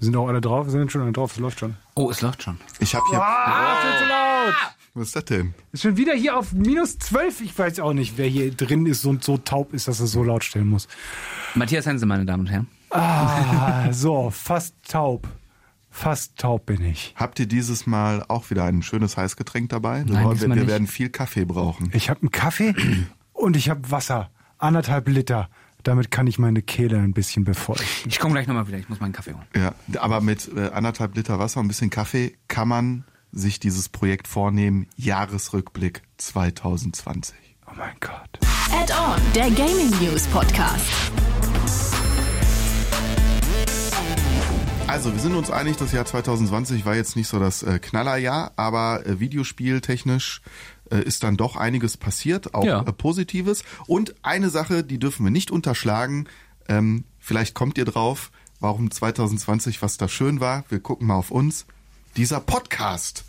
Wir sind auch alle drauf, wir sind schon alle drauf, es läuft schon. Oh, es läuft schon. Ich habe hier. Ah, ist so laut! Was ist das denn? Ist schon wieder hier auf minus 12. Ich weiß auch nicht, wer hier drin ist und so taub ist, dass er so laut stellen muss. Matthias Hense, meine Damen und Herren. Ah, so, fast taub. Fast taub bin ich. Habt ihr dieses Mal auch wieder ein schönes Heißgetränk dabei? Nein, wir, wir nicht. werden viel Kaffee brauchen. Ich habe einen Kaffee und ich habe Wasser. Anderthalb Liter. Damit kann ich meine Kehle ein bisschen befeuchten. Ich komme gleich nochmal wieder, ich muss meinen Kaffee holen. Ja, aber mit äh, anderthalb Liter Wasser und ein bisschen Kaffee kann man sich dieses Projekt vornehmen. Jahresrückblick 2020. Oh mein Gott. Add-on, der Gaming News Podcast. Also, wir sind uns einig, das Jahr 2020 war jetzt nicht so das äh, Knallerjahr, aber äh, videospieltechnisch ist dann doch einiges passiert, auch Ja. äh, Positives. Und eine Sache, die dürfen wir nicht unterschlagen, ähm, vielleicht kommt ihr drauf, warum 2020 was da schön war. Wir gucken mal auf uns. Dieser Podcast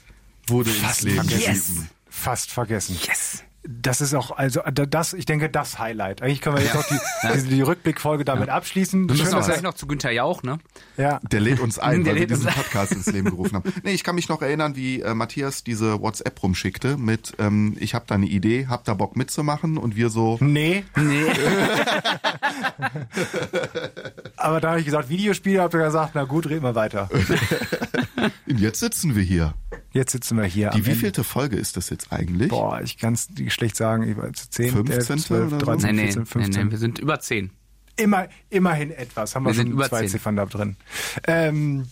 wurde ins Leben gerufen. Fast vergessen. Yes! Das ist auch, also da- das, ich denke, das Highlight. Eigentlich können wir jetzt auch die, die, die Rückblickfolge damit abschließen. Wir müssen Schön, auch gleich noch zu Günther Jauch, ne? ja. Der lädt uns ein, Der weil wir diesen. Podcast ins Leben gerufen haben. Nee, ich kann mich noch erinnern, wie äh, Matthias diese WhatsApp rumschickte mit, ähm, ich habe da eine Idee, habt da Bock mitzumachen? Und wir so, Nee, Nee. aber da habe ich gesagt, Videospiele, habt ihr gesagt, na gut, reden wir weiter. und jetzt sitzen wir hier. Jetzt sitzen wir hier. Die wievielte Folge ist das jetzt eigentlich? Boah, ich kann es schlecht sagen. Ich weiß, 10, 11, 15. 12, oder so? 13, Nee, nee, 14, nee, 15. nee, wir sind über 10. Immer, immerhin etwas. Haben wir, Wir sind schon über zwei 10. Ziffern da drin. Ähm,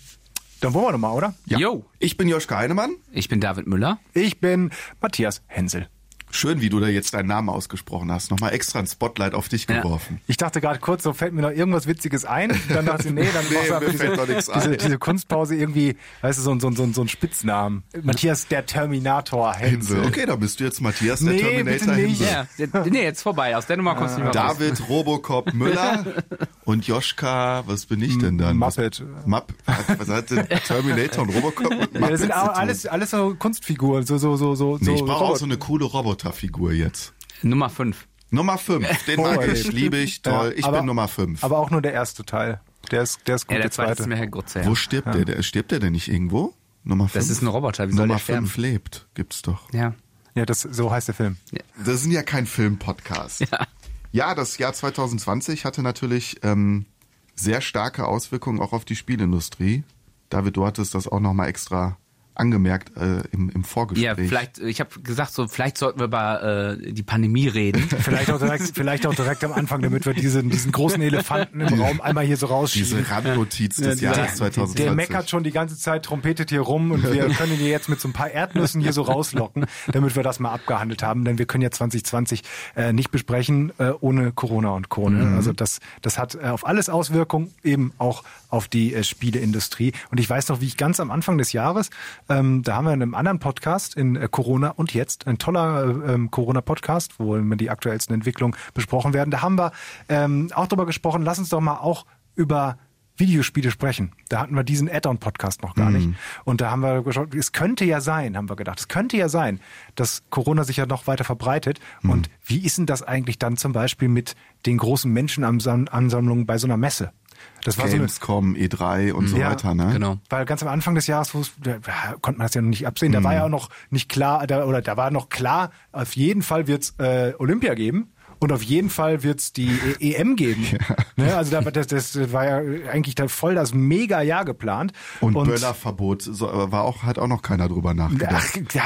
dann wollen wir noch mal, oder? Yo! Ich bin Joschka Heinemann. Ich bin David Müller. Ich bin Matthias Hensel. Schön, wie du da jetzt deinen Namen ausgesprochen hast. Nochmal extra ein Spotlight auf dich Ja. geworfen. Ich dachte gerade kurz, so fällt mir noch irgendwas Witziges ein. Dann dachte ich, nee, dann Nee, machst du mir diese, diese, ein. diese Kunstpause irgendwie, weißt du, so, ein- so, so, so ein Spitznamen. Matthias der Terminator Hensel. Okay, da bist du jetzt Matthias, der Nee, Terminator bitte nicht. Hinsel. Ja, jetzt- nee, jetzt vorbei. Aus der Nummer kommst du nicht mehr raus. David Robocop Müller und Joschka, was bin ich denn dann? Muppet. Was, Mupp, was hat denn Terminator und Robocop mit Ja, das sind alles, alles so Kunstfiguren, so, so, so, so. Nee, ich so brauche auch so eine coole Roboterfigur jetzt. Nummer 5. Nummer 5, den mag ich, liebe ich, toll. Ja, ich aber- bin Nummer 5. Aber auch nur der erste Teil. Der ist, der ist gut, Ja, der zweite ist mehr Herr Grutze. Wo Ja. stirbt der? der? Stirbt der denn nicht irgendwo? Nummer 5? Das ist ein Roboter, wie soll Nummer der sterben? 5 lebt, gibt's doch. Ja. Ja, das, so heißt der Film. Das ist ja kein Filmpodcast. Ja. Ja, das Jahr 2020 hatte natürlich ähm, sehr starke Auswirkungen auch auf die Spielindustrie. David, du hattest das auch nochmal extra angemerkt äh, im, im Vorgespräch. Ja, vielleicht, ich habe gesagt, so vielleicht sollten wir über äh, die Pandemie reden. Vielleicht auch direkt, vielleicht auch direkt am Anfang, damit wir diesen, diesen großen Elefanten im Raum einmal hier so rausschieben. Diese Randnotiz des Ja, Jahres 2020. Der meckert schon die ganze Zeit, trompetet hier rum und wir können ihn jetzt mit so ein paar Erdnüssen hier so rauslocken, damit wir das mal abgehandelt haben. Denn wir können ja 2020 äh, nicht besprechen äh, ohne Corona und Co. Ne? Also das, das hat äh, auf alles Auswirkungen, eben auch auf die äh, Spieleindustrie. Und ich weiß noch, wie ich ganz am Anfang des Jahres, ähm, da haben wir in einem anderen Podcast in äh, Corona und jetzt, ein toller äh, ähm, Corona-Podcast, wo immer die aktuellsten Entwicklungen besprochen werden. Da haben wir ähm, auch drüber gesprochen, lass uns doch mal auch über Videospiele sprechen. Da hatten wir diesen Add-on-Podcast noch gar nicht. Und da haben wir geschaut, es könnte ja sein, haben wir gedacht, es könnte ja sein, dass Corona sich ja noch weiter verbreitet. Und wie ist denn das eigentlich dann zum Beispiel mit den großen Menschenansammlungen bei so einer Messe? Das war so eine, Gamescom, E3 und so Ja, weiter, ne? Genau. weil ganz am Anfang des Jahres wo es- da konnte man das ja noch nicht absehen. Da war ja auch noch nicht klar, da, oder da war noch klar, auf jeden Fall wird's äh, Olympia geben. Und auf jeden Fall wird's die E- EM geben. Ne? Also da, das, das war ja eigentlich da voll das Mega-Jahr geplant. Und, Böllerverbot so, war auch, hat auch noch keiner drüber nachgedacht. Ach, ja,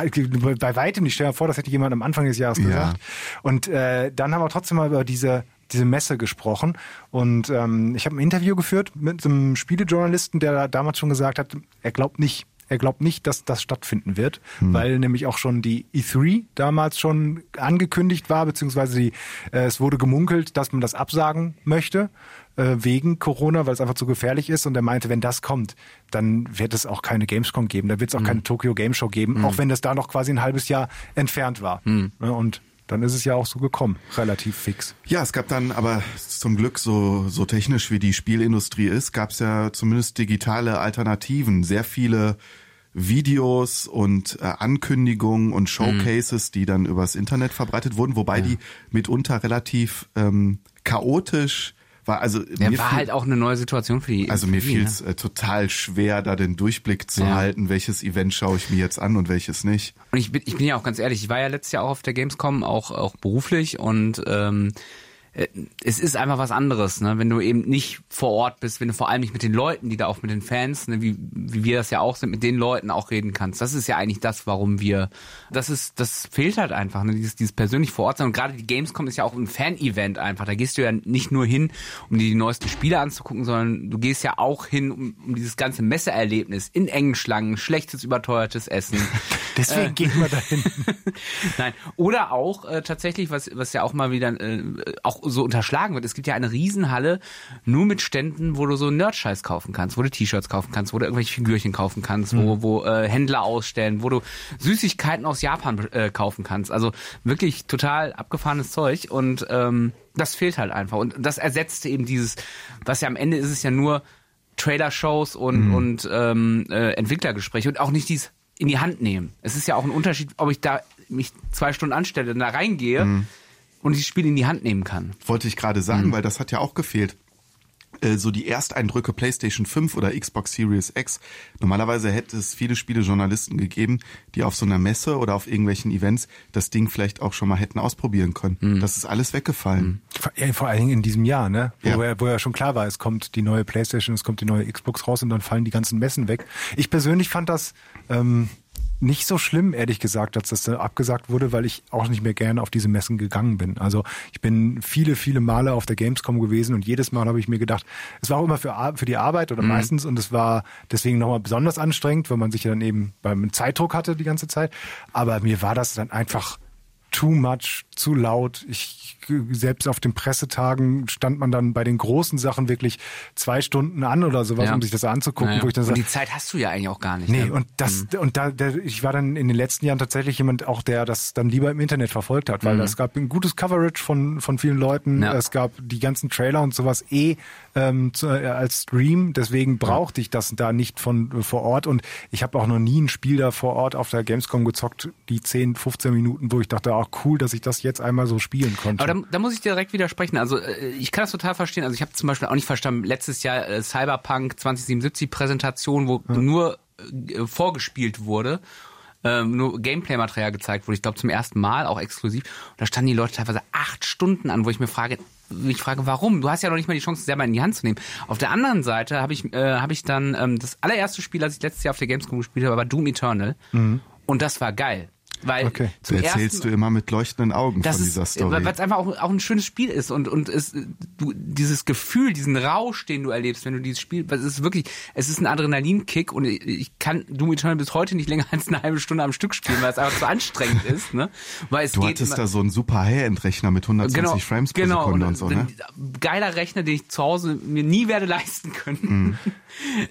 bei weitem nicht. Stell dir vor, das hätte jemand am Anfang des Jahres Ja. gesagt. Und äh, dann haben wir trotzdem mal über diese diese Messe gesprochen. Und ähm, ich habe ein Interview geführt mit einem Spielejournalisten, der damals schon gesagt hat, er glaubt nicht, er glaubt nicht, dass das stattfinden wird, weil nämlich auch schon die E3 damals schon angekündigt war, beziehungsweise die, äh, es wurde gemunkelt, dass man das absagen möchte äh, wegen Corona, weil es einfach zu gefährlich ist. Und er meinte, wenn das kommt, dann wird es auch keine Gamescom geben, da wird es auch keine Tokyo Game Show geben, auch wenn das da noch quasi ein halbes Jahr entfernt war. Ne, Und dann ist es ja auch so gekommen, relativ fix. Ja, es gab dann aber zum Glück so, so technisch wie die Spielindustrie ist, gab es ja zumindest digitale Alternativen. Sehr viele Videos und äh, Ankündigungen und Showcases, die dann übers Internet verbreitet wurden, wobei die mitunter relativ ähm, chaotisch war also Der mir war fiel- halt auch eine neue Situation für die. also mir fiel ne? es äh, total schwer, da den Durchblick zu Ja. halten, welches Event schaue ich mir jetzt an und welches nicht. Und ich bin, ich bin ja auch ganz ehrlich, ich war ja letztes Jahr auch auf der Gamescom, auch, auch beruflich und ähm, äh, es ist einfach was anderes, ne? wenn du eben nicht vor Ort bist, wenn du vor allem nicht mit den Leuten, die da auch mit den Fans, ne, wie, wie wir das ja auch sind, mit den Leuten auch reden kannst. Das ist ja eigentlich das, warum wir, das ist, das fehlt halt einfach, ne? dieses, dieses persönlich vor Ort sein. Und gerade die Gamescom ist ja auch ein Fan-Event einfach. Da gehst du ja nicht nur hin, um dir die neuesten Spiele anzugucken, sondern du gehst ja auch hin, um, um dieses ganze Messeerlebnis in engen Schlangen, schlechtes, überteuertes Essen. Deswegen geht man dahin. Nein. Oder auch äh, tatsächlich, was, was ja auch mal wieder äh, auch so unterschlagen wird, es gibt ja eine Riesenhalle nur mit Ständen, wo du so Nerd-Scheiß kaufen kannst, wo du T-Shirts kaufen kannst, wo du irgendwelche Figürchen kaufen kannst, wo, wo äh, Händler ausstellen, wo du Süßigkeiten aus Japan äh, kaufen kannst. Also wirklich total abgefahrenes Zeug und ähm, das fehlt halt einfach. Und das ersetzte eben dieses, was ja am Ende ist es ja nur Trailer-Shows und, und ähm, äh, Entwicklergespräche und auch nicht dies in die Hand nehmen. Es ist ja auch ein Unterschied, ob ich da mich zwei Stunden anstelle und da reingehe und dieses Spiel in die Hand nehmen kann. Wollte ich gerade sagen, weil das hat ja auch gefehlt. Äh, So die Ersteindrücke PlayStation 5 oder Xbox Series X. Normalerweise hätte es viele Spielejournalisten gegeben, die auf so einer Messe oder auf irgendwelchen Events das Ding vielleicht auch schon mal hätten ausprobieren können. Das ist alles weggefallen. Vor- Ja, vor allen Dingen in diesem Jahr, ne? Wo, Ja. ja. wo ja schon klar war, es kommt die neue Playstation, es kommt die neue Xbox raus und dann fallen die ganzen Messen weg. Ich persönlich fand das ähm, nicht so schlimm, ehrlich gesagt, dass das da abgesagt wurde, weil ich auch nicht mehr gerne auf diese Messen gegangen bin. Also ich bin viele, viele Male auf der Gamescom gewesen und jedes Mal habe ich mir gedacht, es war auch immer für, für die Arbeit oder meistens und es war deswegen nochmal besonders anstrengend, weil man sich ja dann eben beim Zeitdruck hatte die ganze Zeit. Aber mir war das dann einfach too much, zu laut. Ich selbst auf den Pressetagen stand man dann bei den großen Sachen wirklich zwei Stunden an oder sowas, Ja. um sich das anzugucken, Naja. wo ich dann und sage, die Zeit hast du ja eigentlich auch gar nicht. Nee, ne? und das, und da, der, ich war dann in den letzten Jahren tatsächlich jemand auch, der das dann lieber im Internet verfolgt hat, weil es gab ein gutes Coverage von, von vielen Leuten, Ja. es gab die ganzen Trailer und sowas eh ähm, zu, äh, als Stream, deswegen brauchte ich das da nicht von äh, vor Ort und ich habe auch noch nie ein Spiel da vor Ort auf der Gamescom gezockt, die 10, 15 Minuten, wo ich dachte, auch cool, dass ich das jetzt einmal so spielen konnte. Aber da, da muss ich direkt widersprechen. Also äh, ich kann das total verstehen. Also ich habe zum Beispiel auch nicht verstanden, letztes Jahr äh, Cyberpunk 2077 Präsentation, wo nur äh, vorgespielt wurde, ähm, nur Gameplay-Material gezeigt wurde, ich glaube zum ersten Mal, auch exklusiv. Und da standen die Leute teilweise acht Stunden an, wo ich mir frage, ich frage, warum? Du hast ja noch nicht mal die Chance, selber in die Hand zu nehmen. Auf der anderen Seite habe ich, äh, hab ich dann ähm, das allererste Spiel, das ich letztes Jahr auf der Gamescom gespielt habe, war Doom Eternal. Und das war geil. Weil Okay. zum Da erzählst ersten du immer mit leuchtenden Augen das von dieser ist, Story. weil es einfach auch, auch ein schönes Spiel ist und und es du dieses Gefühl, diesen Rausch, den du erlebst, wenn du dieses Spiel, weil es ist wirklich, es ist ein Adrenalinkick und ich, kann Doom Eternal bis heute nicht länger als eine halbe Stunde am Stück spielen, weil es einfach zu anstrengend ist, ne? Weil es du geht hattest immer- da so einen super High-End-Rechner mit 120 Frames pro genau, Sekunde und so, ne? Geiler Rechner, den ich zu Hause mir nie werde leisten können.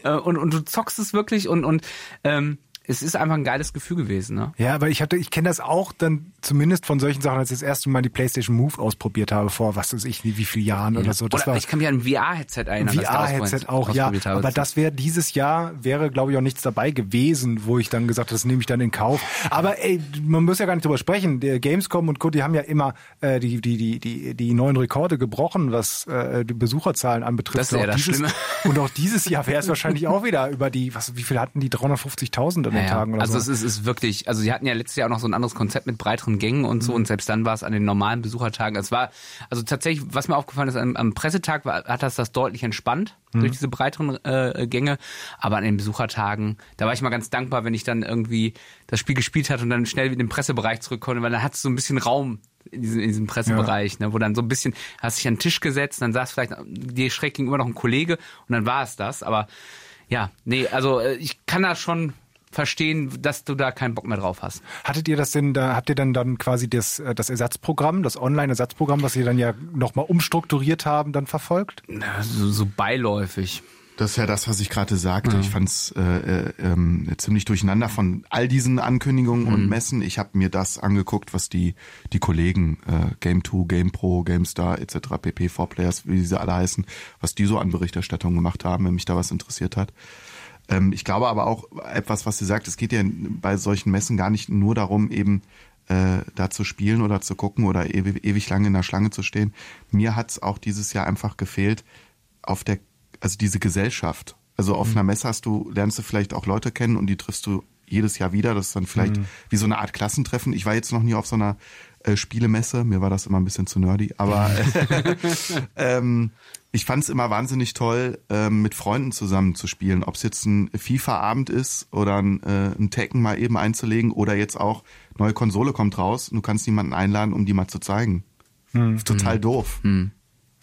Äh, und, und du zockst es wirklich und, und ähm, es ist einfach ein geiles Gefühl gewesen, ne? Ja, aber ich hatte, ich kenne das auch dann zumindest von solchen Sachen, als ich das erste Mal die PlayStation Move ausprobiert habe, vor was weiß ich, wie vielen Jahren oder so. Das Oder war ich kann mich an ein VR-Headset erinnern. VR-Headset auch, ja. habe. Aber das wäre dieses Jahr, wäre glaube ich auch nichts dabei gewesen, wo ich dann gesagt habe, das nehme ich dann in Kauf. Aber ey, man muss ja gar nicht drüber sprechen. Der Gamescom und Co., die haben ja immer äh, die, die, die, die, die neuen Rekorde gebrochen, was äh, die Besucherzahlen anbetrifft. Das ist ja das dieses, Schlimme. Und auch dieses Jahr wäre es wahrscheinlich auch wieder über die, was, wie viel hatten die? 350.000 an den Ja, ja. Tagen oder also so. es ist, ist wirklich, also sie hatten ja letztes Jahr auch noch so ein anderes Konzept mit breiteren Gängen und Mhm. so und selbst dann war es an den normalen Besuchertagen. Es war, also tatsächlich, was mir aufgefallen ist, am, am Pressetag war, hat das das deutlich entspannt Mhm. durch diese breiteren äh, Gänge, aber an den Besuchertagen, da war ich mal ganz dankbar, wenn ich dann irgendwie das Spiel gespielt hatte und dann schnell in den Pressebereich zurück konnte, weil dann hat es so ein bisschen Raum in diesem, in diesem Pressebereich, ne, wo dann so ein bisschen, hast dich an den Tisch gesetzt, dann saß vielleicht dir schräg gegenüber noch ein Kollege und dann war es das, aber ja, nee, also äh, ich kann das schon verstehen, dass du da keinen Bock mehr drauf hast. Hattet ihr das denn, da habt ihr dann dann quasi das, äh, das Ersatzprogramm, das Online-Ersatzprogramm, was sie dann ja nochmal umstrukturiert haben, dann verfolgt? Na, so, so beiläufig. Das ist ja das, was ich gerade sagte. Ich fand es äh, äh, ähm, ziemlich durcheinander von all diesen Ankündigungen Mhm. und Messen. Ich habe mir das angeguckt, was die die Kollegen äh, Game 2, Game Pro, GameStar etc. pp. 4 Players, wie sie alle heißen, was die so an Berichterstattung gemacht haben, wenn mich da was interessiert hat. Ähm, ich glaube aber auch etwas, was sie sagt, es geht ja bei solchen Messen gar nicht nur darum, eben äh, da zu spielen oder zu gucken oder ewig, ewig lange in der Schlange zu stehen. Mir hat's auch dieses Jahr einfach gefehlt auf der, also diese Gesellschaft. Also auf einer Messe hast du, lernst du vielleicht auch Leute kennen und die triffst du jedes Jahr wieder. Das ist dann vielleicht wie so eine Art Klassentreffen. Ich war jetzt noch nie auf so einer äh, Spielemesse. Mir war das immer ein bisschen zu nerdy. Aber ähm, ich fand es immer wahnsinnig toll, ähm, mit Freunden zusammen zu spielen. Ob es jetzt ein FIFA-Abend ist oder ein, äh, ein Tekken mal eben einzulegen oder jetzt auch neue Konsole kommt raus und du kannst niemanden einladen, um die mal zu zeigen. Total doof.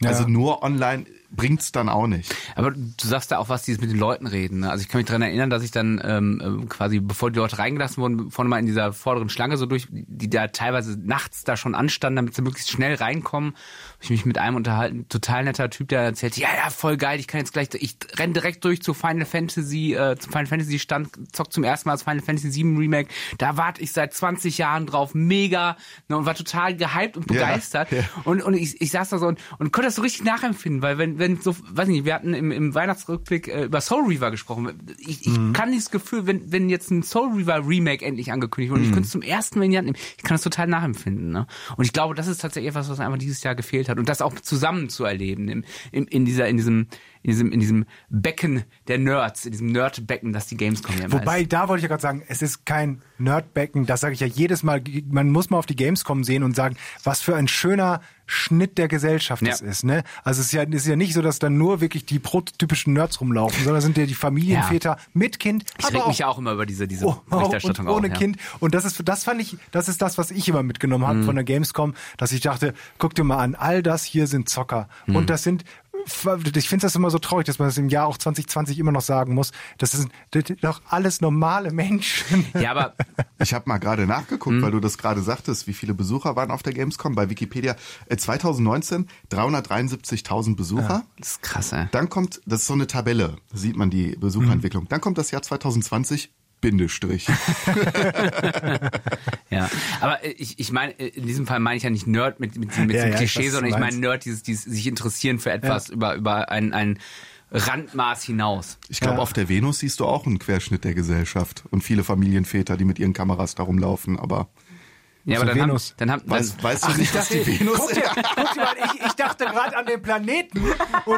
Also Ja. nur online bringt's dann auch nicht. Aber du sagst da auch was, dieses mit den Leuten reden. Ne? Also ich kann mich dran erinnern, dass ich dann ähm, ähm, quasi, bevor die Leute reingelassen wurden, vorne mal in dieser vorderen Schlange so durch, die da teilweise nachts da schon anstanden, damit sie möglichst schnell reinkommen. Ich mich mit einem unterhalten, total netter Typ, der erzählt, ja, ja, voll geil, ich kann jetzt gleich, ich renn direkt durch zu Final Fantasy, äh, zum Final Fantasy Stand, zock zum ersten Mal das Final Fantasy 7 Remake. Da warte ich seit 20 Jahren drauf, mega, ne, und war total gehypt und Ja, begeistert. ja. Und, und ich, ich saß da so und, und konnte das so richtig nachempfinden, weil wenn, wenn so, weiß nicht, wir hatten im, im Weihnachtsrückblick äh, über Soul Reaver gesprochen. Ich, ich Mhm. kann dieses Gefühl, wenn, wenn jetzt ein Soul Reaver Remake endlich angekündigt wurde, und ich Mhm. könnte es zum ersten Mal in die Hand nehmen, ich kann das total nachempfinden. Ne? Und ich glaube, das ist tatsächlich etwas, was einfach dieses Jahr gefehlt hat. Und das auch zusammen zu erleben, im, in dieser, in diesem, in diesem, in diesem Becken der Nerds, in diesem Nerdbecken, das die Gamescom ja Wobei, ist. da wollte ich ja gerade sagen, es ist kein Nerdbecken, das sage ich ja jedes Mal. Man muss mal auf die Gamescom sehen und sagen, was für ein schöner Schnitt der Gesellschaft Ja. das ist. Ne? Also es ist ja, es ist ja nicht so, dass dann nur wirklich die prototypischen Nerds rumlaufen, sondern sind ja die Familienväter mit Kind. Ich aber reg auch mich ja auch immer über diese, diese Oh, Berichterstattung und ohne. Ja. Kind. Und das ist, das fand ich, das ist das, was ich immer mitgenommen Mhm. habe von der Gamescom, dass ich dachte, guck dir mal an, all das hier sind Zocker. Mhm. Und das sind, ich finde das immer so traurig, dass man das im Jahr auch 2020 immer noch sagen muss. Das sind, doch alles normale Menschen. Ja, aber Ich habe mal gerade nachgeguckt, Hm. weil du das gerade sagtest, wie viele Besucher waren auf der Gamescom bei Wikipedia. Äh, 2019 373.000 Besucher. das ist krass, ey. Dann kommt, das ist so eine Tabelle, da sieht man die Besucherentwicklung. Dann kommt das Jahr 2020, Bindestrich. Ja, aber ich, ich meine, in diesem Fall meine ich ja nicht Nerd mit, mit, mit Ja, dem ja, Klischee, sondern ich meine. Nerd, dieses, dieses sich interessieren für etwas über, über ein, ein Randmaß hinaus. Ich glaube, Ja. auf der Venus siehst du auch einen Querschnitt der Gesellschaft und viele Familienväter, die mit ihren Kameras da rumlaufen, aber Ja, aber dann Venus. haben, dann haben, dann, weißt, weißt du nicht, was die Venus Guck dir, guck dir mal, ich, ich dachte gerade an den Planeten.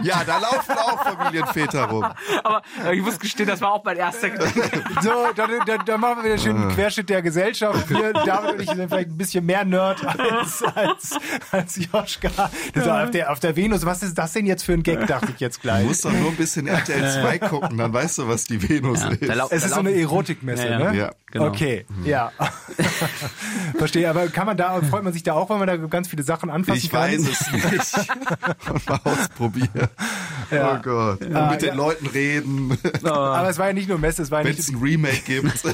Ja, da laufen auch Familienväter rum. aber äh, ich muss gestehen, das war auch mein erster Gedanke. so, dann, dann, dann machen wir wieder schön einen Querschnitt der Gesellschaft. Wir, David und ich sind vielleicht ein bisschen mehr Nerd als, als, als Joschka. Das war auf, der, auf der Venus. Was ist das denn jetzt für ein Gag, dachte ich jetzt Du gleich. musst doch nur ein bisschen RTL 2 gucken, dann weißt du, was die Venus Ja, ist. Es ist so eine Erotikmesse, Ja, ja. ne? Ja. Genau. Okay, ja. Verstehe, aber kann man da, freut man sich da auch, wenn man da ganz viele Sachen anfassen Ich kann? weiß es nicht. Und mal ausprobieren. Ja. Oh Gott. Und Ah, mit den ja. Leuten reden. Aber es war ja nicht nur Messe, es war ja Wenn nicht, es ein Remake gibt.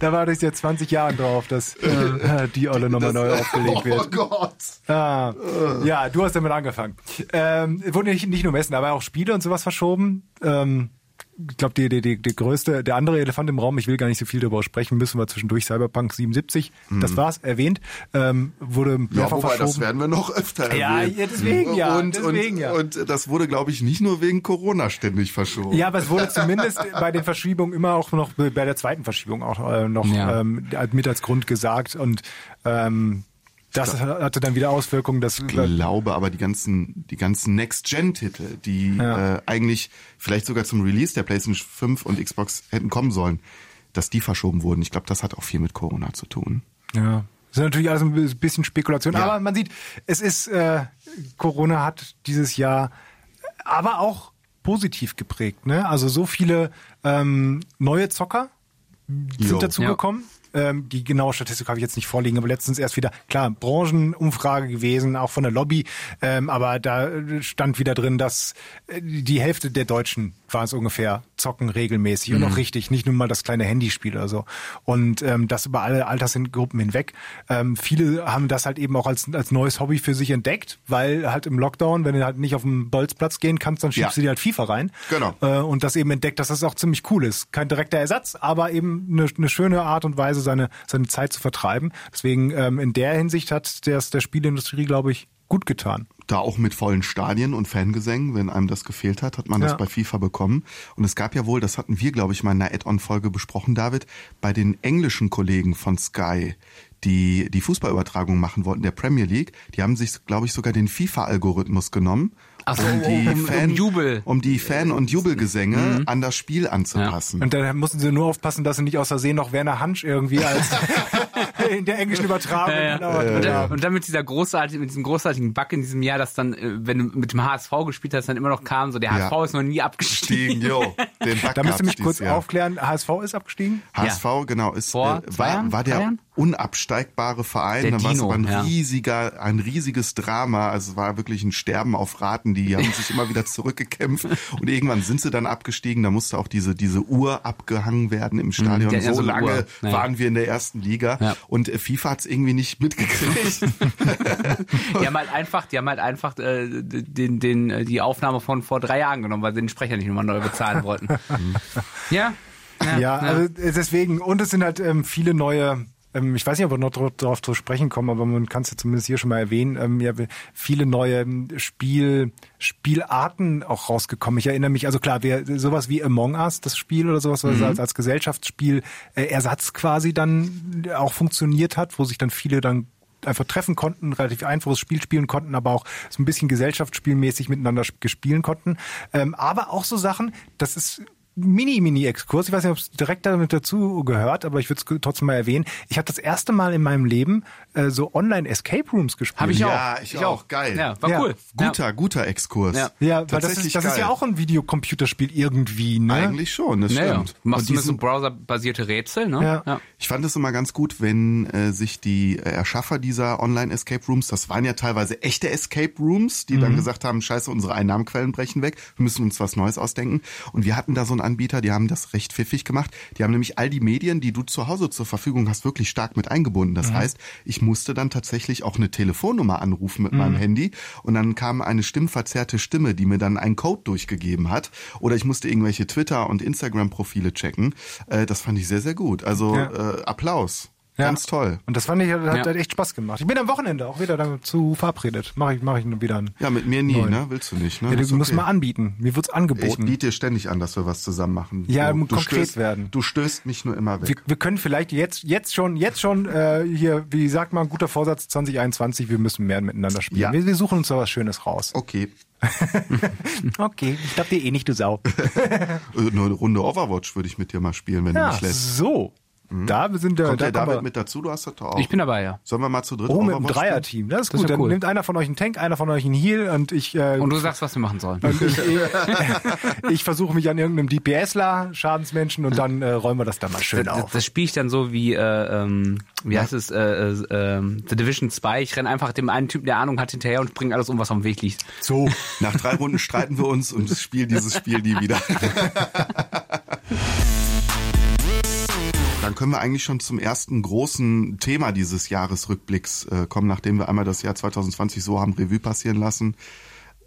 da war das ja 20 Jahre drauf, dass äh, die Olle nochmal neu aufgelegt wird. Oh Gott. Ah, ja, du hast damit angefangen. Ähm, wurden nicht, nicht nur Messen, aber auch Spiele und sowas verschoben. Ähm, ich glaube, die, die, die, die größte, der andere Elefant im Raum, ich will gar nicht so viel darüber sprechen, müssen wir zwischendurch Cyberpunk 77, das war's, erwähnt, ähm, wurde Mhm. Ja, wobei, das verschoben. werden wir noch öfter Ja, erwähnen. ja, deswegen ja, Und, deswegen und, ja. und das wurde, glaube ich, nicht nur wegen Corona ständig verschoben. Ja, aber es wurde zumindest bei den Verschiebungen immer auch noch, bei der zweiten Verschiebung auch äh, noch Ja. ähm, mit als Grund gesagt und ähm, das hatte dann wieder Auswirkungen, dass Ich glaube aber die ganzen, die ganzen Next-Gen-Titel, die Ja. äh, eigentlich vielleicht sogar zum Release der PlayStation 5 und Xbox hätten kommen sollen, dass die verschoben wurden. Ich glaube, das hat auch viel mit Corona zu tun. Ja. Das ist natürlich alles ein bisschen Spekulation, Ja. aber man sieht, es ist, äh, Corona hat dieses Jahr aber auch positiv geprägt. Ne? Also so viele ähm, neue Zocker sind dazugekommen. Ähm, die genaue Statistik habe ich jetzt nicht vorliegen, aber letztens erst wieder, klar, Branchenumfrage gewesen, auch von der Lobby, ähm, aber da stand wieder drin, dass äh, die Hälfte der Deutschen war es ungefähr, zocken regelmäßig und auch richtig, nicht nur mal das kleine Handyspiel oder so. Und ähm, das über alle Altersgruppen hinweg. Ähm, viele haben das halt eben auch als, als neues Hobby für sich entdeckt, weil halt im Lockdown, wenn du halt nicht auf den Bolzplatz gehen kannst, dann schiebst Ja. du dir halt FIFA rein. Genau. Äh, und das eben entdeckt, dass das auch ziemlich cool ist. Kein direkter Ersatz, aber eben eine, eine schöne Art und Weise, seine, seine Zeit zu vertreiben. Deswegen ähm, in der Hinsicht hat der, der Spieleindustrie, glaube ich, gut getan. da auch mit vollen Stadien und Fangesängen, wenn einem das gefehlt hat, hat man Ja. das bei FIFA bekommen. Und es gab ja wohl, das hatten wir, glaube ich, mal in einer Add-on-Folge besprochen, David, bei den englischen Kollegen von Sky, die die Fußballübertragung machen wollten, der Premier League, die haben sich, glaube ich, sogar den FIFA-Algorithmus genommen, Ach so, um, die um- um Fan, Jubel. um die Fan- und Jubelgesänge an das Spiel anzupassen. Und da mussten sie nur aufpassen, dass sie nicht aus Versehen noch Werner Hansch irgendwie als in der englischen Übertragung. Ja, ja. genau, und, ja. dann, und dann mit dieser großartigen, mit diesem großartigen Bug in diesem Jahr, dass dann, äh, wenn du mit dem HSV gespielt hast, dann immer noch kam, so der HSV Ja. ist noch nie abgestiegen. Stiegen, jo, den Bug Da müsst ihr mich kurz Jahr. aufklären. HSV ist abgestiegen? HSV, genau, ist, Vor äh, zwei war, Jahren? war der Jahren? Unabsteigbare Verein. Der da war es aber ein ja. riesiger, ein riesiges Drama. Also es war wirklich ein Sterben auf Raten. Die haben sich immer wieder zurückgekämpft und irgendwann sind sie dann abgestiegen. Da musste auch diese, diese Uhr abgehangen werden im Stadion. die hatten ja so lange Uhr. Ja. waren wir in der ersten Liga Ja. und äh, FIFA hat es irgendwie nicht mitgekriegt. Die haben halt einfach, die haben halt einfach äh, den, den, äh, die Aufnahme von vor drei Jahren genommen, weil sie den Sprecher nicht nochmal neu bezahlen wollten. ja. Ja, also äh, deswegen. Und es sind halt ähm, viele neue. Ähm, Ich weiß nicht, ob wir noch darauf zu sprechen kommen, aber man kann es ja zumindest hier schon mal erwähnen. ähm, Ja, viele neue ähm, Spiel, Spielarten auch rausgekommen. Ich erinnere mich, also klar, wir, sowas wie Among Us, das Spiel oder sowas, was als, als Gesellschaftsspiel äh, Ersatz quasi dann auch funktioniert hat, wo sich dann viele dann einfach treffen konnten, relativ einfaches Spiel spielen konnten, aber auch so ein bisschen gesellschaftsspielmäßig miteinander sp- spielen konnten. Ähm, aber auch so Sachen, das ist Mini-Mini-Exkurs. Ich weiß nicht, ob es direkt damit dazu gehört, aber ich würde es trotzdem mal erwähnen. Ich habe das erste Mal in meinem Leben äh, so Online-Escape Rooms gespielt. Habe ich auch. Ja, ich auch. Geil. Ja, war Ja. cool. guter, guter Exkurs. Ja. Ja, weil das Tatsächlich ist, das ist ja auch ein Videocomputerspiel irgendwie, ne? Eigentlich schon, das Ja. Naja, stimmt. du machst zumindest so diesen- browserbasierte Rätsel, ne? Ja. Ich fand es immer ganz gut, wenn äh, sich die äh, Erschaffer dieser Online-Escape Rooms, das waren ja teilweise echte Escape Rooms, die Mhm. dann gesagt haben, scheiße, unsere Einnahmenquellen brechen weg, wir müssen uns was Neues ausdenken. Und wir hatten da so einen Anbieter, die haben das recht pfiffig gemacht. Die haben nämlich all die Medien, die du zu Hause zur Verfügung hast, wirklich stark mit eingebunden. Mhm. Das heißt, ich musste dann tatsächlich auch eine Telefonnummer anrufen mit Mhm. meinem Handy und dann kam eine stimmverzerrte Stimme, die mir dann einen Code durchgegeben hat. Oder ich musste irgendwelche Twitter- und Instagram-Profile checken. Äh, das fand ich sehr, sehr gut. Also Ja. äh, Applaus. Ja. Ganz toll. Und das fand ich, hat, Ja. hat echt Spaß gemacht. Ich bin am Wochenende auch wieder dazu verabredet. Mache ich, mach ich nur wieder einen. Ja, mit mir nie, Neun. ne? Willst du nicht, ne? Ja, du musst okay. mal anbieten. Mir wird's Ich angeboten. biete dir ständig an, dass wir was zusammen machen. Ja, du, du konkret stößt, werden. Du stößt mich nur immer wir, weg. wir können vielleicht jetzt, jetzt schon, jetzt schon äh, hier, wie sagt man, guter Vorsatz 2021, wir müssen mehr miteinander spielen. Ja. Wir, wir suchen uns da was Schönes raus. Okay. Okay, ich glaub dir eh nicht, du Sau. Äh, Nur eine Runde Overwatch würde ich mit dir mal spielen, wenn du Ja, mich lässt. so. Da sind wir, Kommt da der David mit dazu? Du hast das doch auch. Ich bin dabei, ja. Sollen wir mal zu dritt Oh, mit einem? Dreierteam. Das ist Das ist gut. ja Dann cool. nimmt einer von euch einen Tank, einer von euch einen Heal und ich, äh, Und du sagst, was wir machen sollen. ich, ich versuche mich an irgendeinem DPSler, Schadensmenschen und dann äh, räumen wir das dann mal schön Das, auf. das spiele ich dann so wie, äh, ähm, wie heißt es, äh, äh, ähm, The Division 2. Ich renne einfach dem einen Typen, der Ahnung hat, hinterher und bringe alles um, was am Weg liegt. So. Nach drei Runden streiten wir uns und spielen dieses Spiel nie wieder. Dann können wir eigentlich schon zum ersten großen Thema dieses Jahresrückblicks äh, kommen, nachdem wir einmal das Jahr 2020 so haben Revue passieren lassen.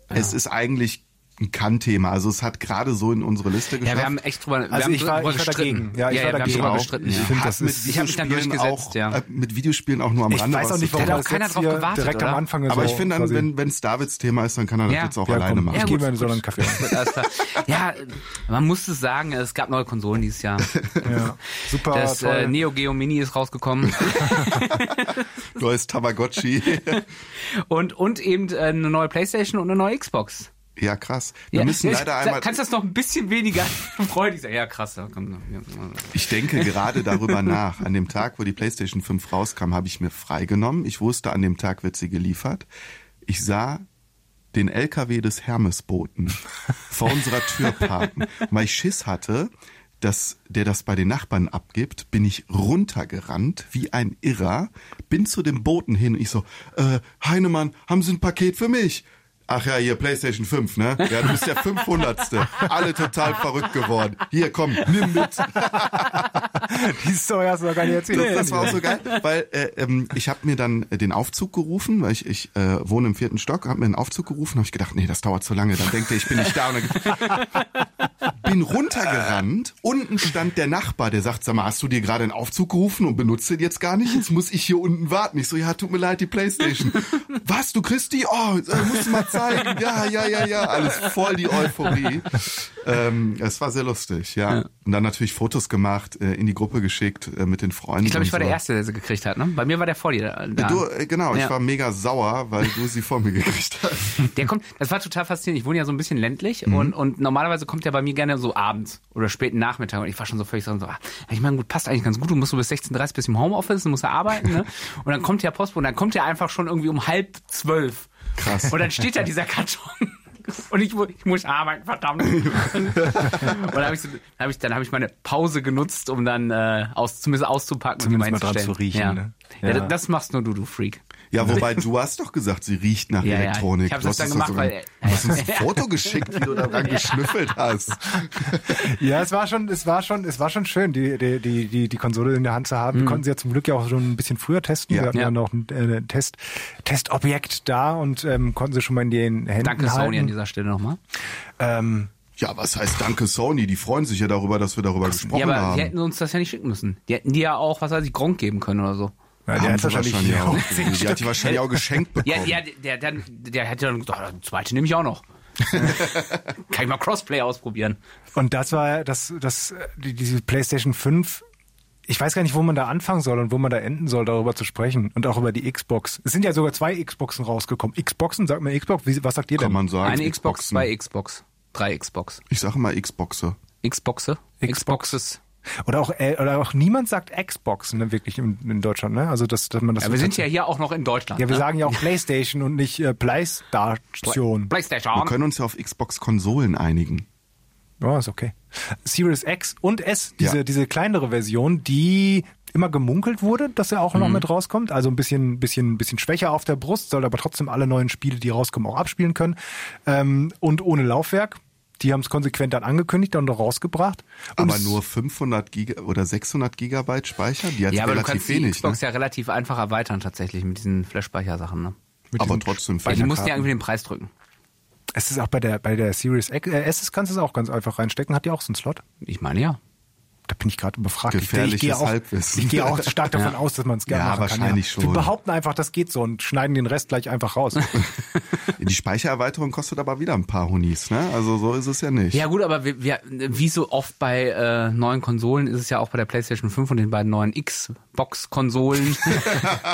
Es ist eigentlich ein Kann-Thema. Also es hat gerade so in unsere Liste geschafft. Ja, wir haben echt drüber, wir Also haben ich war- drüber ich war gestritten. Ja, ich war wir haben dagegen drüber auch. gestritten. Ich ja. finde, das mit ist- ich mich dann Videospielen durchgesetzt, auch, ja. äh, mit Videospielen auch nur am Ich Rande weiß auch nicht, warum Da das keiner drauf gewartet, direkt oder? am Anfang ist. Aber so ich finde, wenn es Davids Thema ist, dann kann er das Ja. jetzt auch ja, alleine komm, machen. ich Ja, mir so einen Kaffee. Ja, man muss es sagen, es gab neue Konsolen dieses Jahr. Ja, super Das äh, Neo Geo Mini ist rausgekommen Neues Tamagotchi. und und eben äh, eine neue Playstation und eine neue Xbox. Ja, krass. Wir Ja, müssen ich- leider sag, einmal. Kannst du das noch ein bisschen weniger freudig sagen? Ja, krass. Ich denke gerade darüber nach. An dem Tag, wo die PlayStation 5 rauskam, habe ich mir freigenommen. Ich wusste, an dem Tag wird sie geliefert. Ich sah den LKW des Hermesboten vor unserer Tür parken. Weil ich Schiss hatte, dass der das bei den Nachbarn abgibt, bin ich runtergerannt wie ein Irrer, bin zu dem Boten hin. Ich so, äh, Heinemann, haben Sie ein Paket für mich? Ach ja, hier PlayStation 5, ne? Ja, du bist der 500. Alle total verrückt geworden. Hier, komm, nimm mit. Die Story hast du doch gar nicht erzählt. Das, das war auch so geil, weil äh, ähm, ich habe mir dann den Aufzug gerufen, weil ich, ich äh, wohne im vierten Stock, habe mir einen Aufzug gerufen, habe ich gedacht, nee, das dauert zu lange. Dann denkt er, ich bin nicht da. Bin runtergerannt. Unten stand der Nachbar, der sagt, sag mal, hast du dir gerade einen Aufzug gerufen und benutzt den jetzt gar nicht? Jetzt muss ich hier unten warten. Ich so, ja, tut mir leid, die Playstation. Was, du Christi? Oh, äh, musst du mal zeigen. Ja, ja, ja, ja. Alles voll die Euphorie. Ähm, es war sehr lustig, ja. Und dann natürlich Fotos gemacht, äh, in die Gruppe geschickt äh, mit den Freunden. Ich glaube, ich war der so. Erste, der sie gekriegt hat. Ne? Bei mir war der vor dir. Da. Du, äh, genau, ich Ja. war mega sauer, weil du sie vor mir gekriegt hast. Der kommt, das war total faszinierend. Ich wohne ja so ein bisschen ländlich Mhm. und, und normalerweise kommt der bei mir gerne so abends oder späten Nachmittag und ich war schon so völlig so, ah, ich meine, gut, passt eigentlich ganz gut. Du musst so bis 16.30 bis im Homeoffice, du musst ja arbeiten, ne? Und dann kommt der Postbote und dann kommt der einfach schon irgendwie um halb zwölf. Krass. Und dann steht da dieser Karton. Und ich, ich muss arbeiten, verdammt. Und dann habe ich, so, hab ich, dann hab ich meine Pause genutzt, um dann äh, aus, zumindest auszupacken Zumindest und mal dran zu riechen, Ja. ne? Ja. Ja. das machst nur du, du Freak. Ja, wobei du hast doch gesagt, sie riecht nach Ja, ja. Elektronik. Ich hab Du das dann gemacht, sogar- weil- Du hast uns ein Foto geschickt, wie du daran geschnüffelt hast. Ja, es war schon, es war schon, es war schon schön, die, die, die, die, die Konsole in der Hand zu haben. Wir konnten sie ja zum Glück ja auch schon ein bisschen früher testen. Ja. Wir hatten ja, Ja. noch ein äh, Test, Testobjekt da und ähm, konnten sie schon mal in den Händen Danke halten. Sony an dieser Stelle nochmal. Ähm, Ja, was heißt danke Sony? Die freuen sich ja darüber, dass wir darüber gesprochen Ja, aber haben. die hätten uns das ja nicht schicken müssen. Die hätten dir ja auch, was weiß ich, Gronk geben können oder so. Ja, der hat sie wahrscheinlich, wahrscheinlich auch. Die hat die wahrscheinlich auch geschenkt Ja, bekommen. ja, der, der, der hätte dann gesagt, oh, zweite nehme ich auch noch. Kann ich mal Crossplay ausprobieren. Und das war das, das, die, diese PlayStation 5. Ich weiß gar nicht, wo man da anfangen soll und wo man da enden soll, darüber zu sprechen. Und auch über die Xbox. Es sind ja sogar zwei Xboxen rausgekommen. Xboxen, sagt man Xbox? Wie, was sagt ihr Kann denn? man sagen. Eine Xbox, Xboxen. zwei Xbox, drei Xbox. Ich sage mal Xboxe. Xboxe? Xboxes. Oder auch, äh, oder auch niemand sagt Xbox, ne, wirklich in, in Deutschland, ne? Also, dass, dass man das. Ja, wir sind ja hier auch noch in Deutschland. Ja, wir ne? sagen ja auch PlayStation und nicht äh, PlayStation. Wir Playstation. können uns ja auf Xbox-Konsolen einigen. Ja, ist okay. Series X und S, diese, Ja. diese kleinere Version, die immer gemunkelt wurde, dass er auch noch Mhm. mit rauskommt. Also ein bisschen, bisschen, bisschen schwächer auf der Brust, soll aber trotzdem alle neuen Spiele, die rauskommen, auch abspielen können. Ähm, und ohne Laufwerk. Die haben es konsequent dann angekündigt und rausgebracht. Und Aber nur 500 Giga oder 600 Gigabyte Speicher? Die hat Ja, aber du relativ kannst die wenig. Ne? Xbox ja relativ einfach erweitern tatsächlich mit diesen Flash-Speichersachen. Ne? mit Aber trotzdem Weil die mussten ja irgendwie den Preis drücken. Es ist auch bei der, bei der Series X, äh, S kannst du es auch ganz einfach reinstecken, hat die auch so einen Slot. Ich meine ja. Da bin ich gerade befragt. Ich- ich, Gefährliches gehe auch, Halbwissen. ich gehe auch stark davon aus, dass man es gerne Ja, machen kann. wahrscheinlich schon. Wir behaupten einfach, das geht so und schneiden den Rest gleich einfach raus. Die Speichererweiterung kostet aber wieder ein paar Honis, ne? Also so ist es ja nicht. Ja gut, aber wir, wir, wie so oft bei äh, neuen Konsolen ist es ja auch bei der PlayStation 5 und den beiden neuen Xbox-Konsolen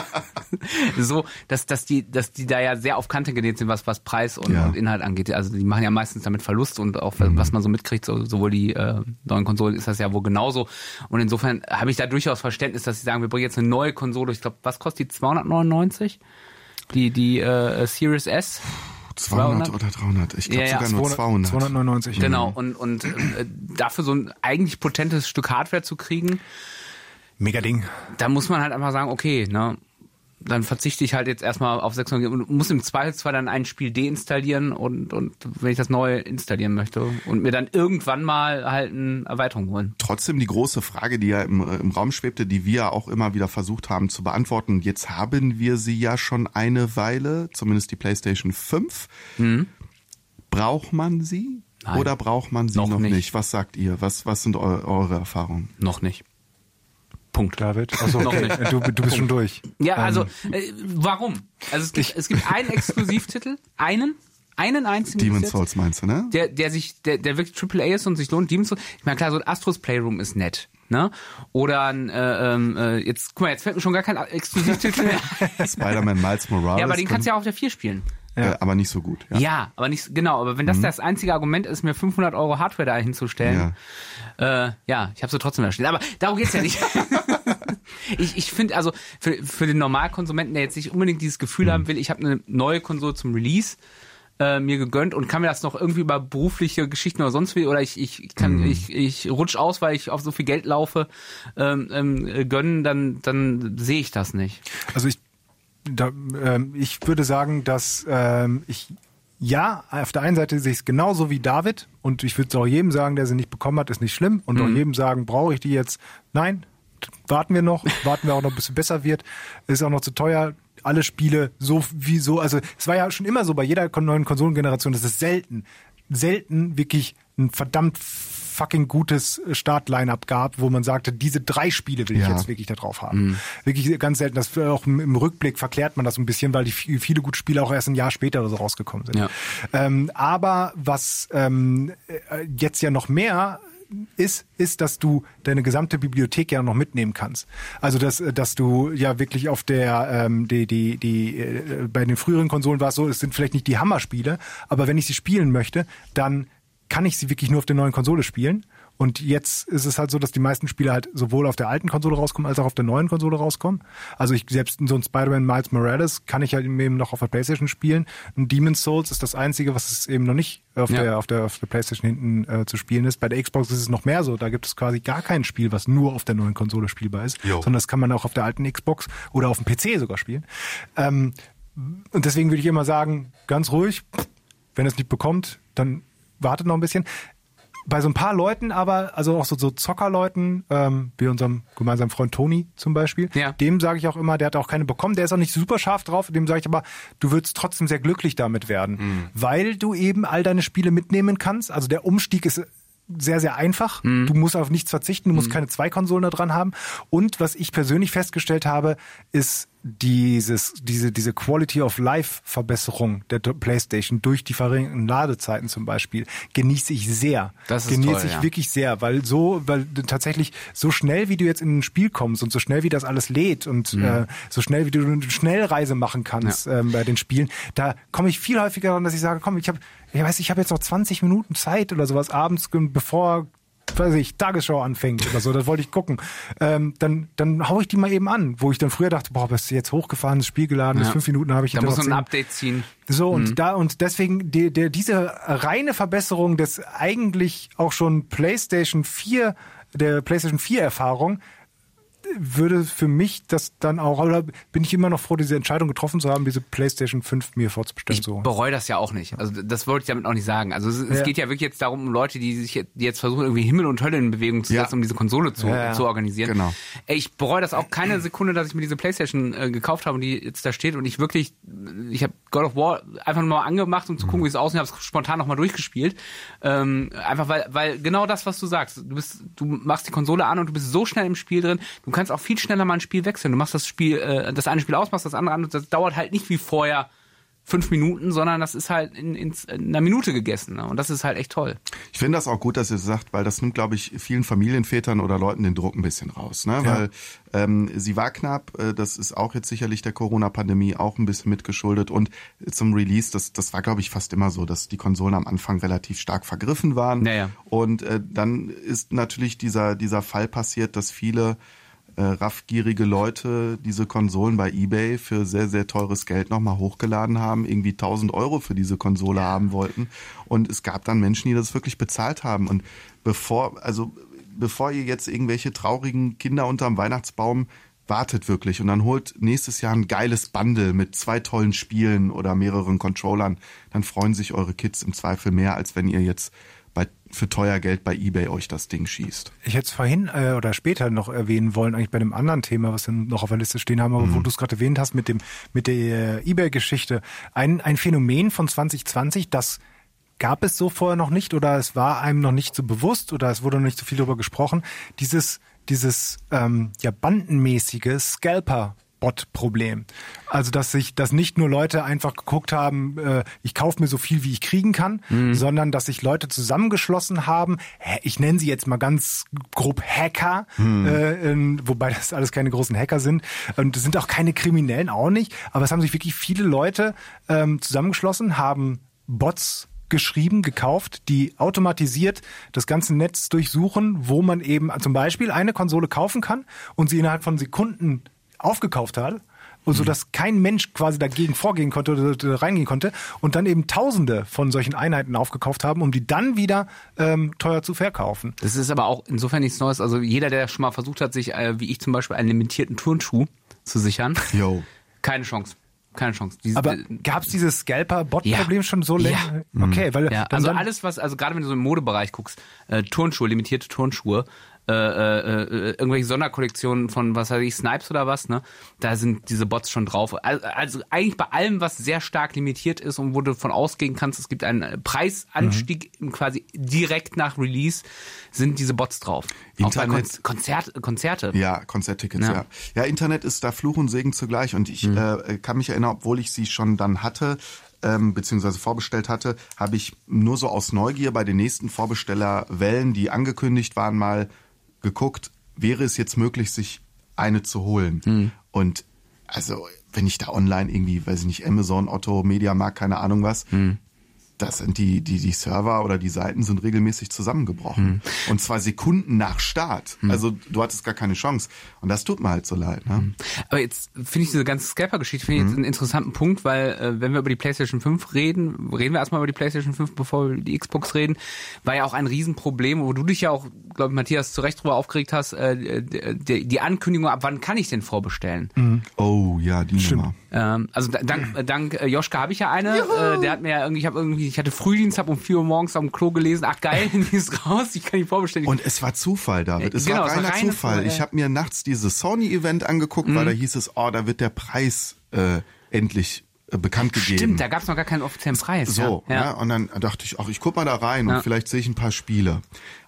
so, dass, dass, die, dass die da ja sehr auf Kante genäht sind, was, was Preis und, Ja. und Inhalt angeht. Also die machen ja meistens damit Verlust und auch was man so mitkriegt, so, sowohl die äh, neuen Konsolen ist das ja wohl genauso. Und insofern habe ich da durchaus Verständnis, dass sie sagen, wir bringen jetzt eine neue Konsole. Ich glaube, was kostet die 299? Die, die äh, Series S? 200 oder 300. Ich glaube Ja, ja, sogar nur 200. 299. Genau, und, und äh, dafür so ein eigentlich potentes Stück Hardware zu kriegen, Mega Ding. da muss man halt einfach sagen, okay, ne, dann verzichte ich halt jetzt erstmal auf 600 und muss im Zweifelsfall dann ein Spiel deinstallieren und, und wenn ich das neue installieren möchte und mir dann irgendwann mal halt eine Erweiterung holen. Trotzdem die große Frage, die ja im, im Raum schwebte, die wir auch immer wieder versucht haben zu beantworten. Jetzt haben wir sie ja schon eine Weile, zumindest die PlayStation 5. Braucht man sie Mhm. Nein. oder braucht man sie Noch noch, nicht. nicht. Was sagt ihr? Was, was sind eu eure Erfahrungen? Noch nicht. Punkt. David. Achso, Noch okay. Du, du bist schon durch. Ja, Ähm, also äh, warum? Also es gibt, es gibt einen Exklusivtitel, einen, einen einzigen. Demon's. Souls meinst du, ne? der, der sich, der, der wirklich AAA ist und sich lohnt. Demon's Souls, ich meine, klar, so ein Astros Playroom ist nett, ne? Oder ein, äh, ähm, äh, jetzt, guck mal, jetzt fällt mir schon gar kein Exklusivtitel mehr. Spider-Man Miles Morales. ja, aber den kannst du ja auch auf der 4 spielen. Ja. äh, aber nicht so gut. Ja. Ja, aber nicht, genau, aber wenn Mhm. das das einzige Argument ist, mir 500 Euro Hardware da hinzustellen, ja, äh, ja ich habe sie trotzdem da stehen. Aber darum geht's ja nicht. ich ich finde, also für, für den Normalkonsumenten, der jetzt nicht unbedingt dieses Gefühl Mhm. haben will, ich habe eine neue Konsole zum Release, äh, mir gegönnt und kann mir das noch irgendwie über berufliche Geschichten oder sonst wie oder ich ich ich kann Mhm. ich ich rutsch aus, weil ich auf so viel Geld laufe, ähm, ähm, äh, gönnen, dann dann sehe ich das nicht. Also ich, da, ähm, ich würde sagen, dass ähm, ich ja, auf der einen Seite sehe ich es genauso wie David und ich würde es auch jedem sagen, der sie nicht bekommen hat, ist nicht schlimm und auch jedem sagen, brauche ich die jetzt? Nein, warten wir noch, warten wir auch noch, bis es besser wird. Ist auch noch zu teuer. Alle Spiele so wie so, also es war ja schon immer so bei jeder neuen Konsolengeneration, das ist selten, selten wirklich ein verdammt fucking gutes Start-Line-Up gab, wo man sagte, diese drei Spiele will ich Ja. jetzt wirklich da drauf haben. Wirklich ganz selten. Das auch im, Rückblick verklärt man das ein bisschen, weil die vi- viele gute Spiele auch erst ein Jahr später oder so rausgekommen sind. Ja. Ähm, aber was ähm, äh, jetzt ja noch mehr ist, ist, dass du deine gesamte Bibliothek ja noch mitnehmen kannst. Also dass, dass du ja wirklich auf der ähm, die die die äh, bei den früheren Konsolen war es so, es sind vielleicht nicht die Hammerspiele, aber wenn ich sie spielen möchte, dann kann ich sie wirklich nur auf der neuen Konsole spielen. Und jetzt ist es halt so, dass die meisten Spiele halt sowohl auf der alten Konsole rauskommen, als auch auf der neuen Konsole rauskommen. Also ich selbst so ein Spider-Man Miles Morales kann ich halt eben noch auf der Playstation spielen. Ein Demon's Souls ist das einzige, was es eben noch nicht auf Ja. der auf der auf der Playstation hinten äh, zu spielen ist. Bei der Xbox ist es noch mehr so. Da gibt es quasi gar kein Spiel, was nur auf der neuen Konsole spielbar ist, Jo. sondern das kann man auch auf der alten Xbox oder auf dem PC sogar spielen. Ähm, und deswegen würde ich immer sagen, ganz ruhig, wenn es nicht bekommt, dann wartet noch ein bisschen. Bei so ein paar Leuten aber, also auch so, so Zockerleuten, ähm, wie unserem gemeinsamen Freund Toni zum Beispiel, Ja. dem sage ich auch immer, der hat auch keine bekommen, der ist auch nicht super scharf drauf, dem sage ich aber, du würdest trotzdem sehr glücklich damit werden, weil du eben all deine Spiele mitnehmen kannst. Also der Umstieg ist sehr, sehr einfach. Du musst auf nichts verzichten, du musst keine zwei Konsolen da dran haben. Und was ich persönlich festgestellt habe, ist dieses, diese, diese Quality of Life Verbesserung der PlayStation durch die verringerten Ladezeiten zum Beispiel genieße ich sehr. Das ist genieße toll, ich ja. wirklich sehr, weil so, weil tatsächlich so schnell wie du jetzt in ein Spiel kommst und so schnell wie das alles lädt und Mhm. äh, so schnell wie du eine Schnellreise machen kannst ähm, bei den Spielen, da komme ich viel häufiger daran, dass ich sage, komm, ich habe, ich weiß, ich habe jetzt noch 20 Minuten Zeit oder sowas abends, bevor weiß ich, Tagesschau anfängt oder so, das wollte ich gucken. Ähm, dann, dann hau ich die mal eben an, wo ich dann früher dachte, boah, bist du jetzt hochgefahren, das Spiel geladen, bis Ja. fünf Minuten habe ich Da muss ein Update ziehen. so, und Mhm. da, und deswegen, die, der, diese reine Verbesserung des eigentlich auch schon PlayStation 4, der PlayStation 4 Erfahrung, würde für mich das dann auch, oder bin ich immer noch froh, diese Entscheidung getroffen zu haben, diese PlayStation 5 mir vorzubestellen. Ich bereue das ja auch nicht. Also das wollte ich damit auch nicht sagen. Also es, es Ja. geht ja wirklich jetzt darum, um Leute, die sich jetzt, versuchen, irgendwie Himmel und Hölle in Bewegung zu Ja. setzen, um diese Konsole zu, Ja, ja. zu organisieren. Genau. Ich bereue das auch keine Sekunde, dass ich mir diese Playstation äh, gekauft habe und die jetzt da steht und ich wirklich, ich habe God of War einfach nur mal angemacht, um zu gucken, wie es aussieht, habe es spontan nochmal durchgespielt. Ähm, einfach weil, weil genau das, was du sagst, du bist, du machst die Konsole an und du bist so schnell im Spiel drin, du kannst auch viel schneller mal ein Spiel wechseln. Du machst das Spiel, äh, das eine Spiel aus, machst das andere an und das dauert halt nicht wie vorher fünf Minuten, sondern das ist halt in, in, in einer Minute gegessen. Ne? Und das ist halt echt toll. Ich finde das auch gut, dass ihr das sagt, weil das nimmt, glaube ich, vielen Familienvätern oder Leuten den Druck ein bisschen raus. Ne? Weil ähm, sie war knapp, äh, das ist auch jetzt sicherlich der Corona-Pandemie auch ein bisschen mitgeschuldet. Und zum Release, das, das war, glaube ich, fast immer so, dass die Konsolen am Anfang relativ stark vergriffen waren. Ja, ja. Und äh, dann ist natürlich dieser, dieser Fall passiert, dass viele äh, raffgierige Leute diese Konsolen bei eBay für sehr, sehr teures Geld nochmal hochgeladen haben, irgendwie 1000 Euro für diese Konsole haben wollten. Und es gab dann Menschen, die das wirklich bezahlt haben. Und bevor, also bevor ihr jetzt irgendwelche traurigen Kinder unterm Weihnachtsbaum wartet wirklich und dann holt nächstes Jahr ein geiles Bundle mit zwei tollen Spielen oder mehreren Controllern, dann freuen sich eure Kids im Zweifel mehr, als wenn ihr jetzt für teuer Geld bei eBay euch das Ding schießt. Ich hätte es vorhin äh, oder später noch erwähnen wollen, eigentlich bei einem anderen Thema, was wir noch auf der Liste stehen haben, aber wo du es gerade erwähnt hast mit dem mit der äh, eBay-Geschichte. Ein, ein Phänomen von 2020, das gab es so vorher noch nicht oder es war einem noch nicht so bewusst oder es wurde noch nicht so viel darüber gesprochen. Dieses dieses ähm, ja bandenmäßige Scalper Bot-Problem. Also, dass sich, dass nicht nur Leute einfach geguckt haben, äh, ich kaufe mir so viel, wie ich kriegen kann, sondern dass sich Leute zusammengeschlossen haben. Ich nenne sie jetzt mal ganz grob Hacker, äh, ähm, wobei das alles keine großen Hacker sind. Und es sind auch keine Kriminellen, auch nicht. Aber es haben sich wirklich viele Leute ähm, zusammengeschlossen, haben Bots geschrieben, gekauft, die automatisiert das ganze Netz durchsuchen, wo man eben zum Beispiel eine Konsole kaufen kann und sie innerhalb von Sekunden aufgekauft hat. Und so dass kein Mensch quasi dagegen vorgehen konnte oder reingehen konnte und dann eben Tausende von solchen Einheiten aufgekauft haben, um die dann wieder ähm, teuer zu verkaufen. Das ist aber auch insofern nichts Neues. Also jeder, der schon mal versucht hat, sich, äh, wie ich zum Beispiel, einen limitierten Turnschuh zu sichern, Yo. keine Chance. Keine Chance. Diese, Aber gab es dieses Scalper-Bot-Problem Ja. schon so länger? Ja. Okay, weil Ja, dann- also dann- alles, was, also gerade wenn du so im Modebereich guckst, äh, Turnschuhe, limitierte Turnschuhe, äh, äh, äh, irgendwelche Sonderkollektionen von, was weiß ich, Snipes oder was, ne? Da sind diese Bots schon drauf. Also, also eigentlich bei allem, was sehr stark limitiert ist und wo du von ausgehen kannst, es gibt einen Preisanstieg Mhm. quasi direkt nach Release, sind diese Bots drauf. Auch Internet- Kon Konzert, Konzerte. Ja, Konzerttickets, Ja. ja. ja. Internet ist da Fluch und Segen zugleich. Und ich Mhm. äh, kann mich erinnern, obwohl ich sie schon dann hatte, ähm, beziehungsweise vorbestellt hatte, habe ich nur so aus Neugier bei den nächsten Vorbestellerwellen, die angekündigt waren, mal geguckt, wäre es jetzt möglich, sich eine zu holen. Mhm. Und also, wenn ich da online irgendwie, weiß ich nicht, Amazon, Otto, Mediamarkt, keine Ahnung was, Mhm. Das sind die, die, die Server oder die Seiten sind regelmäßig zusammengebrochen. Und zwar Sekunden nach Start. Also du hattest gar keine Chance. Und das tut mir halt so leid. Ne? Aber jetzt finde ich diese ganze Scalper-Geschichte finde ich Mhm. jetzt einen interessanten Punkt, weil äh, wenn wir über die PlayStation 5 reden, reden wir erstmal über die PlayStation 5, bevor wir über die Xbox reden, war ja auch ein Riesenproblem, wo du dich ja auch, glaube ich, Matthias, zu Recht drüber aufgeregt hast, äh, die, die Ankündigung, ab wann kann ich denn vorbestellen? Oh ja, die Nummer. Ähm, also da- dank, äh, dank äh, Joschka habe ich ja eine. Äh, der hat mir ja irgendwie, ich habe irgendwie, ich hatte Frühdienst, habe um 4 Uhr morgens am Klo gelesen, ach geil, die ist raus, ich kann die vorbestellen. Und es war Zufall, David. Es Genau, war reiner reine Zufall. Zufall, Ich. Mhm. habe mir nachts dieses Sony-Event angeguckt, weil da hieß es, oh, da wird der Preis äh, endlich äh, bekannt gegeben. Stimmt, da gab es noch gar keinen offiziellen Preis. So, ja. ja. Ja. und dann dachte ich, ach, ich guck mal da rein Ja. und vielleicht sehe ich ein paar Spiele.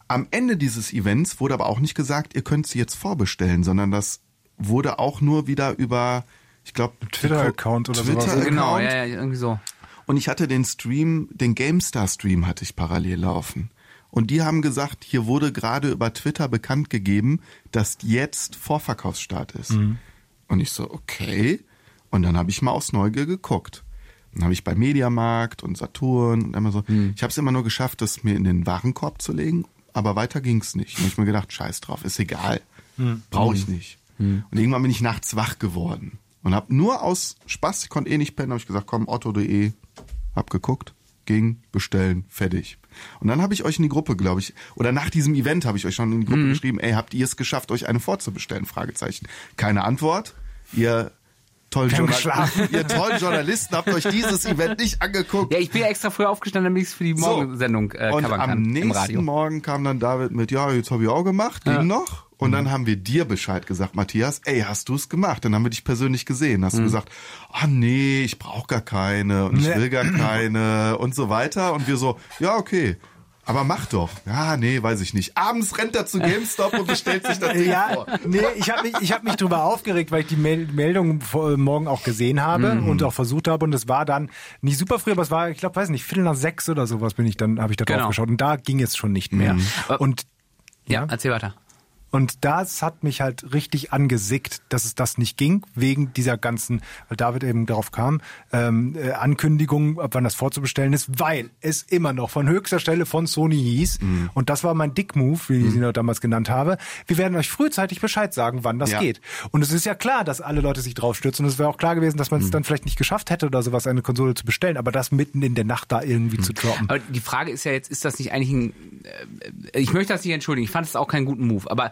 Am Ende dieses Events wurde aber auch nicht gesagt, ihr könnt sie jetzt vorbestellen, sondern das wurde auch nur wieder über, ich glaube, Twitter-Account oder sowas. Twitter Genau, Account. ja, ja, irgendwie so. Und ich hatte den Stream, den GameStar-Stream hatte ich parallel laufen. Und die haben gesagt, hier wurde gerade über Twitter bekannt gegeben, dass jetzt Vorverkaufsstart ist. Und ich so, okay. Und dann habe ich mal aus Neugier geguckt. Dann habe ich bei Mediamarkt und Saturn und immer so, ich habe es immer nur geschafft, das mir in den Warenkorb zu legen, aber weiter ging's nicht. Und ich mir gedacht, scheiß drauf, ist egal. Brauche ich nicht. Und irgendwann bin ich nachts wach geworden und habe nur aus Spaß, ich konnte eh nicht pennen, habe ich gesagt, komm, otto.de, hab geguckt, ging, bestellen, fertig. Und dann habe ich euch in die Gruppe, glaube ich, oder nach diesem Event habe ich euch schon in die Gruppe Mhm. geschrieben, ey, habt ihr es geschafft, euch eine vorzubestellen? Fragezeichen. Keine Antwort. Ihr tollen, Journal- ihr tollen Journalisten habt euch dieses Event nicht angeguckt. Ja, ich bin ja extra früher aufgestanden, damit ich es für die So. Morgensendung äh, und am nächsten. Morgen kam dann David mit, ja, jetzt habe ich auch gemacht, ging noch. Und Mhm. dann haben wir dir Bescheid gesagt, Matthias, ey, hast du es gemacht? Dann haben wir dich persönlich gesehen. Mhm. Hast du gesagt, ah nee, ich brauche gar keine und ich Nee. will gar keine und so weiter. Und wir so, ja, okay. Aber mach doch. Ja, nee, weiß ich nicht. Abends rennt er zu GameStop und bestellt sich das Ding Ja, vor. nee, ich habe mich, ich hab mich drüber aufgeregt, weil ich die Mel Meldung vor, morgen auch gesehen habe Mhm. und auch versucht habe. Und es war dann nicht super früh, aber es war, ich glaube, weiß nicht, Viertel nach sechs oder sowas bin ich dann, habe ich da drauf Genau. geschaut. Und da ging es schon nicht mehr. Und Ja, erzähl weiter. Und das hat mich halt richtig angesickt, dass es das nicht ging, wegen dieser ganzen, weil David eben darauf kam, ähm, äh, Ankündigung, ab wann das vorzubestellen ist, weil es immer noch von höchster Stelle von Sony hieß. Mhm. Und das war mein Dick-Move, wie ich ihn noch damals genannt habe. Wir werden euch frühzeitig Bescheid sagen, wann das Ja. geht. Und es ist ja klar, dass alle Leute sich drauf stürzen. Und es wäre auch klar gewesen, dass man es Mhm. dann vielleicht nicht geschafft hätte oder sowas, eine Konsole zu bestellen. Aber das mitten in der Nacht da irgendwie Mhm. zu droppen. Aber die Frage ist ja jetzt, ist das nicht eigentlich ein, äh, ich möchte das nicht entschuldigen, ich fand es auch keinen guten Move, aber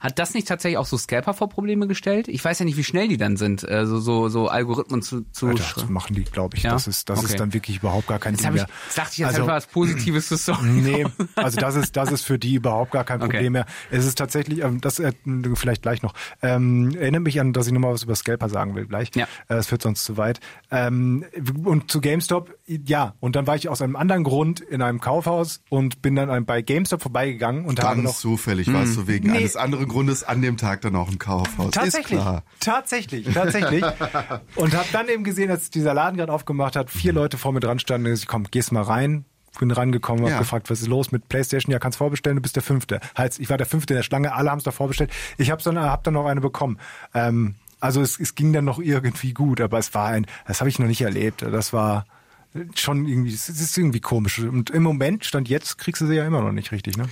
hat das nicht tatsächlich auch so Scalper vor Probleme gestellt? Ich weiß ja nicht, wie schnell die dann sind, äh, so, so, so Algorithmen zu, zu Alter, das machen die, glaube ich. Ja? Das ist, das Okay. ist dann wirklich überhaupt gar kein Jetzt, Ding hab ich, mehr. jetzt dachte ich, jetzt Also- einfach was Positives zu Sony. Nee, also das ist, das ist für die überhaupt gar kein Okay. Problem mehr. Es ist tatsächlich, ähm, das äh, vielleicht gleich noch, ähm, erinnert mich an, dass ich nochmal was über Scalper sagen will gleich. Ja. Äh, Das führt sonst zu weit. Ähm, und zu GameStop, ja. Und dann war ich aus einem anderen Grund in einem Kaufhaus und bin dann bei GameStop vorbeigegangen und habe Ganz noch zufällig warst du wegen Nee. eines anderen Grundes an dem Tag dann auch im Kaufhaus. Tatsächlich, Ist tatsächlich, tatsächlich. und habe dann eben gesehen, als dieser Laden gerade aufgemacht hat, vier Leute vor mir dran standen. Und ich komm, gehst mal rein. Bin rangekommen, hab Ja. gefragt, was ist los mit PlayStation? Ja, kannst vorbestellen, du bist der Fünfte. Halt, ich war der Fünfte in der Schlange, alle haben es da vorbestellt. Ich habe dann, hab dann noch eine bekommen. Ähm, also es, es ging dann noch irgendwie gut, aber es war ein, das habe ich noch nicht erlebt. Das war schon irgendwie, es ist irgendwie komisch. Und im Moment, stand jetzt, kriegst du sie ja immer noch nicht richtig, ne?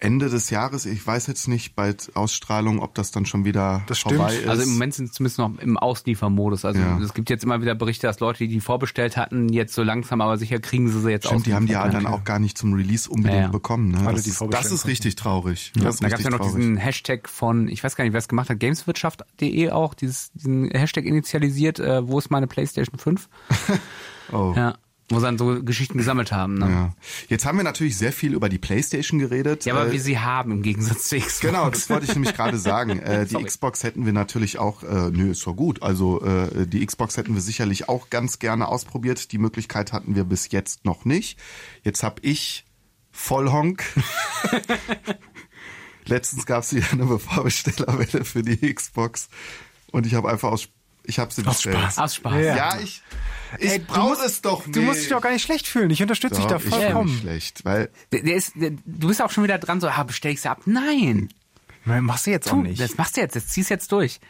Ende des Jahres, ich weiß jetzt nicht bei Ausstrahlung, ob das dann schon wieder Das stimmt. vorbei ist. Also im Moment sind sie zumindest noch im Ausliefermodus. Also Ja. es gibt jetzt immer wieder Berichte, dass Leute, die die vorbestellt hatten, jetzt so langsam aber sicher kriegen sie sie jetzt Stimmt, die haben die ja dann auch gar nicht zum Release unbedingt Ja, ja. bekommen. Ne? Das, die ist, das ist richtig traurig. Ja, da gab es ja noch traurig. diesen Hashtag von, ich weiß gar nicht, wer es gemacht hat, gameswirtschaft.de auch, dieses, diesen Hashtag initialisiert, äh, wo ist meine Playstation 5? Oh. Ja. Wo sie dann so Geschichten gesammelt haben. Ne? Ja. Jetzt haben wir natürlich sehr viel über die Playstation geredet. Ja, aber Äh, wir sie haben im Gegensatz zu Xbox. Genau, das wollte ich nämlich gerade sagen. Äh, die. Xbox hätten wir natürlich auch, äh, nö, ist doch gut. Also äh, die Xbox hätten wir sicherlich auch ganz gerne ausprobiert. Die Möglichkeit hatten wir bis jetzt noch nicht. Jetzt habe ich Vollhonk. Letztens gab es wieder eine Vorbestellerwelle für die Xbox und ich habe einfach aus, ich habe sie bestellt. Spaß. Aus Spaß. Ja. Ja, ich, ich Ey, du brauche musst- es doch nicht. Du musst dich doch gar nicht schlecht fühlen. Ich unterstütze dich da Doch, ich fühle mich vollkommen. schlecht, weil Der, der ist, der, du bist auch schon wieder dran, so, ah, bestell ich sie ab. Nein, Nein, Machst du jetzt auch tu, nicht. das machst du jetzt, das ziehst jetzt durch.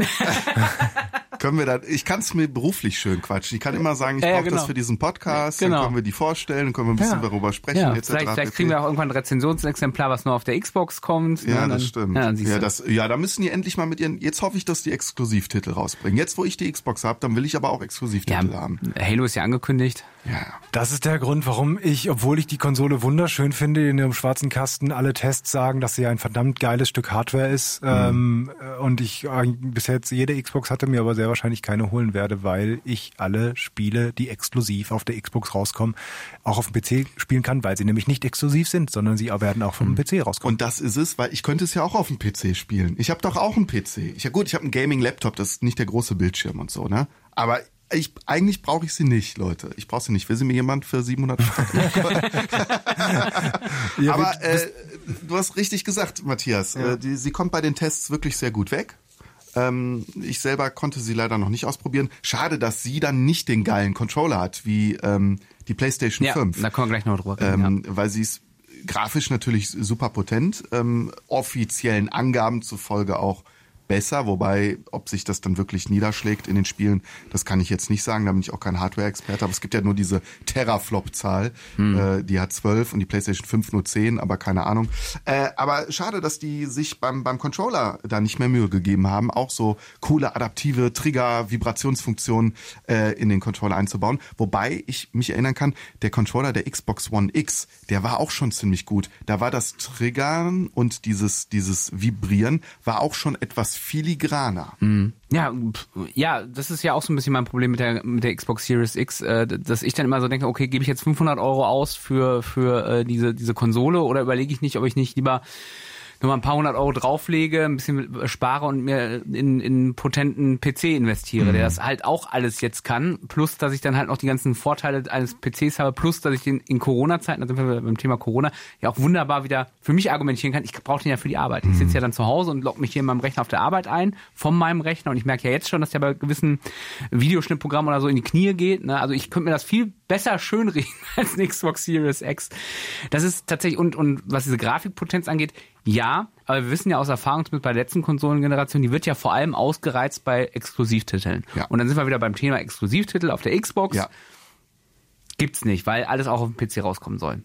Ja. können wir da, ich kann es mir beruflich schön quatschen. Ich kann immer sagen, ich Ja, ja, brauche genau. das für diesen Podcast, Genau. dann können wir die vorstellen, dann können wir ein bisschen Ja. darüber sprechen, Ja, etc. vielleicht, vielleicht kriegen wir auch irgendwann ein Rezensionsexemplar, was nur auf der Xbox kommt. ja, ne, dann, das stimmt. Ja, Ja, dann das, ja, da müssen die endlich mal mit ihren. Jetzt hoffe ich, dass die Exklusivtitel rausbringen. Jetzt, wo ich die Xbox habe, dann will ich aber auch ja, Exklusivtitel haben. Halo ist ja angekündigt. Ja. Das ist der Grund, warum ich, obwohl ich die Konsole wunderschön finde, in ihrem schwarzen Kasten alle Tests sagen, dass sie ein verdammt geiles Stück Hardware ist. Ähm, äh, und ich äh, bisher jetzt jede Xbox hatte, mir aber sehr wahrscheinlich keine holen werde, weil ich alle Spiele, die exklusiv auf der Xbox rauskommen, auch auf dem PC spielen kann, weil sie nämlich nicht exklusiv sind, sondern sie werden auch vom PC rauskommen. Und das ist es, weil ich könnte es ja auch auf dem PC spielen. Ich habe doch auch einen PC. Ich ja gut, ich habe einen Gaming-Laptop, das ist nicht der große Bildschirm und so, ne? Aber ich, eigentlich brauche ich sie nicht, Leute. Ich brauche sie nicht. Will sie mir jemand für 700 Ja, Aber äh, du hast richtig gesagt, Matthias. Äh, die, sie kommt bei den Tests wirklich sehr gut weg. Ähm, ich selber konnte sie leider noch nicht ausprobieren. Schade, dass sie dann nicht den geilen Controller hat wie ähm, die PlayStation Ja, 5. da können wir gleich noch drüber reden. Ähm, Weil sie ist grafisch natürlich super potent, ähm, offiziellen Angaben zufolge auch besser, wobei, ob sich das dann wirklich niederschlägt in den Spielen, das kann ich jetzt nicht sagen, da bin ich auch kein Hardware-Experte, aber es gibt ja nur diese Teraflop-Zahl, äh, die hat 12 und die PlayStation 5 nur 10, aber keine Ahnung. Äh, aber schade, dass die sich beim, beim Controller da nicht mehr Mühe gegeben haben, auch so coole adaptive Trigger, Vibrationsfunktionen äh, in den Controller einzubauen, wobei ich mich erinnern kann, der Controller der Xbox One X, der war auch schon ziemlich gut. Da war das Triggern und dieses, dieses Vibrieren war auch schon etwas filigraner. Ja, pf, ja, das ist ja auch so ein bisschen mein Problem mit der, mit der Xbox Series X, äh, dass ich dann immer so denke, okay, gebe ich jetzt 500 Euro aus für, für äh, diese, diese Konsole oder überlege ich nicht, ob ich nicht lieber nur mal ein paar hundert Euro drauflege, ein bisschen spare und mir in, in einen potenten PC investiere, der das halt auch alles jetzt kann, plus dass ich dann halt noch die ganzen Vorteile eines PCs habe, plus dass ich den in Corona-Zeiten, da sind wir beim Thema Corona, ja auch wunderbar wieder für mich argumentieren kann, ich brauche den ja für die Arbeit. Ich sitze ja dann zu Hause und logge mich hier in meinem Rechner auf der Arbeit ein, von meinem Rechner und ich merke ja jetzt schon, dass der bei gewissen Videoschnittprogrammen oder so in die Knie geht. Ne? Also ich könnte mir das viel besser schönreden als eine Xbox Series X. Das ist tatsächlich, und, und was diese Grafikpotenz angeht, ja, aber wir wissen ja aus Erfahrung mit bei der letzten Konsolengeneration, die wird ja vor allem ausgereizt bei Exklusivtiteln. Ja. Und dann sind wir wieder beim Thema Exklusivtitel auf der Xbox. Ja. Gibt's nicht, weil alles auch auf dem PC rauskommen soll.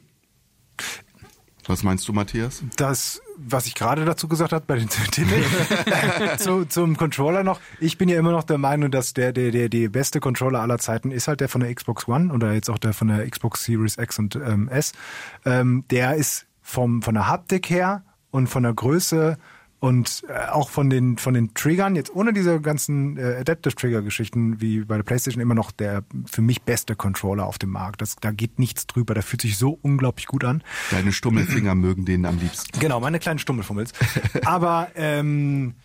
Was meinst du, Matthias? das, was ich gerade dazu gesagt habe bei den Titeln, zu, zum Controller noch. Ich bin ja immer noch der Meinung, dass der, der, der, der beste Controller aller Zeiten ist halt der von der Xbox One oder jetzt auch der von der Xbox Series X und ähm, S. Ähm, der ist vom, von der Haptik her und von der Größe und äh, auch von den von den Triggern jetzt ohne diese ganzen äh, Adaptive Trigger Geschichten wie bei der PlayStation immer noch der für mich beste Controller auf dem Markt. Das, da geht nichts drüber. Der fühlt sich so unglaublich gut an. Deine Stummelfinger mögen den am liebsten. Genau, meine kleinen Stummelfummels. Aber ähm,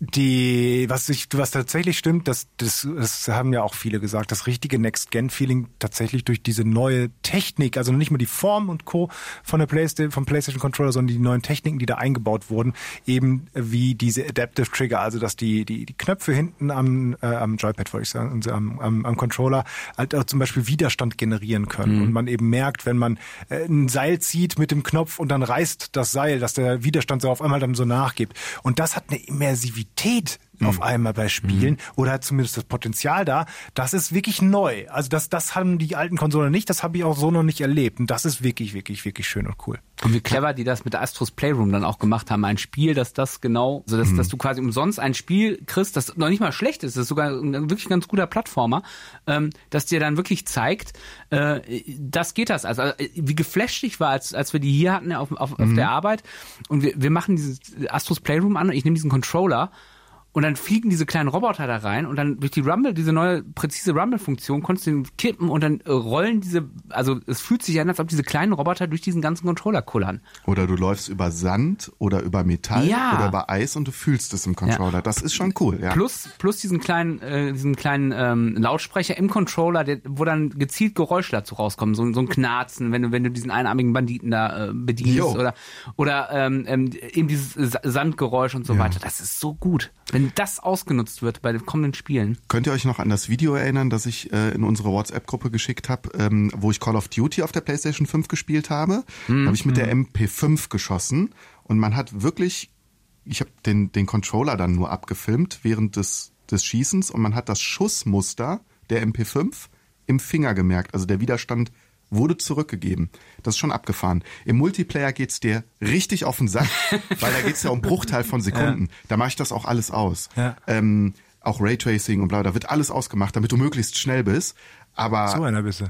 die, was ich, was tatsächlich stimmt, das, das, das haben ja auch viele gesagt, das richtige Next-Gen-Feeling tatsächlich durch diese neue Technik, also nicht nur die Form und Co. von der PlayStation, vom PlayStation Controller, sondern die neuen Techniken, die da eingebaut wurden, eben wie diese Adaptive Trigger, also dass die, die, die Knöpfe hinten am, äh, am Joypad, wollte ich sagen, und am, am, am Controller halt auch zum Beispiel Widerstand generieren können. Und man eben merkt, wenn man äh, ein Seil zieht mit dem Knopf und dann reißt das Seil, dass der Widerstand so auf einmal dann so nachgibt. Und das hat eine Immersivität Naivität auf einmal bei Spielen oder hat zumindest das Potenzial da. Das ist wirklich neu. Also das, das haben die alten Konsolen nicht, das habe ich auch so noch nicht erlebt. Und das ist wirklich, wirklich, wirklich schön und cool. Und wie clever die das mit Astros Playroom dann auch gemacht haben. Ein Spiel, dass das genau, so dass, dass du quasi umsonst ein Spiel kriegst, das noch nicht mal schlecht ist, das ist sogar ein wirklich ganz guter Plattformer, ähm, das dir dann wirklich zeigt, äh, das geht das. Also äh, wie geflasht ich war, als, als wir die hier hatten auf, auf, auf der Arbeit und wir, wir machen dieses Astros Playroom an und ich nehme diesen Controller und dann fliegen diese kleinen Roboter da rein und dann durch die Rumble, diese neue präzise Rumble-Funktion, konntest du den kippen und dann äh, rollen diese, also es fühlt sich an, als ob diese kleinen Roboter durch diesen ganzen Controller kullern. Oder du läufst über Sand oder über Metall Ja. oder über Eis und du fühlst es im Controller. Das ist schon cool, ja. Plus, plus diesen kleinen, äh, diesen kleinen ähm, Lautsprecher im Controller, der, wo dann gezielt Geräusche dazu rauskommen, so, so ein Knarzen, wenn du, wenn du diesen einarmigen Banditen da äh, bedienst Jo. oder oder ähm, ähm, eben dieses Sa- Sandgeräusch und so weiter. Das ist so gut, wenn das ausgenutzt wird bei den kommenden Spielen. Könnt ihr euch noch an das Video erinnern, das ich äh, in unsere WhatsApp-Gruppe geschickt habe, ähm, wo ich Call of Duty auf der PlayStation 5 gespielt habe? Da habe ich mit der MP5 geschossen und man hat wirklich, ich habe den, den Controller dann nur abgefilmt während des, des Schießens und man hat das Schussmuster der MP5 im Finger gemerkt. Also der Widerstand wurde zurückgegeben. Das ist schon abgefahren. Im Multiplayer geht's dir richtig auf den Sack, weil da geht's ja um Bruchteil von Sekunden. Da mache ich das auch alles aus. Ja. Ähm, auch Raytracing und bla, da wird alles ausgemacht, damit du möglichst schnell bist. Aber So einer bist du.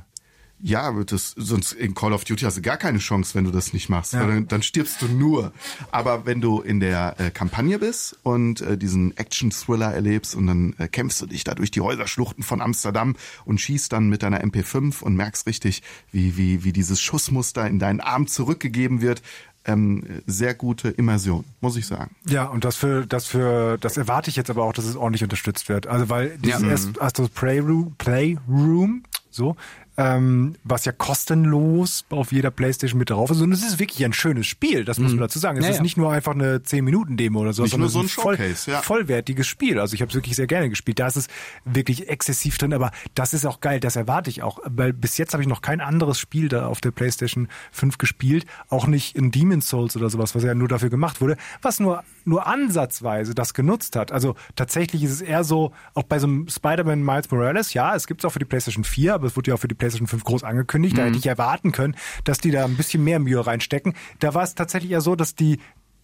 Ja, das, sonst in Call of Duty hast du gar keine Chance, wenn du das nicht machst. Ja. Dann, dann stirbst du nur. Aber wenn du in der äh, Kampagne bist und äh, diesen Action-Thriller erlebst und dann äh, kämpfst du dich da durch die Häuserschluchten von Amsterdam und schießt dann mit deiner MP5 und merkst richtig, wie, wie, wie dieses Schussmuster in deinen Arm zurückgegeben wird. Ähm, sehr gute Immersion, muss ich sagen. Ja, und das für, das für, das erwarte ich jetzt aber auch, dass es ordentlich unterstützt wird. Also weil dieses Ja. erst Astros Playroom, Playroom, so, ähm, was ja kostenlos auf jeder Playstation mit drauf ist. Und es ist wirklich ein schönes Spiel, das muss man dazu sagen. Es Ja, ist ja. nicht nur einfach eine 10-Minuten-Demo oder so, Nicht sondern nur so es ein ist voll, ja. vollwertiges Spiel. Also ich habe es wirklich sehr gerne gespielt. Da ist es wirklich exzessiv drin, aber das ist auch geil, das erwarte ich auch. Weil bis jetzt habe ich noch kein anderes Spiel da auf der PlayStation 5 gespielt, auch nicht in Demon's Souls oder sowas, was ja nur dafür gemacht wurde, was nur nur ansatzweise das genutzt hat. Also tatsächlich ist es eher so, auch bei so einem Spider-Man Miles Morales, ja, es gibt es auch für die PlayStation 4, aber es wurde ja auch für die PlayStation 5 groß angekündigt. Da hätte ich erwarten können, dass die da ein bisschen mehr Mühe reinstecken. Da war es tatsächlich eher so, dass die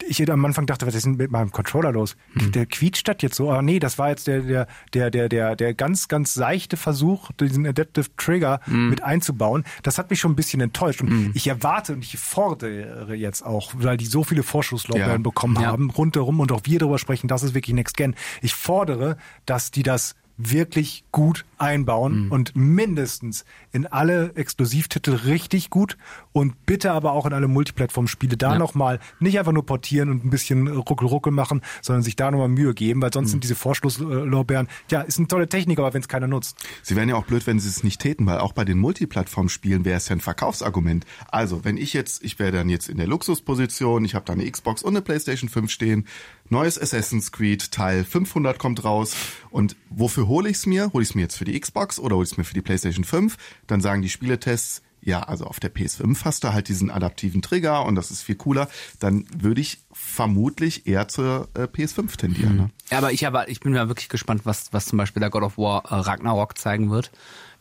ich am Anfang dachte, was ist denn mit meinem Controller los? Der quietscht das jetzt so. Aber nee, das war jetzt der, der, der, der, der, der ganz, ganz seichte Versuch, diesen Adaptive Trigger mit einzubauen. Das hat mich schon ein bisschen enttäuscht. Und ich erwarte und ich fordere jetzt auch, weil die so viele Vorschusslorbeeren Ja. bekommen Ja. haben, rundherum und auch wir darüber sprechen, das ist wirklich Next Gen. Ich fordere, dass die das wirklich gut einbauen Mhm. und mindestens in alle Exklusivtitel richtig gut und bitte aber auch in alle Multiplattform-Spiele da Ja. nochmal nicht einfach nur portieren und ein bisschen ruckel-ruckel machen, sondern sich da nochmal Mühe geben, weil sonst Mhm. sind diese Vorschlusslorbeeren, ja, ist eine tolle Technik, aber wenn es keiner nutzt. Sie wären ja auch blöd, wenn sie es nicht täten, weil auch bei den Multiplattform-Spielen wäre es ja ein Verkaufsargument. Also, wenn ich jetzt, ich wäre dann jetzt in der Luxusposition, ich habe da eine Xbox und eine PlayStation 5 stehen, neues Assassin's Creed Teil 500 kommt raus und wofür hole ich es mir? Hole ich es mir jetzt für die Xbox oder hole ich es mir für die PlayStation 5? Dann sagen die Spieletests, ja, also auf der PS5 hast du halt diesen adaptiven Trigger und das ist viel cooler. Dann würde ich vermutlich eher zur äh, PS5 tendieren. Ne? Ja, aber ich, aber ich bin ja wirklich gespannt, was, was zum Beispiel der God of War äh, Ragnarok zeigen wird.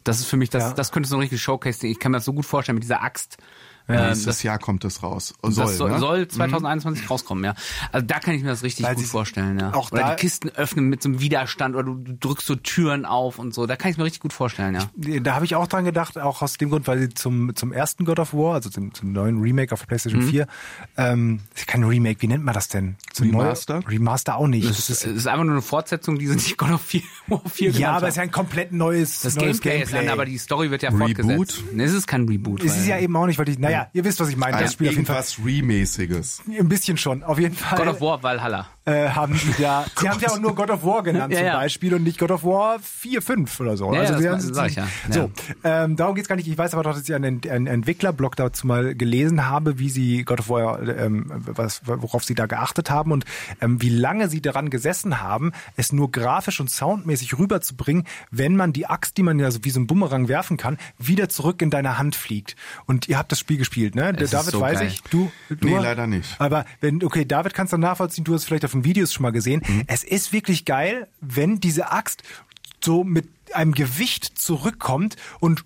Das ist für mich, das, Ja. das könnte so ein richtiges Showcase-Ding. Ich kann mir das so gut vorstellen mit dieser Axt. Nächstes Jahr kommt es raus. Soll, das soll, ne? soll 2021 rauskommen, ja. Also da kann ich mir das richtig Weil gut vorstellen, ja. auch oder da- die Kisten öffnen mit so einem Widerstand oder du, du drückst so Türen auf und so. Da kann ich mir richtig gut vorstellen, ja. Da habe ich auch dran gedacht, auch aus dem Grund, weil sie zum, zum ersten God of War, also zum, zum neuen Remake auf der Mhm. PlayStation 4, ähm, ist kein Remake, wie nennt man das denn? Zum Remaster? Neu- Remaster auch nicht. Das ist, ist einfach nur eine Fortsetzung, die sie nicht God of 4, War 4 ja, aber es ist ja ein komplett neues, das neues Gameplay, ist dann, aber die Story wird ja Reboot? fortgesetzt. Nee, es ist kein Reboot. es ist ja eben auch nicht, weil ich, naja, ihr wisst, was ich meine. Ein Das Spiel auf jeden Fall. Remäßiges. Ein bisschen schon, auf jeden Fall. God of War Valhalla. Äh, haben sie ja, sie haben ja auch nur God of War genannt Ja, zum ja. Beispiel und nicht God of War 4, 5 oder so. Ja, ja, sie das haben- sag ich ja. So, ähm, darum geht's gar nicht. Ich weiß aber doch, dass ich einen, einen Entwicklerblog dazu mal gelesen habe, wie sie God of War, ähm, was, worauf sie da geachtet haben und ähm, wie lange sie daran gesessen haben, es nur grafisch und soundmäßig rüberzubringen, wenn man die Axt, die man ja so wie so ein Bumerang werfen kann, wieder zurück in deine Hand fliegt. Und ihr habt das Spiel gespielt, ne? Der ist David so weiß geil. ich. Du, du Nee, leider nicht. aber wenn, okay, David kannst du nachvollziehen, du hast vielleicht auf den Videos schon mal gesehen. Mhm. Es ist wirklich geil, wenn diese Axt so mit einem Gewicht zurückkommt und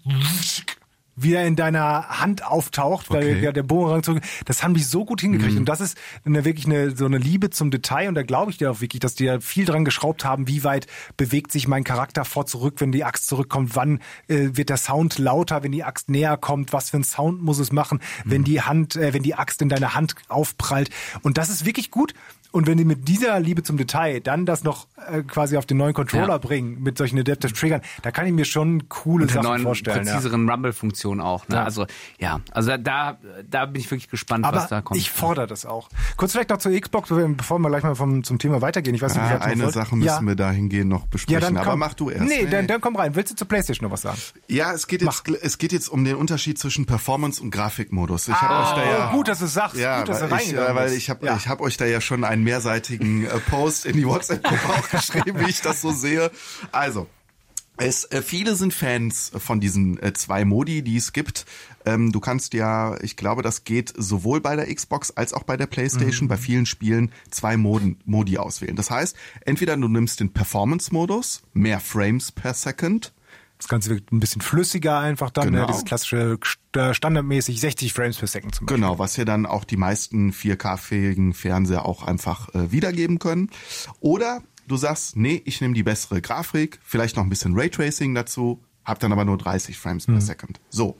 wieder in deiner Hand auftaucht, weil Okay. der Bumerang zurück. Das haben die so gut hingekriegt. Und das ist eine, wirklich eine, so eine Liebe zum Detail. Und da glaube ich dir auch wirklich, dass die da viel dran geschraubt haben, wie weit bewegt sich mein Charakter vor zurück, wenn die Axt zurückkommt, wann äh, wird der Sound lauter, wenn die Axt näher kommt, was für ein Sound muss es machen, wenn die Hand, äh, wenn die Axt in deine Hand aufprallt. Und das ist wirklich gut. Und wenn die mit dieser Liebe zum Detail dann das noch äh, quasi auf den neuen Controller Ja. bringen, mit solchen Adaptive Triggern, da kann ich mir schon coole Sachen neuen vorstellen. Ja. präziseren Rumble-Funktion auch. Ne? Ja. Also ja, also da, da bin ich wirklich gespannt, Aber was da kommt. ich fordere das auch. Kurz vielleicht noch zur Xbox, bevor wir gleich mal vom, zum Thema weitergehen. Ich weiß nicht, wie Ah, eine. Sache müssen ja. wir dahingehend noch Ja, besprechen. dann aber komm. mach du erst. Nee, dann, dann komm rein. Willst du zur Playstation noch was sagen? Ja, es geht jetzt, es geht jetzt um den Unterschied zwischen Performance und Grafikmodus. Ich habe euch da ja Oh, gut, dass du es sagst. Ja, gut, dass du weil ich, äh, weil ich habe ja. ich hab euch da ja schon einen mehrseitigen äh, Post in die WhatsApp-Gruppe auch geschrieben, wie ich das so sehe. Also, es, äh, viele sind Fans von diesen äh, zwei Modi, die es gibt. Ähm, du kannst ja, ich glaube, das geht sowohl bei der Xbox als auch bei der PlayStation, bei vielen Spielen zwei Moden, Modi auswählen. Das heißt, entweder du nimmst den Performance-Modus, mehr Frames per Second, Das Ganze wird ein bisschen flüssiger einfach dann. Genau. Ne? Dieses klassische st- standardmäßig 60 Frames per Second zum Beispiel. Genau, was ja dann auch die meisten 4K-fähigen Fernseher auch einfach äh, wiedergeben können. Oder du sagst, nee, ich nehme die bessere Grafik, vielleicht noch ein bisschen Raytracing dazu, hab dann aber nur 30 Frames per Second. So.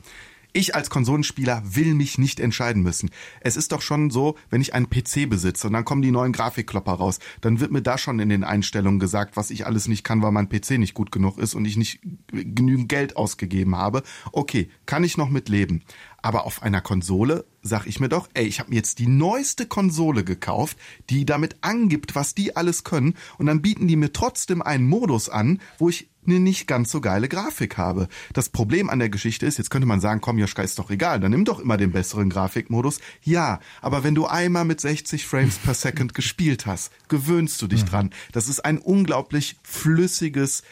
Ich als Konsolenspieler will mich nicht entscheiden müssen. Es ist doch schon so, wenn ich einen PC besitze und dann kommen die neuen Grafikklopper raus, dann wird mir da schon in den Einstellungen gesagt, was ich alles nicht kann, weil mein PC nicht gut genug ist und ich nicht genügend Geld ausgegeben habe. Okay, kann ich noch mit leben. Aber auf einer Konsole sag ich mir doch, ey, ich habe mir jetzt die neueste Konsole gekauft, die damit angibt, was die alles können, und dann bieten die mir trotzdem einen Modus an, wo ich eine nicht ganz so geile Grafik habe. Das Problem an der Geschichte ist, jetzt könnte man sagen, komm Joschka, ist doch egal, dann nimm doch immer den besseren Grafikmodus. Ja, aber wenn du einmal mit 60 Frames per Second gespielt hast, gewöhnst du dich dran. Das ist ein unglaublich flüssiges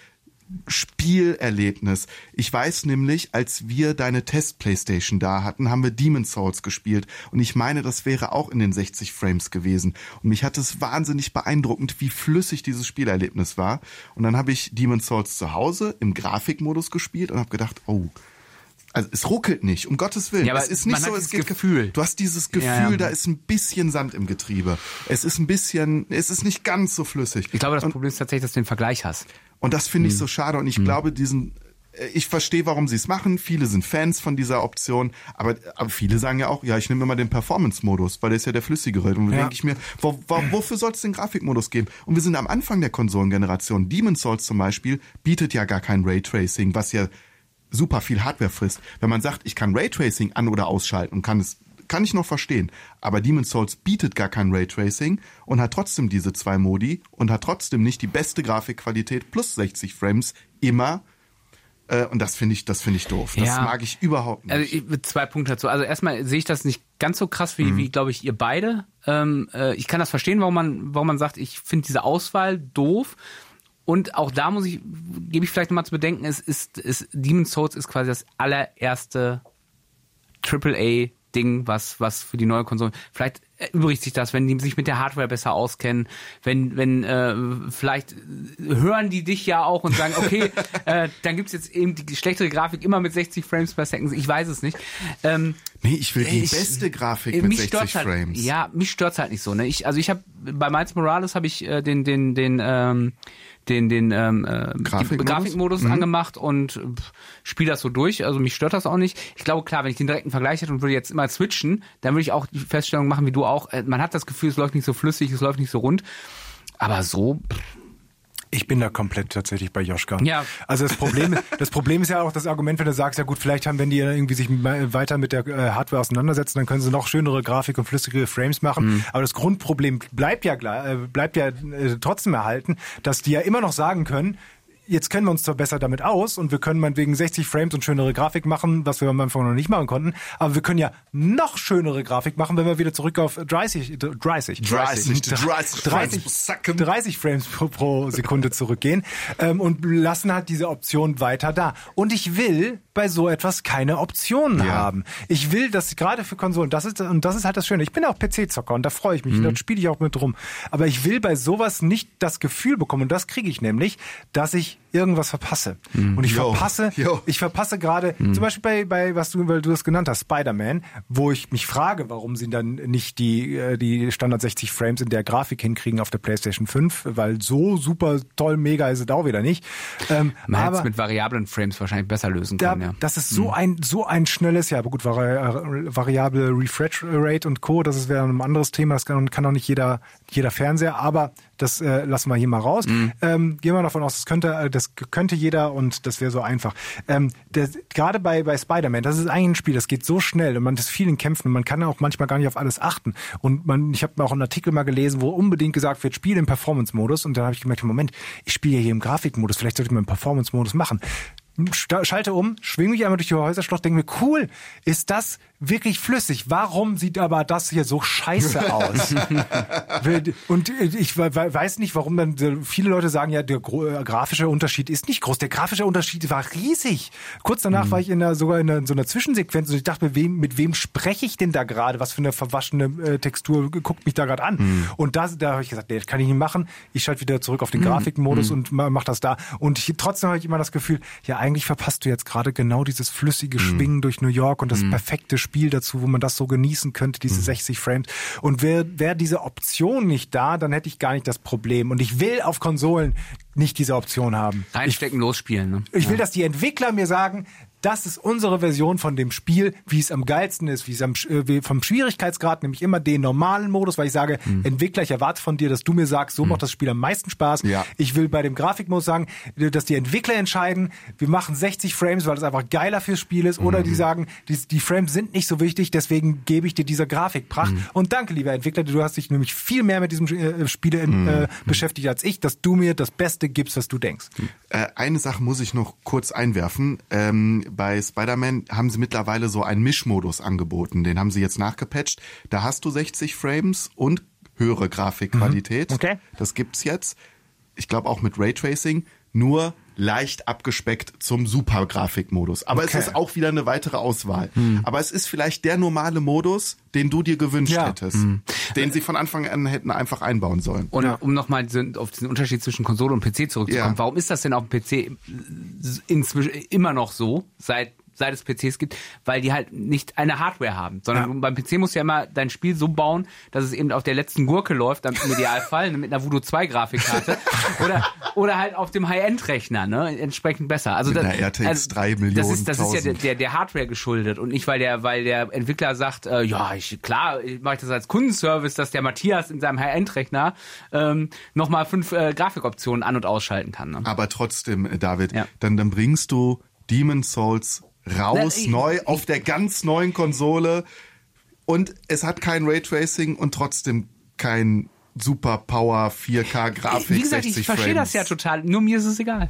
Spielerlebnis. Ich weiß nämlich, als wir deine Test-Playstation da hatten, haben wir Demon's Souls gespielt. Und ich meine, das wäre auch in den 60 Frames gewesen. Und mich hat es wahnsinnig beeindruckend, wie flüssig dieses Spielerlebnis war. Und dann habe ich Demon's Souls zu Hause im Grafikmodus gespielt und habe gedacht, oh, also es ruckelt nicht, um Gottes Willen. Ja, aber es ist nicht so, es geht, Gefühl. Du hast dieses Gefühl, Ja, ja. da ist ein bisschen Sand im Getriebe. Es ist ein bisschen, es ist nicht ganz so flüssig. ich glaube, das und, Problem ist tatsächlich, dass du den Vergleich hast. Und das finde ich Hm. so schade. Und ich glaube, diesen, äh, ich verstehe, warum sie es machen. Viele sind Fans von dieser Option, aber, aber viele sagen ja auch, ja, ich nehme immer den Performance-Modus, weil der ist ja der flüssigere. Und da Ja. denke ich mir, wo, wo, wofür soll es den Grafikmodus geben? Und wir sind am Anfang der Konsolengeneration. Demon's Souls zum Beispiel bietet ja gar kein Raytracing, was ja super viel Hardware frisst. Wenn man sagt, ich kann Raytracing an- oder ausschalten und kann es kann ich noch verstehen. Aber Demon's Souls bietet gar kein Raytracing und hat trotzdem diese zwei Modi und hat trotzdem nicht die beste Grafikqualität plus 60 Frames immer. Äh, und das finde ich, das finde ich doof. Das Ja. mag ich überhaupt nicht. Also ich, mit zwei Punkte dazu. Also erstmal sehe ich das nicht ganz so krass Mhm. wie, wie glaube ich, ihr beide. Ähm, äh, ich kann das verstehen, warum man, warum man sagt, ich finde diese Auswahl doof. Und auch da muss ich, gebe ich vielleicht nochmal zu bedenken, es ist, es, Demon's Souls ist quasi das allererste AAA-Ding, was, was für die neue Konsole. Vielleicht erübrigt sich das, wenn die sich mit der Hardware besser auskennen, wenn, wenn äh, vielleicht hören die dich ja auch und sagen, okay, äh, dann gibt's jetzt eben die schlechtere Grafik immer mit 60 Frames per Second. Ich weiß es nicht. Ähm, nee, ich will die ich- beste Grafik äh, mit mich 60 stört's halt, Frames. Ja, mich stört's halt nicht so. Ne? Ich, also ich habe bei Miles Morales habe ich äh, den den den ähm, den den ähm, äh, Grafikmodus? Grafikmodus Mhm. angemacht und spiele das so durch. Also mich stört das auch nicht. Ich glaube klar, wenn ich den direkten Vergleich hätte und würde jetzt immer switchen, dann würde ich auch die Feststellung machen wie du auch. Äh, Man hat das Gefühl, es läuft nicht so flüssig, es läuft nicht so rund. Aber so, pff, Ich bin da komplett tatsächlich bei Joschka. Ja. Also das Problem, das Problem ist ja auch das Argument, wenn du sagst, ja gut, vielleicht haben, wenn die irgendwie sich weiter mit der äh, Hardware auseinandersetzen, dann können sie noch schönere Grafik und flüssige Frames machen. Mhm. Aber das Grundproblem bleibt ja äh, bleibt ja äh, trotzdem erhalten, dass die ja immer noch sagen können, Jetzt kennen wir uns zwar besser damit aus und wir können meinetwegen 60 Frames und schönere Grafik machen, was wir am Anfang noch nicht machen konnten, aber wir können ja noch schönere Grafik machen, wenn wir wieder zurück auf 30, 30, 30, 30 Frames pro Second. 30 Frames pro, pro Sekunde zurückgehen ähm, und lassen halt diese Option weiter da. Und ich will bei so etwas keine Optionen Ja. haben. Ich will das gerade für Konsolen, das ist und das ist halt das Schöne. Ich bin auch PC-Zocker und da freue ich mich, Mhm. da spiele ich auch mit rum. Aber ich will bei sowas nicht das Gefühl bekommen und das kriege ich nämlich, dass ich irgendwas verpasse. Und ich Jo. verpasse, Jo. ich verpasse gerade, zum Beispiel bei, bei, was du, weil du das genannt hast, Spider-Man, wo ich mich frage, warum sie dann nicht die, äh, die Standard 60 Frames in der Grafik hinkriegen auf der PlayStation 5, weil so super toll, mega ist es auch wieder nicht. Ähm, Man hätte es mit variablen Frames wahrscheinlich besser lösen da, können, ja. das ist so ein, so ein schnelles, ja, aber gut, vari variable Refresh Rate und Co., das ist wäre ein anderes Thema, das kann, kann auch nicht jeder, jeder Fernseher, aber das äh, lassen wir hier mal raus. Ähm, gehen wir davon aus, das könnte, äh, das könnte jeder und das wäre so einfach. Ähm, das, gerade bei, bei Spider-Man, das ist eigentlich ein Spiel, das geht so schnell und man ist viel in Kämpfen und man kann auch manchmal gar nicht auf alles achten. Und man, ich habe auch einen Artikel mal gelesen, wo unbedingt gesagt wird, Spiel im Performance-Modus und dann habe ich gemerkt, Moment, ich spiele hier im Grafikmodus, vielleicht sollte ich mal im Performance-Modus machen. Schalte um, schwing mich einmal durch die Häuserschlucht, denke mir, cool, ist das wirklich flüssig? Warum sieht aber das hier so scheiße aus? Und ich we- we- weiß nicht, warum dann viele Leute sagen, ja, der äh, grafische Unterschied ist nicht groß. Der grafische Unterschied war riesig. Kurz danach war ich in einer, sogar in, einer, in so einer Zwischensequenz und ich dachte, mit wem, mit wem spreche ich denn da gerade? Was für eine verwaschene äh, Textur guckt mich da gerade an? Und da, da habe ich gesagt, nee, das kann ich nicht machen. Ich schalte wieder zurück auf den Grafikmodus und ma- mach das da. Und ich, trotzdem habe ich immer das Gefühl, ja, eigentlich verpasst du jetzt gerade genau dieses flüssige Schwingen durch New York und das perfekte Spiel dazu, wo man das so genießen könnte, diese 60 Frames. Und wäre wär diese Option nicht da, dann hätte ich gar nicht das Problem. Und ich will auf Konsolen nicht diese Option haben. Reinstecken, losspielen, ne? Ich will, dass die Entwickler mir sagen, das ist unsere Version von dem Spiel, wie es am geilsten ist, wie es am, äh, wie vom Schwierigkeitsgrad, nämlich immer den normalen Modus, weil ich sage, Entwickler, ich erwarte von dir, dass du mir sagst, so macht das Spiel am meisten Spaß. Ja. Ich will bei dem Grafikmodus sagen, dass die Entwickler entscheiden, wir machen 60 Frames, weil das einfach geiler fürs Spiel ist, oder die sagen, die, die Frames sind nicht so wichtig, deswegen gebe ich dir diese Grafikpracht. Und danke, lieber Entwickler, du hast dich nämlich viel mehr mit diesem äh, Spiel äh, beschäftigt als ich, dass du mir das Beste gibst, was du denkst. Äh, eine Sache muss ich noch kurz einwerfen. Ähm, bei Spider-Man haben sie mittlerweile so einen Mischmodus angeboten. Den haben sie jetzt nachgepatcht. Da hast du 60 Frames und höhere Grafikqualität. Mhm. Okay. Das gibt's jetzt. Ich glaube auch mit Raytracing. Nur leicht abgespeckt zum Super-Grafikmodus. Aber Okay. es ist auch wieder eine weitere Auswahl. Aber es ist vielleicht der normale Modus, den du dir gewünscht Ja. hättest. Den sie von Anfang an hätten einfach einbauen sollen. Und um nochmal auf diesen Unterschied zwischen Konsole und PC zurückzukommen, Ja. warum ist das denn auf dem PC inzwischen immer noch so, seit seit es PCs gibt, weil die halt nicht eine Hardware haben, sondern Ja. beim PC musst du ja immer dein Spiel so bauen, dass es eben auf der letzten Gurke läuft, dann im Idealfall mit einer Voodoo 2 Grafikkarte oder oder halt auf dem High-End-Rechner, ne, entsprechend besser. Also Mit das, einer RTX 3 das ist das ist ja der, Millionen der, der Hardware geschuldet und nicht weil der weil der Entwickler sagt, äh, ja, ich klar, mache ich das als Kundenservice, dass der Matthias in seinem High-End-Rechner ähm, nochmal fünf äh, Grafikoptionen an- und ausschalten kann. Ne? Aber trotzdem, äh, David, Ja. dann, dann bringst du Demon Souls raus, Na, ich- neu, auf der ganz neuen Konsole. Und es hat kein Raytracing und trotzdem kein Super Power 4K Grafik. Wie gesagt, 60 ich verstehe Frames. das ja total, nur mir ist es egal.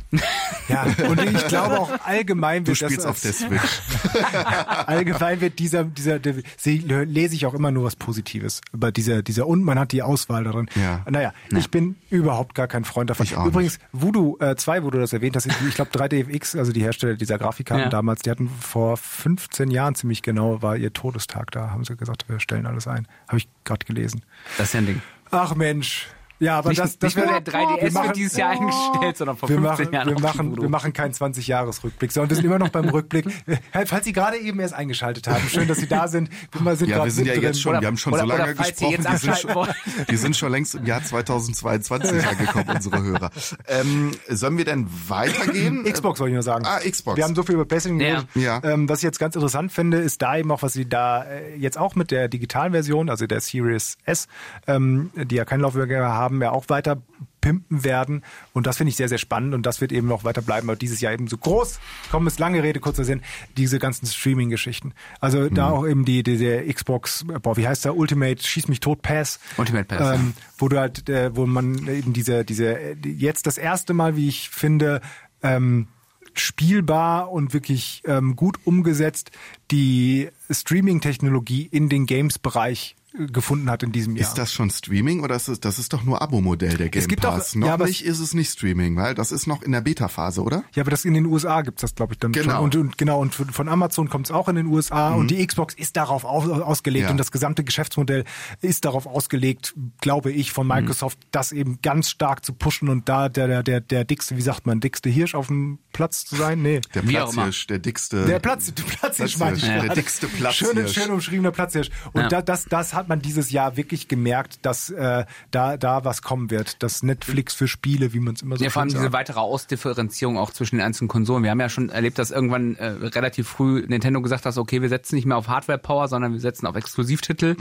Ja, und ich glaube auch allgemein Du wird spielst das auf der Switch. allgemein wird dieser dieser der, sie, lese ich auch immer nur was Positives über dieser dieser und man hat die Auswahl darin. Ja. Naja, ich bin überhaupt gar kein Freund davon. Ich auch Übrigens Voodoo äh, 2, wo du das erwähnt hast, ich glaube 3DFX, also die Hersteller dieser Grafikkarten Ja. damals, die hatten vor 15 Jahren ziemlich genau war ihr Todestag. Da haben sie gesagt, wir stellen alles ein. Habe ich gerade gelesen. Das ist ja ein Ding. Ach Mensch. Ja, aber Nicht, das, das nicht nur der 3DS wir machen- wird dieses Jahr eingestellt, sondern vor wir 15 machen, Jahren wir machen, wir machen keinen 20-Jahres-Rückblick, sondern wir sind immer noch beim Rückblick. Falls Sie gerade eben erst eingeschaltet haben, schön, dass Sie da sind. Wir sind Ja, wir sind ja jetzt schon, wir haben schon oder- so lange oder gesprochen, die sind, schon, die sind schon längst im Jahr 2022 angekommen, unsere Hörer. Ähm, sollen wir denn weitergehen? Xbox soll ich nur sagen. Ah, Xbox. Wir haben so viel über PlayStation Ja. geredet. Ja. Ähm, was ich jetzt ganz interessant finde, ist da eben auch, was sie da äh, jetzt auch mit der digitalen Version, also der Series S, ähm, die ja kein Laufwerk mehr haben, ja auch weiter pimpen werden. Und das finde ich sehr, sehr spannend und das wird eben noch weiter bleiben, weil dieses Jahr eben so groß, komm, ist lange Rede, kurzer Sinn, diese ganzen Streaming-Geschichten. Also da Mhm. auch eben die, die der Xbox, boah, wie heißt der, Ultimate Schieß mich tot Pass. Ultimate Pass, Ähm, wo du halt, äh, wo man eben diese, diese, äh, die- jetzt das erste Mal, wie ich finde, ähm, spielbar und wirklich ähm, gut umgesetzt die Streaming-Technologie in den Games-Bereich gefunden hat in diesem Jahr. Ist das schon Streaming oder ist es, das ist doch nur Abo-Modell der Game gibt auch- Pass? ja, noch aber- nicht ist es nicht Streaming, weil das ist noch in der Beta-Phase, oder? Ja, aber das in den USA gibt's das, glaube ich, dann Genau. schon. Und, und genau, und von Amazon kommt's auch in den USA und die Xbox ist darauf aus, ausgelegt Ja. und das gesamte Geschäftsmodell ist darauf ausgelegt, glaube ich, von Microsoft, das eben ganz stark zu pushen und da der, der, der, der dickste, wie sagt man, dickste Hirsch auf dem Platz zu sein? Nee. Der auch. Platzhirsch, der dickste. Der Platz, der Platzhirsch meine ich der dickste Platzhirsch. Schön, schön umschriebener Platzhirsch. Und Ja. da, das, das hat man dieses Jahr wirklich gemerkt, dass äh, da, da was kommen wird. Das Netflix für Spiele, wie man es immer so Ja, vor allem diese weitere Ausdifferenzierung auch zwischen den einzelnen Konsolen. Wir haben ja schon erlebt, dass irgendwann äh, relativ früh Nintendo gesagt hat, okay, wir setzen nicht mehr auf Hardware-Power, sondern wir setzen auf Exklusivtitel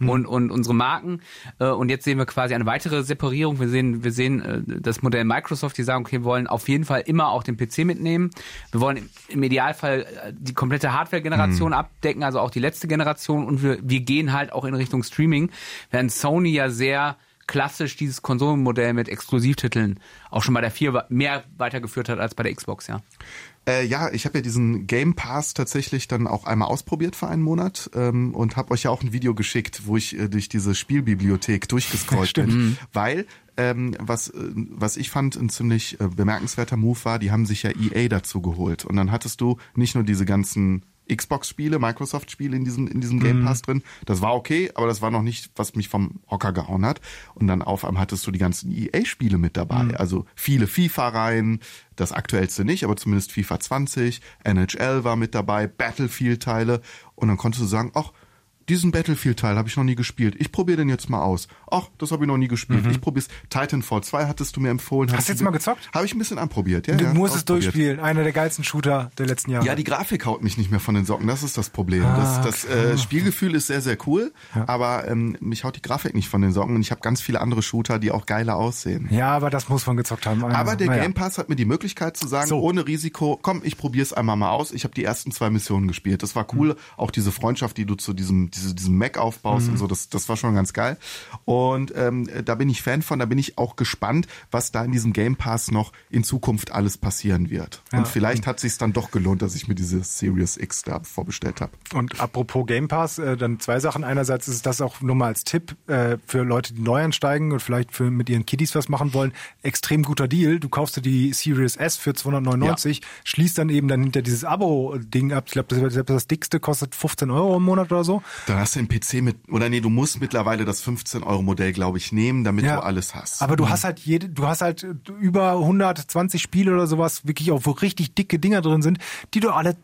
Mhm. und, und unsere Marken. Äh, und jetzt sehen wir quasi eine weitere Separierung. Wir sehen, wir sehen äh, das Modell Microsoft, die sagen, okay, wir wollen auf jeden Fall immer auch den PC mitnehmen. Wir wollen im- Idealfall äh, die komplette Hardware-Generation abdecken, also auch die letzte Generation. Und wir, wir gehen halt auch in Richtung Streaming, während Sony ja sehr klassisch dieses Konsolenmodell mit Exklusivtiteln auch schon bei der 4 mehr weitergeführt hat als bei der Xbox, ja. Äh, ja, ich habe ja diesen Game Pass tatsächlich dann auch einmal ausprobiert für einen Monat ähm, und habe euch ja auch ein Video geschickt, wo ich äh, durch diese Spielbibliothek durchgescrollt bin, weil ähm, was äh, was ich fand ein ziemlich äh, bemerkenswerter Move war, die haben sich ja EA dazu geholt. Und dann hattest du nicht nur diese ganzen Xbox-Spiele, Microsoft-Spiele in diesem, in diesem Game Pass drin. Das war okay, aber das war noch nicht, was mich vom Hocker gehauen hat. Und dann auf einmal hattest du die ganzen EA-Spiele mit dabei. Also viele FIFA-Reihen, das aktuellste nicht, aber zumindest FIFA 20, NHL war mit dabei, Battlefield-Teile. Und dann konntest du sagen, ach, diesen Battlefield-Teil habe ich noch nie gespielt. Ich probiere den jetzt mal aus. Ach, das habe ich noch nie gespielt. Ich probier's. Titanfall 2 hattest du mir empfohlen. Hast du jetzt mal gezockt? Habe ich ein bisschen anprobiert, ja. Du ja, musst es durchspielen. Einer der geilsten Shooter der letzten Jahre. Ja, die Grafik haut mich nicht mehr von den Socken. Das ist das Problem. Ah, das das äh, Spielgefühl ist sehr, sehr cool, aber ähm, mich haut die Grafik nicht von den Socken. Und ich habe ganz viele andere Shooter, die auch geiler aussehen. Ja, aber das muss man gezockt haben. Aber der Naja. Game Pass hat mir die Möglichkeit zu sagen, So. ohne Risiko, komm, ich probier's einmal mal aus. Ich habe die ersten zwei Missionen gespielt. Das war cool. Auch diese Freundschaft, die du zu diesem, diese, diesem Mac aufbaust und so, das, das war schon ganz geil. Und ähm, da bin ich Fan von, da bin ich auch gespannt, was da in diesem Game Pass noch in Zukunft alles passieren wird. Und vielleicht hat sich's dann doch gelohnt, dass ich mir diese Series X da vorbestellt habe. Und apropos Game Pass, äh, dann zwei Sachen. Einerseits ist das auch nur mal als Tipp äh, für Leute, die neu einsteigen und vielleicht für mit ihren Kiddies was machen wollen. Extrem guter Deal. Du kaufst dir die Series S für 299, schließt dann eben dann hinter dieses Abo-Ding ab. Ich glaube, das, das dickste kostet 15 Euro im Monat oder so. Dann hast du den PC mit, oder nee, du musst mittlerweile das 15-Euro-Modell, glaube ich, nehmen, damit du alles hast. Aber du hast halt jede, du hast halt über 120 Spiele oder sowas, wirklich auch, wo richtig dicke Dinger drin sind, die du alle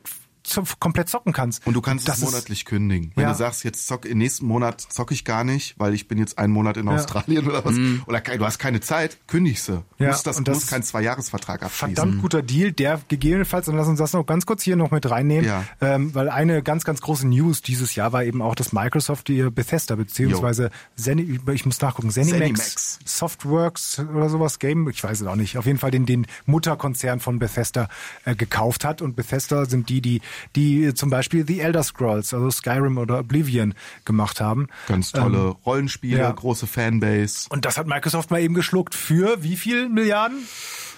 komplett zocken kannst. Und du kannst das es ist- monatlich kündigen. Wenn Ja. du sagst, jetzt zock, im nächsten Monat zocke ich gar nicht, weil ich bin jetzt einen Monat in Australien oder was, oder ke- du hast keine Zeit, kündig sie. Mhm. Ja, musst das, und das musst keinen Zweijahresvertrag abschließen. Verdammt guter Deal, der gegebenenfalls, und lass uns das noch ganz kurz hier noch mit reinnehmen, Ja. ähm, weil eine ganz, ganz große News dieses Jahr war eben auch, dass Microsoft die Bethesda beziehungsweise Zeni, ich muss nachgucken, Zenimax, Zenimax. Softworks oder sowas, Game, ich weiß es auch nicht, auf jeden Fall den, den Mutterkonzern von Bethesda äh, gekauft hat und Bethesda sind die, die, die zum Beispiel The Elder Scrolls, also Skyrim oder Oblivion gemacht haben. Ganz tolle Rollenspiele, Ähm, ja. große Fanbase. Und das hat Microsoft mal eben geschluckt für wie viel Milliarden?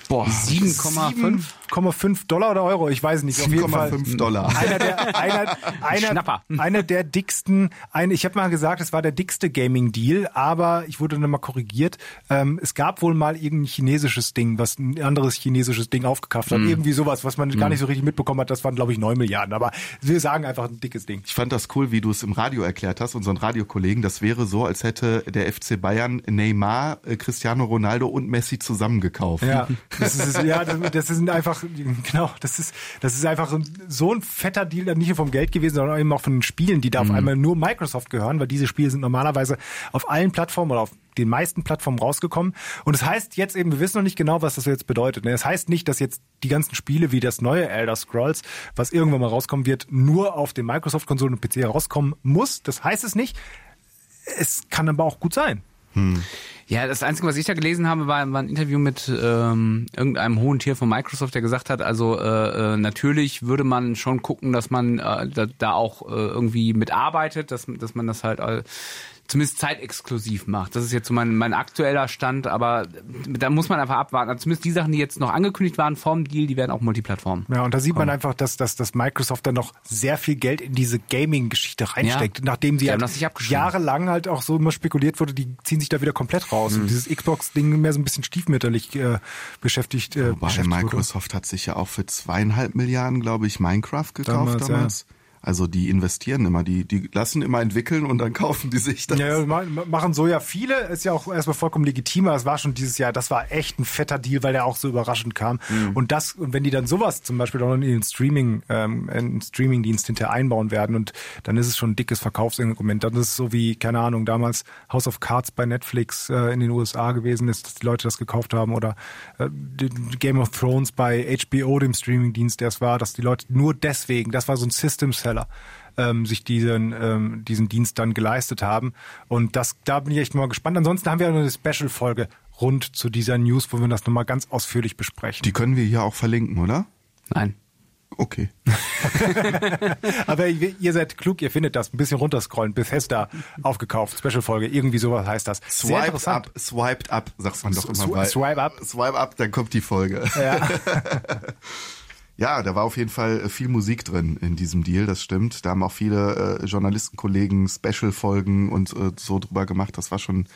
Boah, 7,5. 7,5 Dollar oder Euro, ich weiß nicht. Auf jeden Fall 7,5 Dollar. einer der, einer, einer, Schnapper. einer der dicksten, ein, ich habe mal gesagt, es war der dickste Gaming-Deal, aber ich wurde dann mal korrigiert. Ähm, es gab wohl mal irgendein chinesisches Ding, was ein anderes chinesisches Ding aufgekauft Mhm. hat. Irgendwie sowas, was man gar nicht so richtig mitbekommen hat. Das waren, glaube ich, 9 Milliarden. Aber wir sagen einfach ein dickes Ding. Ich fand das cool, wie du es im Radio erklärt hast, unseren Radiokollegen. Das wäre so, als hätte der FC Bayern Neymar, äh, Cristiano Ronaldo und Messi zusammengekauft. Ja, das ist, ja, das, das ist einfach, genau, das ist, das ist einfach so ein fetter Deal, nicht nur vom Geld gewesen, sondern eben auch von den Spielen, die da auf einmal nur Microsoft gehören, weil diese Spiele sind normalerweise auf allen Plattformen oder auf den meisten Plattformen rausgekommen. Und es das heißt jetzt eben, wir wissen noch nicht genau, was das jetzt bedeutet. Es das heißt nicht, dass jetzt die ganzen Spiele wie das neue Elder Scrolls, was irgendwann mal rauskommen wird, nur auf den Microsoft-Konsolen und PC rauskommen muss. Das heißt es nicht. Es kann aber auch gut sein. Ja, das Einzige, was ich da gelesen habe, war, war ein Interview mit ähm, irgendeinem hohen Tier von Microsoft, der gesagt hat, also äh, äh, natürlich würde man schon gucken, dass man äh, da, da auch äh, irgendwie mitarbeitet, dass, dass man das halt äh, zumindest zeitexklusiv macht. Das ist jetzt so mein, mein aktueller Stand, aber da muss man einfach abwarten. Also zumindest die Sachen, die jetzt noch angekündigt waren vorm Deal, die werden auch Multiplattform. Ja, und da sieht man einfach, dass, dass, dass Microsoft dann noch sehr viel Geld in diese Gaming-Geschichte reinsteckt, Ja. nachdem sie Die halt jahrelang halt auch so immer spekuliert wurde, die ziehen sich da wieder komplett raus. Mhm. Und dieses Xbox-Ding mehr so ein bisschen stiefmütterlich äh, beschäftigt. Äh, Wobei beschäftigt wurde. Microsoft hat sich ja auch für zweieinhalb Milliarden, glaube ich, Minecraft gekauft Damals, damals. ja. Also die investieren immer, die, die lassen immer entwickeln und dann kaufen die sich das. Ja, ja, ma- machen so ja viele, ist ja auch erstmal vollkommen legitim, aber es war schon dieses Jahr, das war echt ein fetter Deal, weil der auch so überraschend kam. Mhm. Und das, und wenn die dann sowas zum Beispiel auch noch in den Streaming, ähm, in den Streaming-Dienst hinterher einbauen werden und dann ist es schon ein dickes Verkaufsargument. Dann ist es so wie, keine Ahnung, damals House of Cards bei Netflix äh, in den USA gewesen ist, dass die Leute das gekauft haben oder äh, Game of Thrones bei HBO, dem Streaming-Dienst, der es war, dass die Leute nur deswegen, das war so ein System-Seller ähm, sich diesen, ähm, diesen Dienst dann geleistet haben. Und das, da bin ich echt mal gespannt. Ansonsten haben wir eine Special-Folge rund zu dieser News, wo wir das nochmal ganz ausführlich besprechen. Die können wir hier auch verlinken, oder? Nein. Okay. Aber ihr, seid klug, ihr findet das. Ein bisschen runterscrollen. Bethesda aufgekauft. Special-Folge. Irgendwie sowas heißt das. Sehr Swiped interessant. up, swiped up, sagt man doch immer Sw- bei. swipe up. Swipe up, dann kommt die Folge. Ja. Ja, da war auf jeden Fall äh, viel Musik drin in diesem Deal, das stimmt. Da haben auch viele äh, Journalistenkollegen Special-Folgen und äh, so drüber gemacht. Das war schon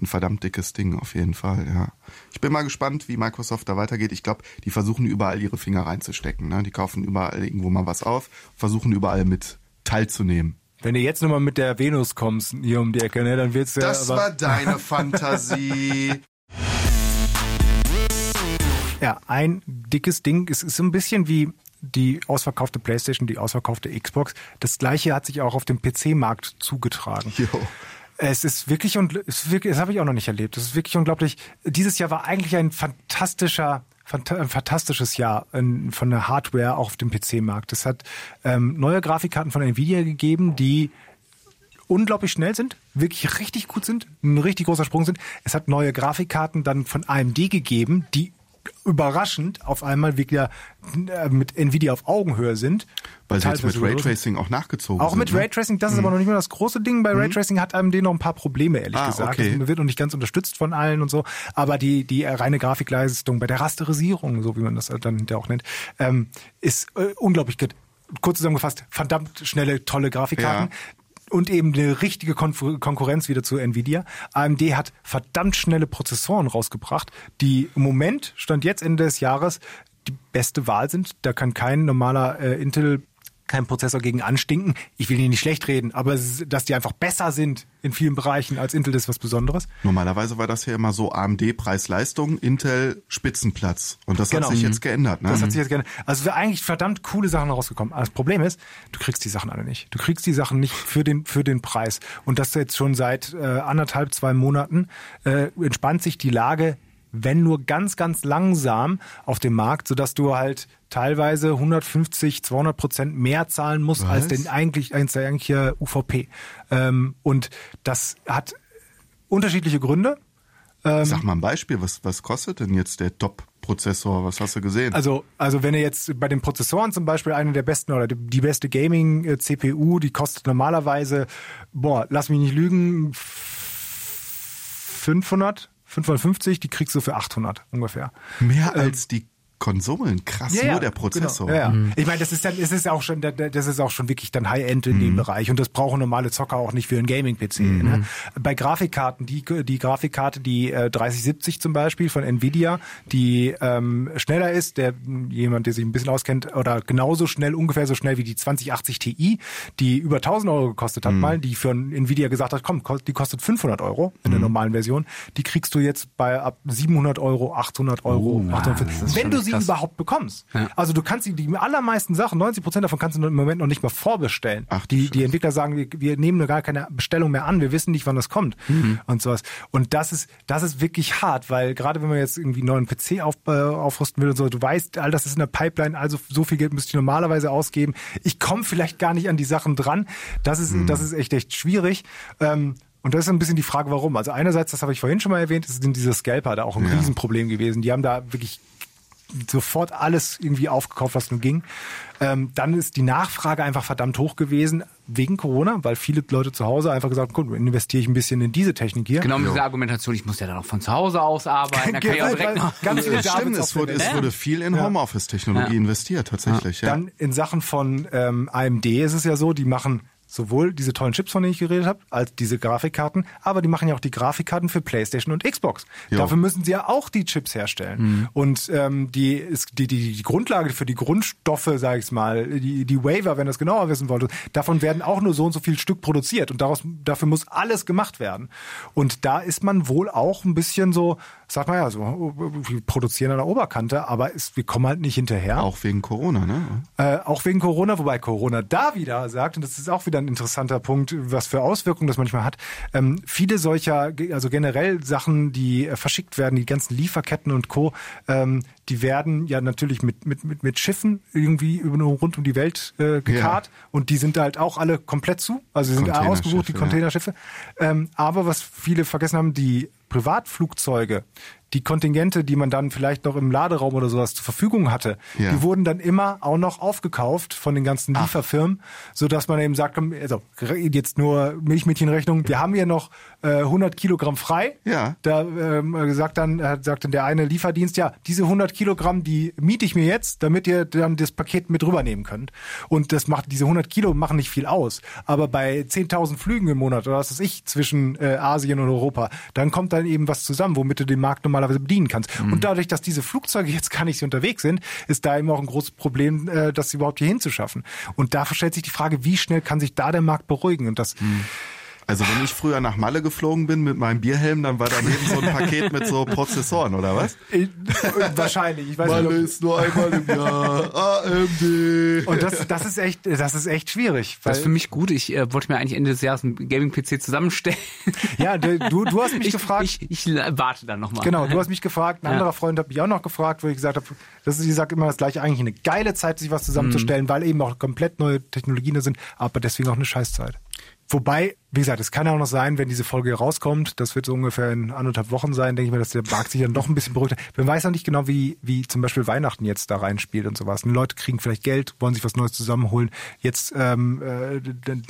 ein verdammt dickes Ding, auf jeden Fall, ja. Ich bin mal gespannt, wie Microsoft da weitergeht. Ich glaube, die versuchen überall ihre Finger reinzustecken. Ne? Die kaufen überall irgendwo mal was auf, versuchen überall mit teilzunehmen. Wenn du jetzt nochmal mit der Venus kommst, hier um die Ecke, ne, dann wird's ja. Das war deine Fantasie. Ja, ein dickes Ding. Es ist so ein bisschen wie die ausverkaufte PlayStation, die ausverkaufte Xbox. Das gleiche hat sich auch auf dem PC-Markt zugetragen. Jo. Es ist wirklich und es ist wirklich, das habe ich auch noch nicht erlebt. Es ist wirklich unglaublich. Dieses Jahr war eigentlich ein fantastischer fanta- ein fantastisches Jahr ähm, von der Hardware auch auf dem PC-Markt. Es hat ähm, neue Grafikkarten von Nvidia gegeben, die unglaublich schnell sind, wirklich richtig gut sind, ein richtig großer Sprung sind. Es hat neue Grafikkarten dann von AMD gegeben, die überraschend auf einmal wieder äh, mit Nvidia auf Augenhöhe sind. Weil sie jetzt mit Raytracing auch nachgezogen auch sind. mit ne? Raytracing, das ist aber noch nicht mehr das große Ding. Bei Raytracing hat AMD noch ein paar Probleme, ehrlich Ah, gesagt. okay. Das wird noch nicht ganz unterstützt von allen und so. Aber die, die reine Grafikleistung bei der Rasterisierung, so wie man das dann hinterher auch nennt, ähm, ist äh, unglaublich gut. Kurz zusammengefasst, verdammt schnelle, tolle Grafikkarten. Ja. Und eben eine richtige Konf- Konkurrenz wieder zu Nvidia. AMD hat verdammt schnelle Prozessoren rausgebracht, die im Moment, Stand jetzt Ende des Jahres, die beste Wahl sind. Da kann kein normaler äh, Intel kein Prozessor gegen anstinken. Ich will die nicht schlecht reden, aber dass die einfach besser sind in vielen Bereichen als Intel, ist was Besonderes. Normalerweise war das ja immer so AMD Preis-Leistung, Intel Spitzenplatz. Und das Genau. hat sich jetzt geändert. Ne? Das hat sich jetzt gerne. Also sind eigentlich verdammt coole Sachen rausgekommen. Aber das Problem ist, du kriegst die Sachen alle nicht. Du kriegst die Sachen nicht für den für den Preis. Und das jetzt schon seit äh, anderthalb zwei Monaten äh, entspannt sich die Lage, wenn nur ganz ganz langsam auf dem Markt, sodass du halt teilweise 150, 200 Prozent mehr zahlen musst als Was? den eigentlich als der eigentliche UVP. Ähm, und das hat unterschiedliche Gründe. Sag mal ein Beispiel, was, was kostet denn jetzt der Top-Prozessor? Was hast du gesehen? Also, also wenn ihr jetzt bei den Prozessoren zum Beispiel eine der besten oder die, die beste Gaming-CPU, die kostet normalerweise, boah, lass mich nicht lügen, 500, 550, die kriegst du für 800 ungefähr. Mehr als die Konsolen. Krass, nur der Prozessor. Genau. Ja, ja. Ich meine, das ist dann, es ist auch schon, das ist auch schon wirklich dann High-End in Mhm. dem Bereich und das brauchen normale Zocker auch nicht für einen Gaming-PC. Ne? Bei Grafikkarten, die, die Grafikkarte, die äh, 3070 zum Beispiel von Nvidia, die ähm, schneller ist, der jemand, der sich ein bisschen auskennt, oder genauso schnell, ungefähr so schnell wie die 2080 Ti, die über 1000 Euro gekostet Mhm. hat mal, die für Nvidia gesagt hat, komm, ko- die kostet 500 Euro in Mhm. der normalen Version, die kriegst du jetzt bei ab 700 Euro, 800 Euro, Oh, 850. das ist Wenn du sie krass. überhaupt bekommst. Ja. Also du kannst die, die allermeisten Sachen, 90 Prozent davon kannst du im Moment noch nicht mal vorbestellen. Ach, die, die Entwickler sagen, wir, wir nehmen nur gar keine Bestellung mehr an, wir wissen nicht, wann das kommt Mhm. und sowas. Und das ist, das ist wirklich hart, weil gerade wenn man jetzt irgendwie einen neuen PC auf, äh, aufrüsten will und so, du weißt, all das ist in der Pipeline, also so viel Geld müsste ich normalerweise ausgeben. Ich komme vielleicht gar nicht an die Sachen dran. Das ist, das ist echt, echt schwierig. Ähm, und das ist ein bisschen die Frage, warum. Also einerseits, das habe ich vorhin schon mal erwähnt, sind diese Scalper da auch ein Ja. Riesenproblem gewesen. Die haben da wirklich sofort alles irgendwie aufgekauft, was nur ging. Ähm, dann ist die Nachfrage einfach verdammt hoch gewesen wegen Corona, weil viele Leute zu Hause einfach gesagt haben, gut, investiere ich ein bisschen in diese Technik hier. Genau mit dieser Argumentation, ich muss ja dann auch von zu Hause aus arbeiten, dann kann ich auch direkt noch... Ganz viele stimmt, es wurde, es wurde viel in Homeoffice-Technologie investiert, tatsächlich. Ja. Dann in Sachen von ähm, AMD ist es ja so, die machen sowohl diese tollen Chips, von denen ich geredet habe, als diese Grafikkarten, aber die machen ja auch die Grafikkarten für PlayStation und Xbox. Jo. Dafür müssen sie ja auch die Chips herstellen. Und ähm, die, ist, die, die, die Grundlage für die Grundstoffe, sage ich mal, die, die Waiver, wenn das genauer wissen wollte, davon werden auch nur so und so viel Stück produziert und daraus, dafür muss alles gemacht werden. Und da ist man wohl auch ein bisschen so, sagt man ja, so, wir produzieren an der Oberkante, aber es, wir kommen halt nicht hinterher. Auch wegen Corona, ne? Äh, auch wegen Corona, wobei Corona da wieder sagt, und das ist auch wieder ein interessanter Punkt, was für Auswirkungen das manchmal hat. Ähm, viele solcher, also generell Sachen, die äh, verschickt werden, die ganzen Lieferketten und Co., ähm, die werden ja natürlich mit, mit, mit, mit Schiffen irgendwie über, rund um die Welt äh, gekarrt und die sind halt auch alle komplett zu. Also sie sind ausgebucht, die Containerschiffe, ja. Ähm, aber was viele vergessen haben, die Privatflugzeuge, die Kontingente, die man dann vielleicht noch im Laderaum oder sowas zur Verfügung hatte, Ja. die wurden dann immer auch noch aufgekauft von den ganzen Lieferfirmen, so dass man eben sagt, also jetzt nur Milchmädchenrechnung, wir haben hier noch äh, 100 Kilogramm frei. Ja. Da ähm, sagt dann äh, sagt dann der eine Lieferdienst, ja, diese 100 Kilogramm, die miete ich mir jetzt, damit ihr dann das Paket mit rübernehmen könnt. Und das macht diese 100 Kilo machen nicht viel aus, aber bei 10.000 Flügen im Monat oder was weiß ich zwischen äh, Asien und Europa, dann kommt dann eben was zusammen, womit du den Markt normalerweise bedienen kannst. Und dadurch, dass diese Flugzeuge jetzt gar nicht so unterwegs sind, ist da eben auch ein großes Problem, äh, das überhaupt hier hinzuschaffen. Und da stellt sich die Frage, wie schnell kann sich da der Markt beruhigen? Und das Also wenn ich früher nach Malle geflogen bin mit meinem Bierhelm, dann war daneben so ein Paket mit so Prozessoren, oder was? wahrscheinlich, ich weiß nicht, ob- ist nur einmal im Jahr AMD. Und das, das ist echt, das ist echt schwierig. Weil, Das ist für mich gut. Ich äh, wollte mir eigentlich Ende des Jahres einen Gaming-PC zusammenstellen. ja, du, du hast mich ich, gefragt. Ich, ich warte dann nochmal. Genau, du hast mich gefragt, ein Ja. anderer Freund hat mich auch noch gefragt, wo ich gesagt habe, das ist, ich sage immer das gleiche, eigentlich eine geile Zeit, sich was zusammenzustellen, Mhm. weil eben auch komplett neue Technologien da sind, aber deswegen auch eine Scheißzeit. Wobei, wie gesagt, es kann ja auch noch sein, wenn diese Folge rauskommt, das wird so ungefähr in anderthalb Wochen sein, denke ich mir, dass der Markt sich dann doch ein bisschen beruhigt. hat. Man weiß noch nicht genau, wie, wie zum Beispiel Weihnachten jetzt da reinspielt und sowas. Und Leute kriegen vielleicht Geld, wollen sich was Neues zusammenholen. Jetzt, ähm, äh,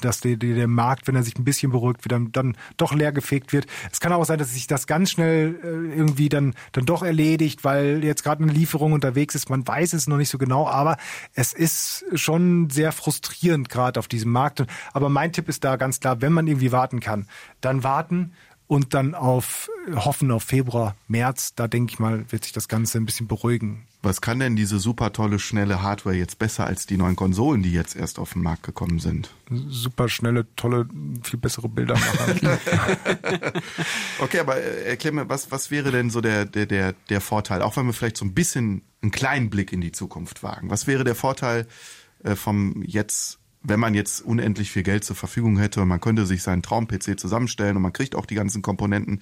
dass der, der, der Markt, wenn er sich ein bisschen beruhigt, wieder dann doch leer gefegt wird. Es kann auch sein, dass sich das ganz schnell äh, irgendwie dann, dann doch erledigt, weil jetzt gerade eine Lieferung unterwegs ist. Man weiß es noch nicht so genau, aber es ist schon sehr frustrierend gerade auf diesem Markt. Aber mein Tipp ist da ganz klar, wenn man irgendwie warten kann, dann warten und dann auf hoffen auf Februar, März. Da denke ich mal, wird sich das Ganze ein bisschen beruhigen. Was kann denn diese super tolle, schnelle Hardware jetzt besser als die neuen Konsolen, die jetzt erst auf den Markt gekommen sind? Super schnelle, tolle, viel bessere Bilder machen. Okay, aber äh, erklär mir, was, was wäre denn so der, der, der, der Vorteil, auch wenn wir vielleicht so ein bisschen einen kleinen Blick in die Zukunft wagen? Was wäre der Vorteil äh, vom jetzt, wenn man jetzt unendlich viel Geld zur Verfügung hätte und man könnte sich seinen Traum-PC zusammenstellen und man kriegt auch die ganzen Komponenten?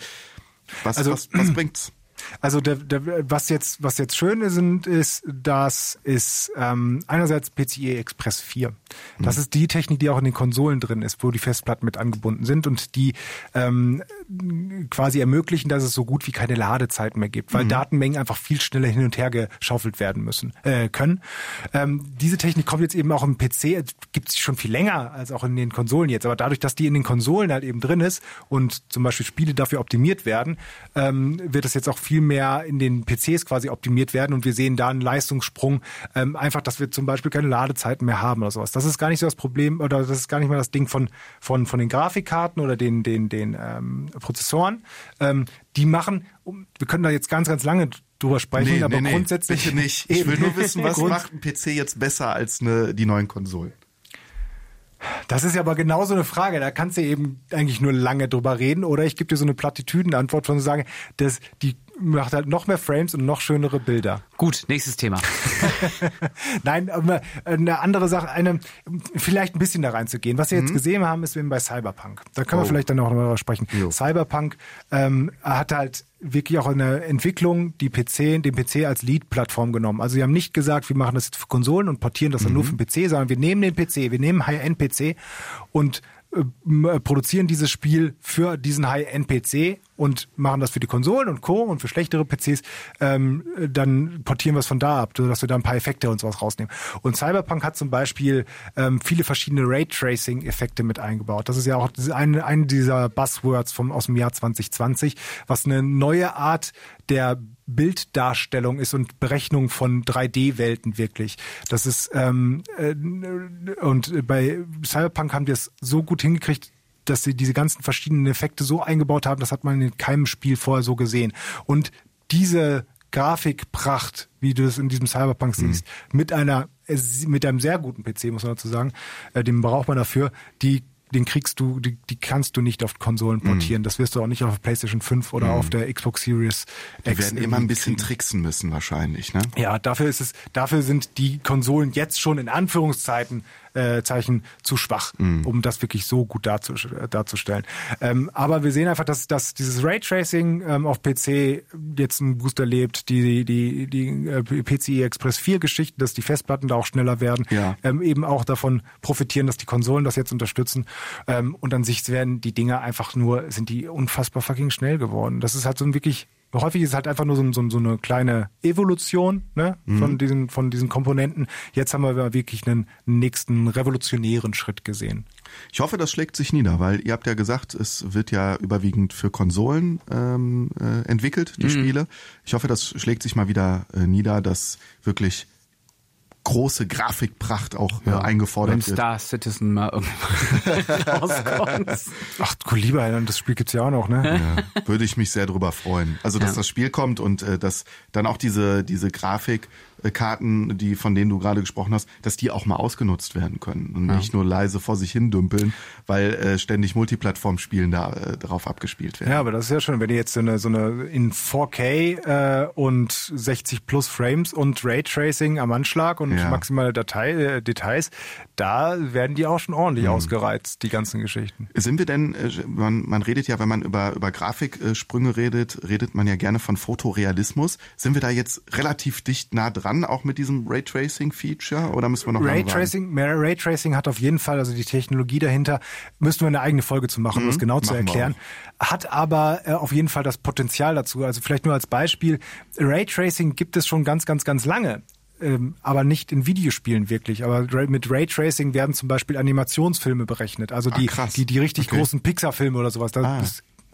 Was, Also- was, was bringt's? Also der, der, was jetzt was jetzt schön ist, sind, ist dass ist ähm, einerseits PCIe Express 4. Das ist die Technik, die auch in den Konsolen drin ist, wo die Festplatten mit angebunden sind und die ähm, quasi ermöglichen, dass es so gut wie keine Ladezeiten mehr gibt, weil Datenmengen einfach viel schneller hin und her geschaufelt werden müssen äh, können. Ähm, diese Technik kommt jetzt eben auch im PC, gibt es schon viel länger als auch in den Konsolen jetzt, aber dadurch, dass die in den Konsolen halt eben drin ist und zum Beispiel Spiele dafür optimiert werden, ähm, wird es jetzt auch viel mehr in den PCs quasi optimiert werden und wir sehen da einen Leistungssprung, ähm, einfach, dass wir zum Beispiel keine Ladezeiten mehr haben oder sowas. Das ist gar nicht so das Problem oder das ist gar nicht mal das Ding von von von den Grafikkarten oder den den den ähm, Prozessoren. Ähm, die machen, um, wir können da jetzt ganz ganz lange drüber sprechen, aber grundsätzlich bitte nicht. Ich will nur wissen, was macht ein PC jetzt besser als eine, die neuen Konsolen? Das ist ja aber genau so eine Frage. Da kannst du eben eigentlich nur lange drüber reden. Oder ich gebe dir so eine Plattitüdenantwort von sagen, dass die macht halt noch mehr Frames und noch schönere Bilder. Gut, nächstes Thema. Nein, aber eine andere Sache, eine vielleicht ein bisschen da reinzugehen. Was wir jetzt gesehen haben, ist eben bei Cyberpunk. Da können wir Oh. vielleicht dann auch noch darüber sprechen. Jo. Cyberpunk ähm, hat halt wirklich auch in der Entwicklung die PC, den PC als Lead-Plattform genommen. Also sie haben nicht gesagt, wir machen das jetzt für Konsolen und portieren das dann nur für den PC, sondern wir nehmen den PC, wir nehmen High-End-PC und äh, produzieren dieses Spiel für diesen High-End-PC und machen das für die Konsolen und Co. und für schlechtere PCs, ähm, dann portieren wir es von da ab, sodass wir da ein paar Effekte und sowas rausnehmen. Und Cyberpunk hat zum Beispiel ähm, viele verschiedene Raytracing-Effekte mit eingebaut. Das ist ja auch eine, eine dieser Buzzwords vom, aus dem Jahr 2020, was eine neue Art der Bilddarstellung ist und Berechnung von 3D-Welten wirklich. Das ist ähm, äh, und bei Cyberpunk haben wir es so gut hingekriegt, dass sie diese ganzen verschiedenen Effekte so eingebaut haben, das hat man in keinem Spiel vorher so gesehen. Und diese Grafikpracht, wie du es in diesem Cyberpunk Mhm. siehst, mit einer mit einem sehr guten PC, muss man dazu sagen, äh, den braucht man dafür, die den kriegst du, die, die kannst du nicht auf Konsolen Mhm. portieren. Das wirst du auch nicht auf PlayStation 5 oder auf der Xbox Series Die X werden immer ein bisschen kriegen. tricksen müssen wahrscheinlich, ne? Ja, dafür ist es, dafür sind die Konsolen jetzt schon in Anführungszeiten äh, Zeichen zu schwach, um das wirklich so gut darzu, darzustellen. Ähm, aber wir sehen einfach, dass, dass dieses Raytracing ähm, auf PC jetzt einen Boost erlebt, die die die äh, PCI Express 4 Geschichten, dass die Festplatten da auch schneller werden, Ja. ähm, eben auch davon profitieren, dass die Konsolen das jetzt unterstützen. Ähm, und an sich werden die Dinger einfach nur, sind die unfassbar fucking schnell geworden. Das ist halt so ein wirklich Häufig ist es halt einfach nur so, so, so eine kleine Evolution ne, von, diesen, von diesen Komponenten. Jetzt haben wir wirklich einen nächsten revolutionären Schritt gesehen. Ich hoffe, das schlägt sich nieder, weil ihr habt ja gesagt, es wird ja überwiegend für Konsolen ähm, äh, entwickelt, die Spiele. Ich hoffe, das schlägt sich mal wieder äh, nieder, dass wirklich große Grafikpracht auch äh, Wenn eingefordert wird. Star Citizen mal irgendwann rauskommt. Ach, du lieber, das Spiel gibt's ja auch noch, ne? Ja, würde ich mich sehr drüber freuen. Also, dass Ja. das Spiel kommt und äh, dass dann auch diese, diese Grafikkarten, die, von denen du gerade gesprochen hast, dass die auch mal ausgenutzt werden können und nicht nur leise vor sich hin dümpeln, weil äh, ständig Multiplattform-Spielen da äh, drauf abgespielt werden. Ja, aber das ist ja schon, wenn ihr jetzt so eine, so eine in 4K äh, und 60 plus Frames und Raytracing am Anschlag und Ja. maximale Datei, äh, Details, da werden die auch schon ordentlich ausgereizt, die ganzen Geschichten. Sind wir denn, äh, man, man redet ja, wenn man über, über Grafiksprünge redet, redet man ja gerne von Fotorealismus. Sind wir da jetzt relativ dicht nah dran, auch mit diesem Raytracing-Feature, oder müssen wir noch? Raytracing, mehr Raytracing hat auf jeden Fall, also die Technologie dahinter, müssten wir eine eigene Folge zu machen, um das genau zu erklären. Hat aber äh, auf jeden Fall das Potenzial dazu. Also vielleicht nur als Beispiel, Raytracing gibt es schon ganz, ganz, ganz lange. Ähm, aber nicht in Videospielen wirklich. Aber mit Raytracing werden zum Beispiel Animationsfilme berechnet. Also die, Ah, die, die richtig Okay. großen Pixar-Filme oder sowas. Da Ah.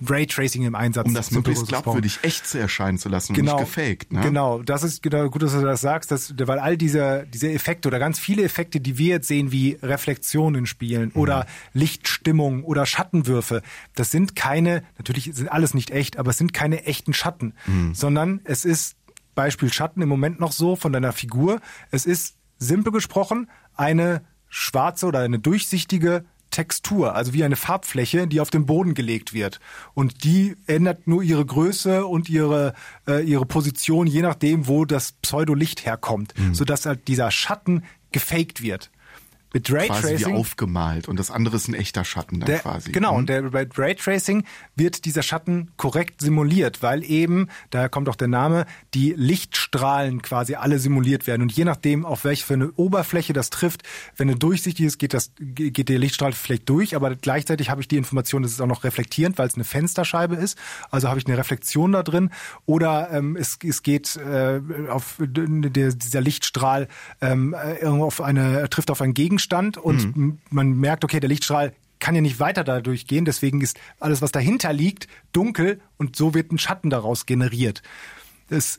Raytracing im Einsatz. Um das möglichst glaubwürdig echt zu erscheinen zu lassen und genau, nicht gefaked. Ne? Genau, das ist genau gut, dass du das sagst, dass, weil all diese, diese Effekte oder ganz viele Effekte, die wir jetzt sehen, wie Reflexion in Spielen Mhm. oder Lichtstimmung oder Schattenwürfe, das sind keine, natürlich sind alles nicht echt, aber es sind keine echten Schatten, Mhm. sondern es ist Beispiel Schatten im Moment noch so von deiner Figur. Es ist simpel gesprochen eine schwarze oder eine durchsichtige Textur, also wie eine Farbfläche, die auf den Boden gelegt wird. Und die ändert nur ihre Größe und ihre, äh, ihre Position, je nachdem, wo das Pseudolicht herkommt, sodass halt dieser Schatten gefaked wird. Mit Quasi wie Raytracing aufgemalt und das andere ist ein echter Schatten dann der, quasi. Genau, Mhm. und der, bei Raytracing wird dieser Schatten korrekt simuliert, weil eben, daher kommt auch der Name, die Lichtstrahlen quasi alle simuliert werden. Und je nachdem, auf welche für eine Oberfläche das trifft, wenn eine durchsichtig ist, geht, das, geht der Lichtstrahl vielleicht durch, aber gleichzeitig habe ich die Information, dass es auch noch reflektierend, weil es eine Fensterscheibe ist. Also habe ich eine Reflexion da drin. Oder ähm, es, es geht äh, auf der, dieser Lichtstrahl ähm, äh, irgendwo auf eine, trifft auf einen Gegenstand und Mhm. man merkt, okay, der Lichtstrahl kann ja nicht weiter dadurch gehen, deswegen ist alles, was dahinter liegt, dunkel und so wird ein Schatten daraus generiert. Es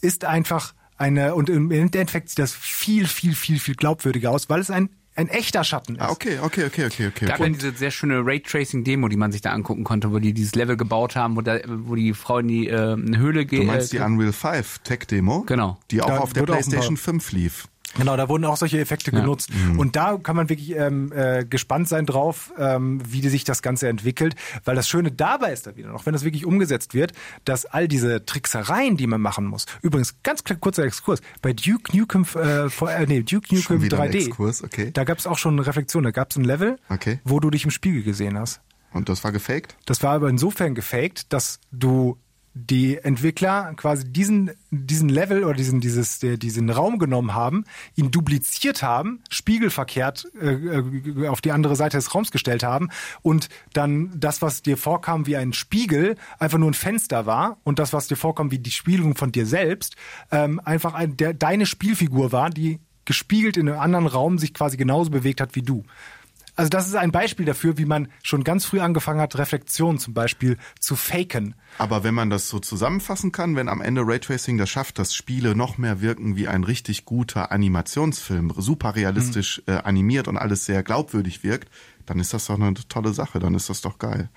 ist einfach eine, und im Endeffekt sieht das viel, viel, viel, viel glaubwürdiger aus, weil es ein, ein echter Schatten ist. Ah, okay, okay, okay, okay, okay. gab ja diese sehr schöne Raytracing-Demo, die man sich da angucken konnte, wo die dieses Level gebaut haben, wo, da, wo die Frau in die äh, eine Höhle geht. Du meinst die Unreal 5 Tech-Demo? Genau. Die auch Da auf der PlayStation 5 lief. Genau, da wurden auch solche Effekte genutzt. Und da kann man wirklich ähm, äh, gespannt sein drauf, ähm, wie sich das Ganze entwickelt. Weil das Schöne dabei ist da wieder noch, wenn das wirklich umgesetzt wird, dass all diese Tricksereien, die man machen muss. Übrigens, ganz kurzer Exkurs. Bei Duke Nukem, äh, vor, äh, nee, Duke Nukem wieder ein 3D, Exkurs, okay. da gab es auch schon eine Reflexion. Da gab es ein Level, Okay. wo du dich im Spiegel gesehen hast. Und das war gefaked? Das war aber insofern gefaked, dass du die Entwickler quasi diesen, diesen Level oder diesen, dieses, diesen Raum genommen haben, ihn dupliziert haben, spiegelverkehrt äh, äh, auf die andere Seite des Raums gestellt haben und dann das, was dir vorkam wie ein Spiegel, einfach nur ein Fenster war und das, was dir vorkam wie die Spiegelung von dir selbst, ähm, einfach ein, der, deine Spielfigur war, die gespiegelt in einem anderen Raum sich quasi genauso bewegt hat wie du. Also das ist ein Beispiel dafür, wie man schon ganz früh angefangen hat, Reflexion zum Beispiel zu faken. Aber wenn man das so zusammenfassen kann, wenn am Ende Raytracing das schafft, dass Spiele noch mehr wirken wie ein richtig guter Animationsfilm, super realistisch äh, animiert und alles sehr glaubwürdig wirkt, dann ist das doch eine tolle Sache, dann ist das doch geil.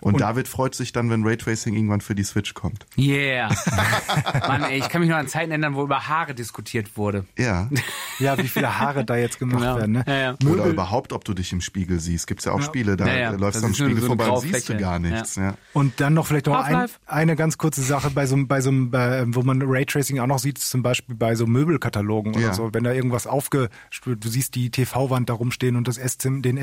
Und, Und- David freut sich dann, wenn Raytracing irgendwann für die Switch kommt. Yeah. Mann, ey, ich kann mich noch an Zeiten erinnern, wo über Haare diskutiert wurde. Ja. Ja, wie viele Haare da jetzt gemacht Genau. werden. Ne? Ja, ja. Oder überhaupt, ob du dich im Spiegel siehst. Gibt's ja auch Spiele, da Ja, ja. äh, läufst du am Spiegel so vorbei und siehst du gar nichts. Ja. Und dann noch vielleicht noch ein, eine ganz kurze Sache bei so, einem- bei so einem, äh, wo man Raytracing auch noch sieht, zum Beispiel bei so Möbelkatalogen oder so, wenn da irgendwas aufge, du siehst die TV-Wand da rumstehen und das Esszim, den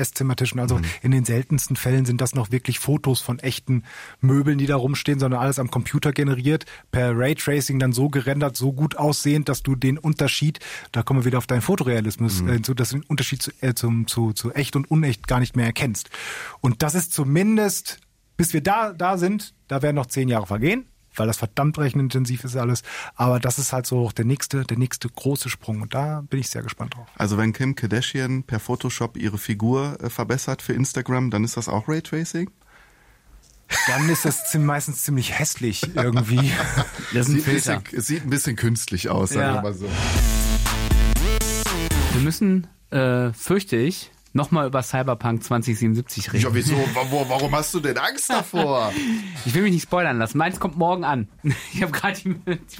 Esszimmertischen. Also in den seltensten Fällen sind das noch wirklich Fotos von echten Möbeln, die da rumstehen, sondern alles am Computer generiert, per Raytracing dann so gerendert, so gut aussehend, dass du den Unterschied, da kommen wir wieder auf deinen Fotorealismus äh, hinzu, dass du den Unterschied zu, äh, zum, zu, zu echt und unecht gar nicht mehr erkennst. Und das ist zumindest bis wir da, da sind, da werden noch zehn Jahre vergehen, weil das verdammt rechenintensiv ist alles. Aber das ist halt so der nächste, der nächste große Sprung. Und da bin ich sehr gespannt drauf. Also wenn Kim Kardashian per Photoshop ihre Figur äh, verbessert für Instagram, dann ist das auch Raytracing? Dann ist das meistens ziemlich hässlich irgendwie. Das ist ein Sieht ein Filter. bisschen, es sieht ein bisschen künstlich aus, sagen Ja. wir mal so. Wir müssen, äh, fürchte ich, nochmal über Cyberpunk 2077 reden. Ja, wieso? Wa- Warum hast du denn Angst davor? Ich will mich nicht spoilern lassen. Meins kommt morgen an. Ich habe gerade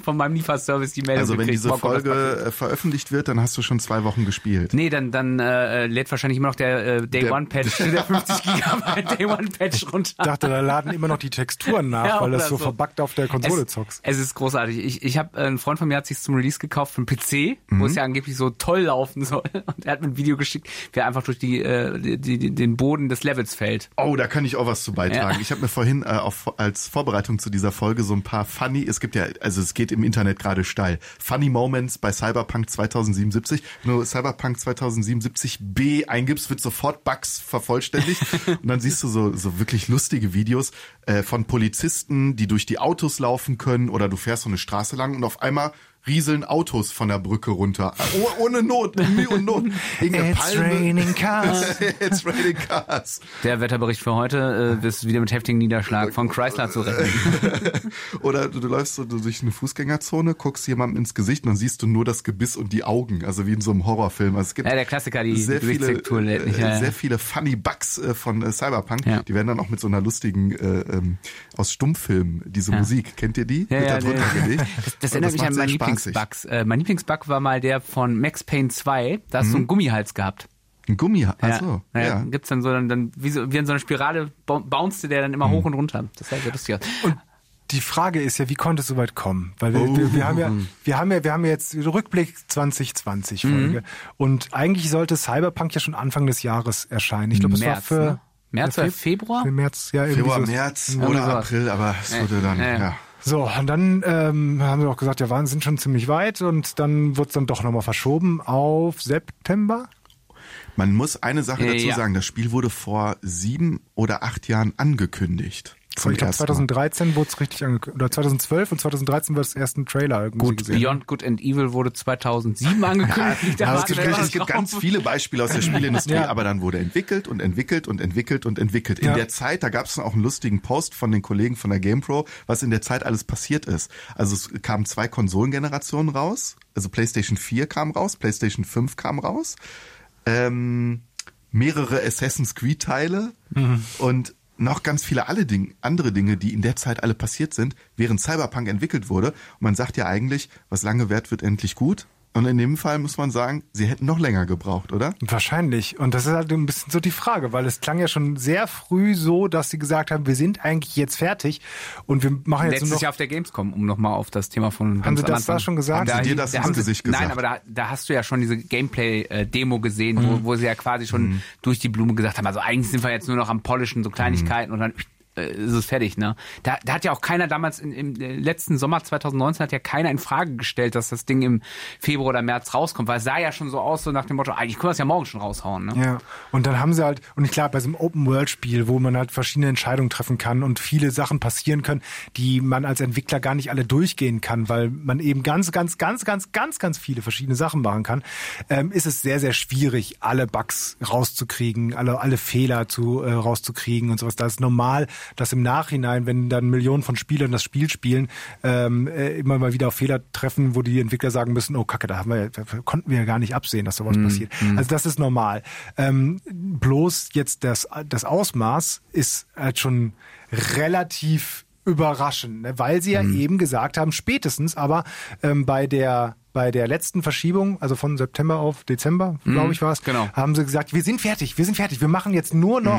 von meinem Lieferservice die Meldung Also wenn gekriegt. diese Morgen. Folge äh, veröffentlicht wird, dann hast du schon zwei Wochen gespielt. Nee, dann, dann äh, lädt wahrscheinlich immer noch der äh, Day Der- One Patch, der 50 Gigabyte Day One Patch runter. Ich dachte, da laden immer noch die Texturen nach, Ja, weil das so, so. verbuggt auf der Konsole es, zockst. Es ist großartig. Ich, ich habe äh, ein Freund von mir hat sich zum Release gekauft für einen PC, wo Mhm. es ja angeblich so toll laufen soll. Und er hat mir ein Video geschickt, wie er einfach durch die, äh, die, die, den Boden des Levels fällt. Oh, da kann ich auch was zu beitragen. Ja. Ich habe mir vorhin äh, auf, als Vorbereitung zu dieser Folge so ein paar funny, es gibt ja, also es geht im Internet gerade steil, funny Moments bei Cyberpunk 2077. Wenn du Cyberpunk 2077b eingibst, wird sofort Bugs vervollständigt und dann siehst du so, so wirklich lustige Videos äh, von Polizisten, die durch die Autos laufen können oder du fährst so eine Straße lang und auf einmal rieseln Autos von der Brücke runter. Oh, ohne Not, Mühe und Not. Irgendeine It's raining cars. It's raining cars. Der Wetterbericht für heute äh, ist wieder mit heftigem Niederschlag von Chrysler zu rechnen. Oder du, du läufst so durch eine Fußgängerzone, guckst jemandem ins Gesicht und dann siehst du nur das Gebiss und die Augen, also wie in so einem Horrorfilm. Also es gibt Ja, der Klassiker, die sehr viele, nicht. äh, Ja, ja. sehr viele funny Bugs äh, von äh, Cyberpunk. Ja. Die werden dann auch mit so einer lustigen äh, ähm, aus Stummfilmen diese Ja. Musik. Kennt ihr die? Ja, ja, drunter nee. gelegt. Das, das erinnert mich an meinen. Lieblingsbugs. Äh, mein Lieblingsbug war mal der von Max Payne 2. Da hast du einen Gummihals gehabt. Ein Gummi. Ja. Also, ja. ja. Gibt's dann so, dann, dann wie, so, wie in so einer Spirale bou- bouncete der dann immer hoch und runter. Das sah sehr lustig aus. Die Frage ist ja, wie konnte es so weit kommen? Weil wir, Oh. wir, wir haben ja, wir haben ja, wir haben ja jetzt Rückblick 2020 Folge. Und eigentlich sollte Cyberpunk ja schon Anfang des Jahres erscheinen. Ich glaube, es war März, für ne? März oder Feb- Februar? Für März, ja, irgendwie Februar, so. März oder. April, aber es wurde dann, Ja, ja. So, und dann ähm, haben wir auch gesagt, ja, waren sind schon ziemlich weit und dann wird es dann doch nochmal verschoben auf September. Man muss eine Sache Ja, dazu ja. sagen, das Spiel wurde vor sieben oder acht Jahren angekündigt. Zum ich glaube ersten Mal. 2013 wurde es richtig angekündigt. Oder 2012 und 2013 war das ersten Trailer irgendwie Gut, gesehen. Beyond Good and Evil wurde 2007 angekündigt. Ja, es gibt, es gibt ganz viele Beispiele aus der Spielindustrie, Ja. aber dann wurde entwickelt und entwickelt und entwickelt und entwickelt. In Ja. der Zeit, da gab es auch einen lustigen Post von den Kollegen von der GamePro, was in der Zeit alles passiert ist. Also es kamen zwei Konsolengenerationen raus, also PlayStation 4 kam raus, PlayStation 5 kam raus, ähm, mehrere Assassin's Creed Teile und noch ganz viele alle Ding, andere Dinge, die in der Zeit alle passiert sind, während Cyberpunk entwickelt wurde. Und man sagt ja eigentlich, was lange währt, wird endlich gut. Und in dem Fall muss man sagen, sie hätten noch länger gebraucht, oder? Wahrscheinlich. Und das ist halt ein bisschen so die Frage, weil es klang ja schon sehr früh so, dass sie gesagt haben, wir sind eigentlich jetzt fertig und wir machen jetzt Letztes nur noch. Jahr auf der Gamescom, um nochmal auf das Thema von Haben Sie das Anfang- da schon gesagt? Haben Sie dir das da ins Gesicht Nein, gesagt? aber da, da hast du ja schon diese Gameplay-Demo gesehen, Mhm. wo, wo sie ja quasi schon durch die Blume gesagt haben, also eigentlich sind wir jetzt nur noch am Polischen, so Kleinigkeiten und dann ist es fertig, ne? Da, da hat ja auch keiner damals in, im äh, letzten Sommer 2019 hat ja keiner in Frage gestellt, dass das Ding im Februar oder März rauskommt, weil es sah ja schon so aus, so nach dem Motto, eigentlich können wir es ja morgen schon raushauen, ne? Ja, und dann haben sie halt, und klar, bei so einem Open-World-Spiel, wo man halt verschiedene Entscheidungen treffen kann und viele Sachen passieren können, die man als Entwickler gar nicht alle durchgehen kann, weil man eben ganz, ganz, ganz, ganz, ganz, ganz viele verschiedene Sachen machen kann, ähm, ist es sehr, sehr schwierig, alle Bugs rauszukriegen, alle, alle Fehler zu, äh, rauszukriegen und sowas. Da ist normal, dass im Nachhinein, wenn dann Millionen von Spielern das Spiel spielen, ähm, äh, immer mal wieder auf Fehler treffen, wo die Entwickler sagen müssen, oh Kacke, da haben wir, da konnten wir ja gar nicht absehen, dass sowas passiert. Also das ist normal. Ähm, bloß jetzt das, das Ausmaß ist halt schon relativ überraschend, ne? weil sie ja eben gesagt haben, spätestens aber ähm, bei der bei der letzten Verschiebung, also von September auf Dezember, glaube ich war es, genau. haben sie gesagt, wir sind fertig, wir sind fertig, wir machen jetzt nur noch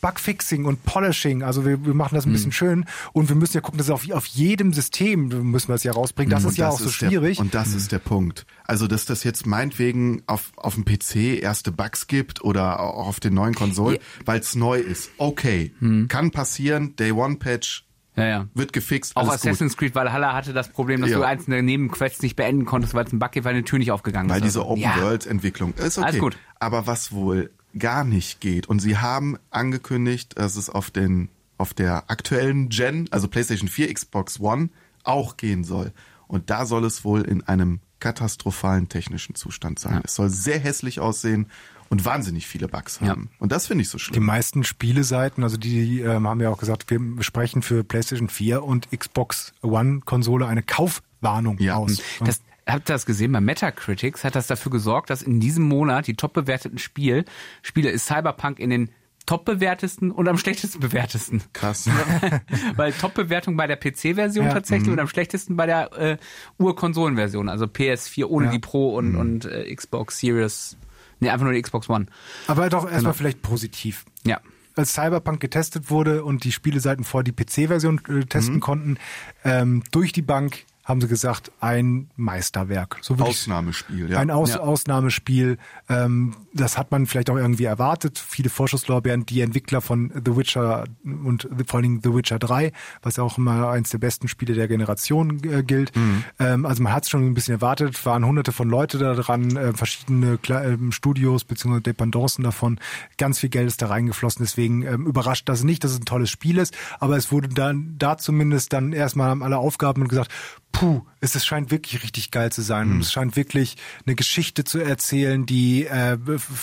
Bugfixing und Polishing, also wir, wir machen das ein bisschen schön und wir müssen ja gucken, dass auf, auf jedem System müssen wir es ja rausbringen. Das Und ist ja auch so der- schwierig. und das ist der Punkt. Also, dass das jetzt meinetwegen auf, auf dem PC erste Bugs gibt oder auch auf den neuen Konsolen, weil es neu ist. Okay. Hm. Kann passieren. Day One Patch Ja, ja. wird gefixt. Auch alles gut. Assassin's Creed Valhalla hatte das Problem, dass Ja. du einzelne Nebenquests nicht beenden konntest, weil es ein Bug gibt, weil eine Tür nicht aufgegangen Weil ist. diese Also, ja. Open-World-Entwicklung ist okay. Alles gut. Aber was wohl gar nicht geht, und sie haben angekündigt, dass es auf den auf der aktuellen Gen, also PlayStation 4, Xbox One, auch gehen soll. Und da soll es wohl in einem katastrophalen technischen Zustand sein. Es soll sehr hässlich aussehen und wahnsinnig viele Bugs haben. Und das finde ich so Die schlimm. meisten Spieleseiten, also die, die ähm, haben ja auch gesagt, wir sprechen für PlayStation 4 und Xbox One Konsole eine Kaufwarnung Ja. aus. Das, habt ihr das gesehen? Bei Metacritics hat das dafür gesorgt, dass in diesem Monat die top bewerteten Spiel, Spiele ist Cyberpunk in den top bewertesten und am schlechtesten bewertesten. Krass. Weil Top-Bewertung bei der PC-Version Ja. tatsächlich Mhm. und am schlechtesten bei der äh, Ur-Konsolen-Version, also PS4 ohne Ja. die Pro und, Mhm. und äh, Xbox Series. Nee, einfach nur die Xbox One. Aber doch Genau. erstmal vielleicht positiv. Ja. Als Cyberpunk getestet wurde und die Spieleseiten vor die PC-Version äh, testen Mhm. konnten, ähm, durch die Bank haben sie gesagt, ein Meisterwerk. So Ausnahmespiel, ja. Ein Aus Ja. Ausnahmespiel. Ähm, das hat man vielleicht auch irgendwie erwartet. Viele Vorschusslorbeeren, die Entwickler von The Witcher und vor allen Dingen The Witcher 3, was ja auch immer eins der besten Spiele der Generation äh, gilt. Mhm. Ähm, also man hat es schon ein bisschen erwartet, waren hunderte von Leute da dran, äh, verschiedene Kle ähm, Studios bzw. Dependancen davon. Ganz viel Geld ist da reingeflossen, deswegen ähm, überrascht das nicht, dass es ein tolles Spiel ist, aber es wurde dann da zumindest dann erstmal haben alle Aufgaben und gesagt, puh, es, es scheint wirklich richtig geil zu sein. Und es scheint wirklich eine Geschichte zu erzählen, die äh,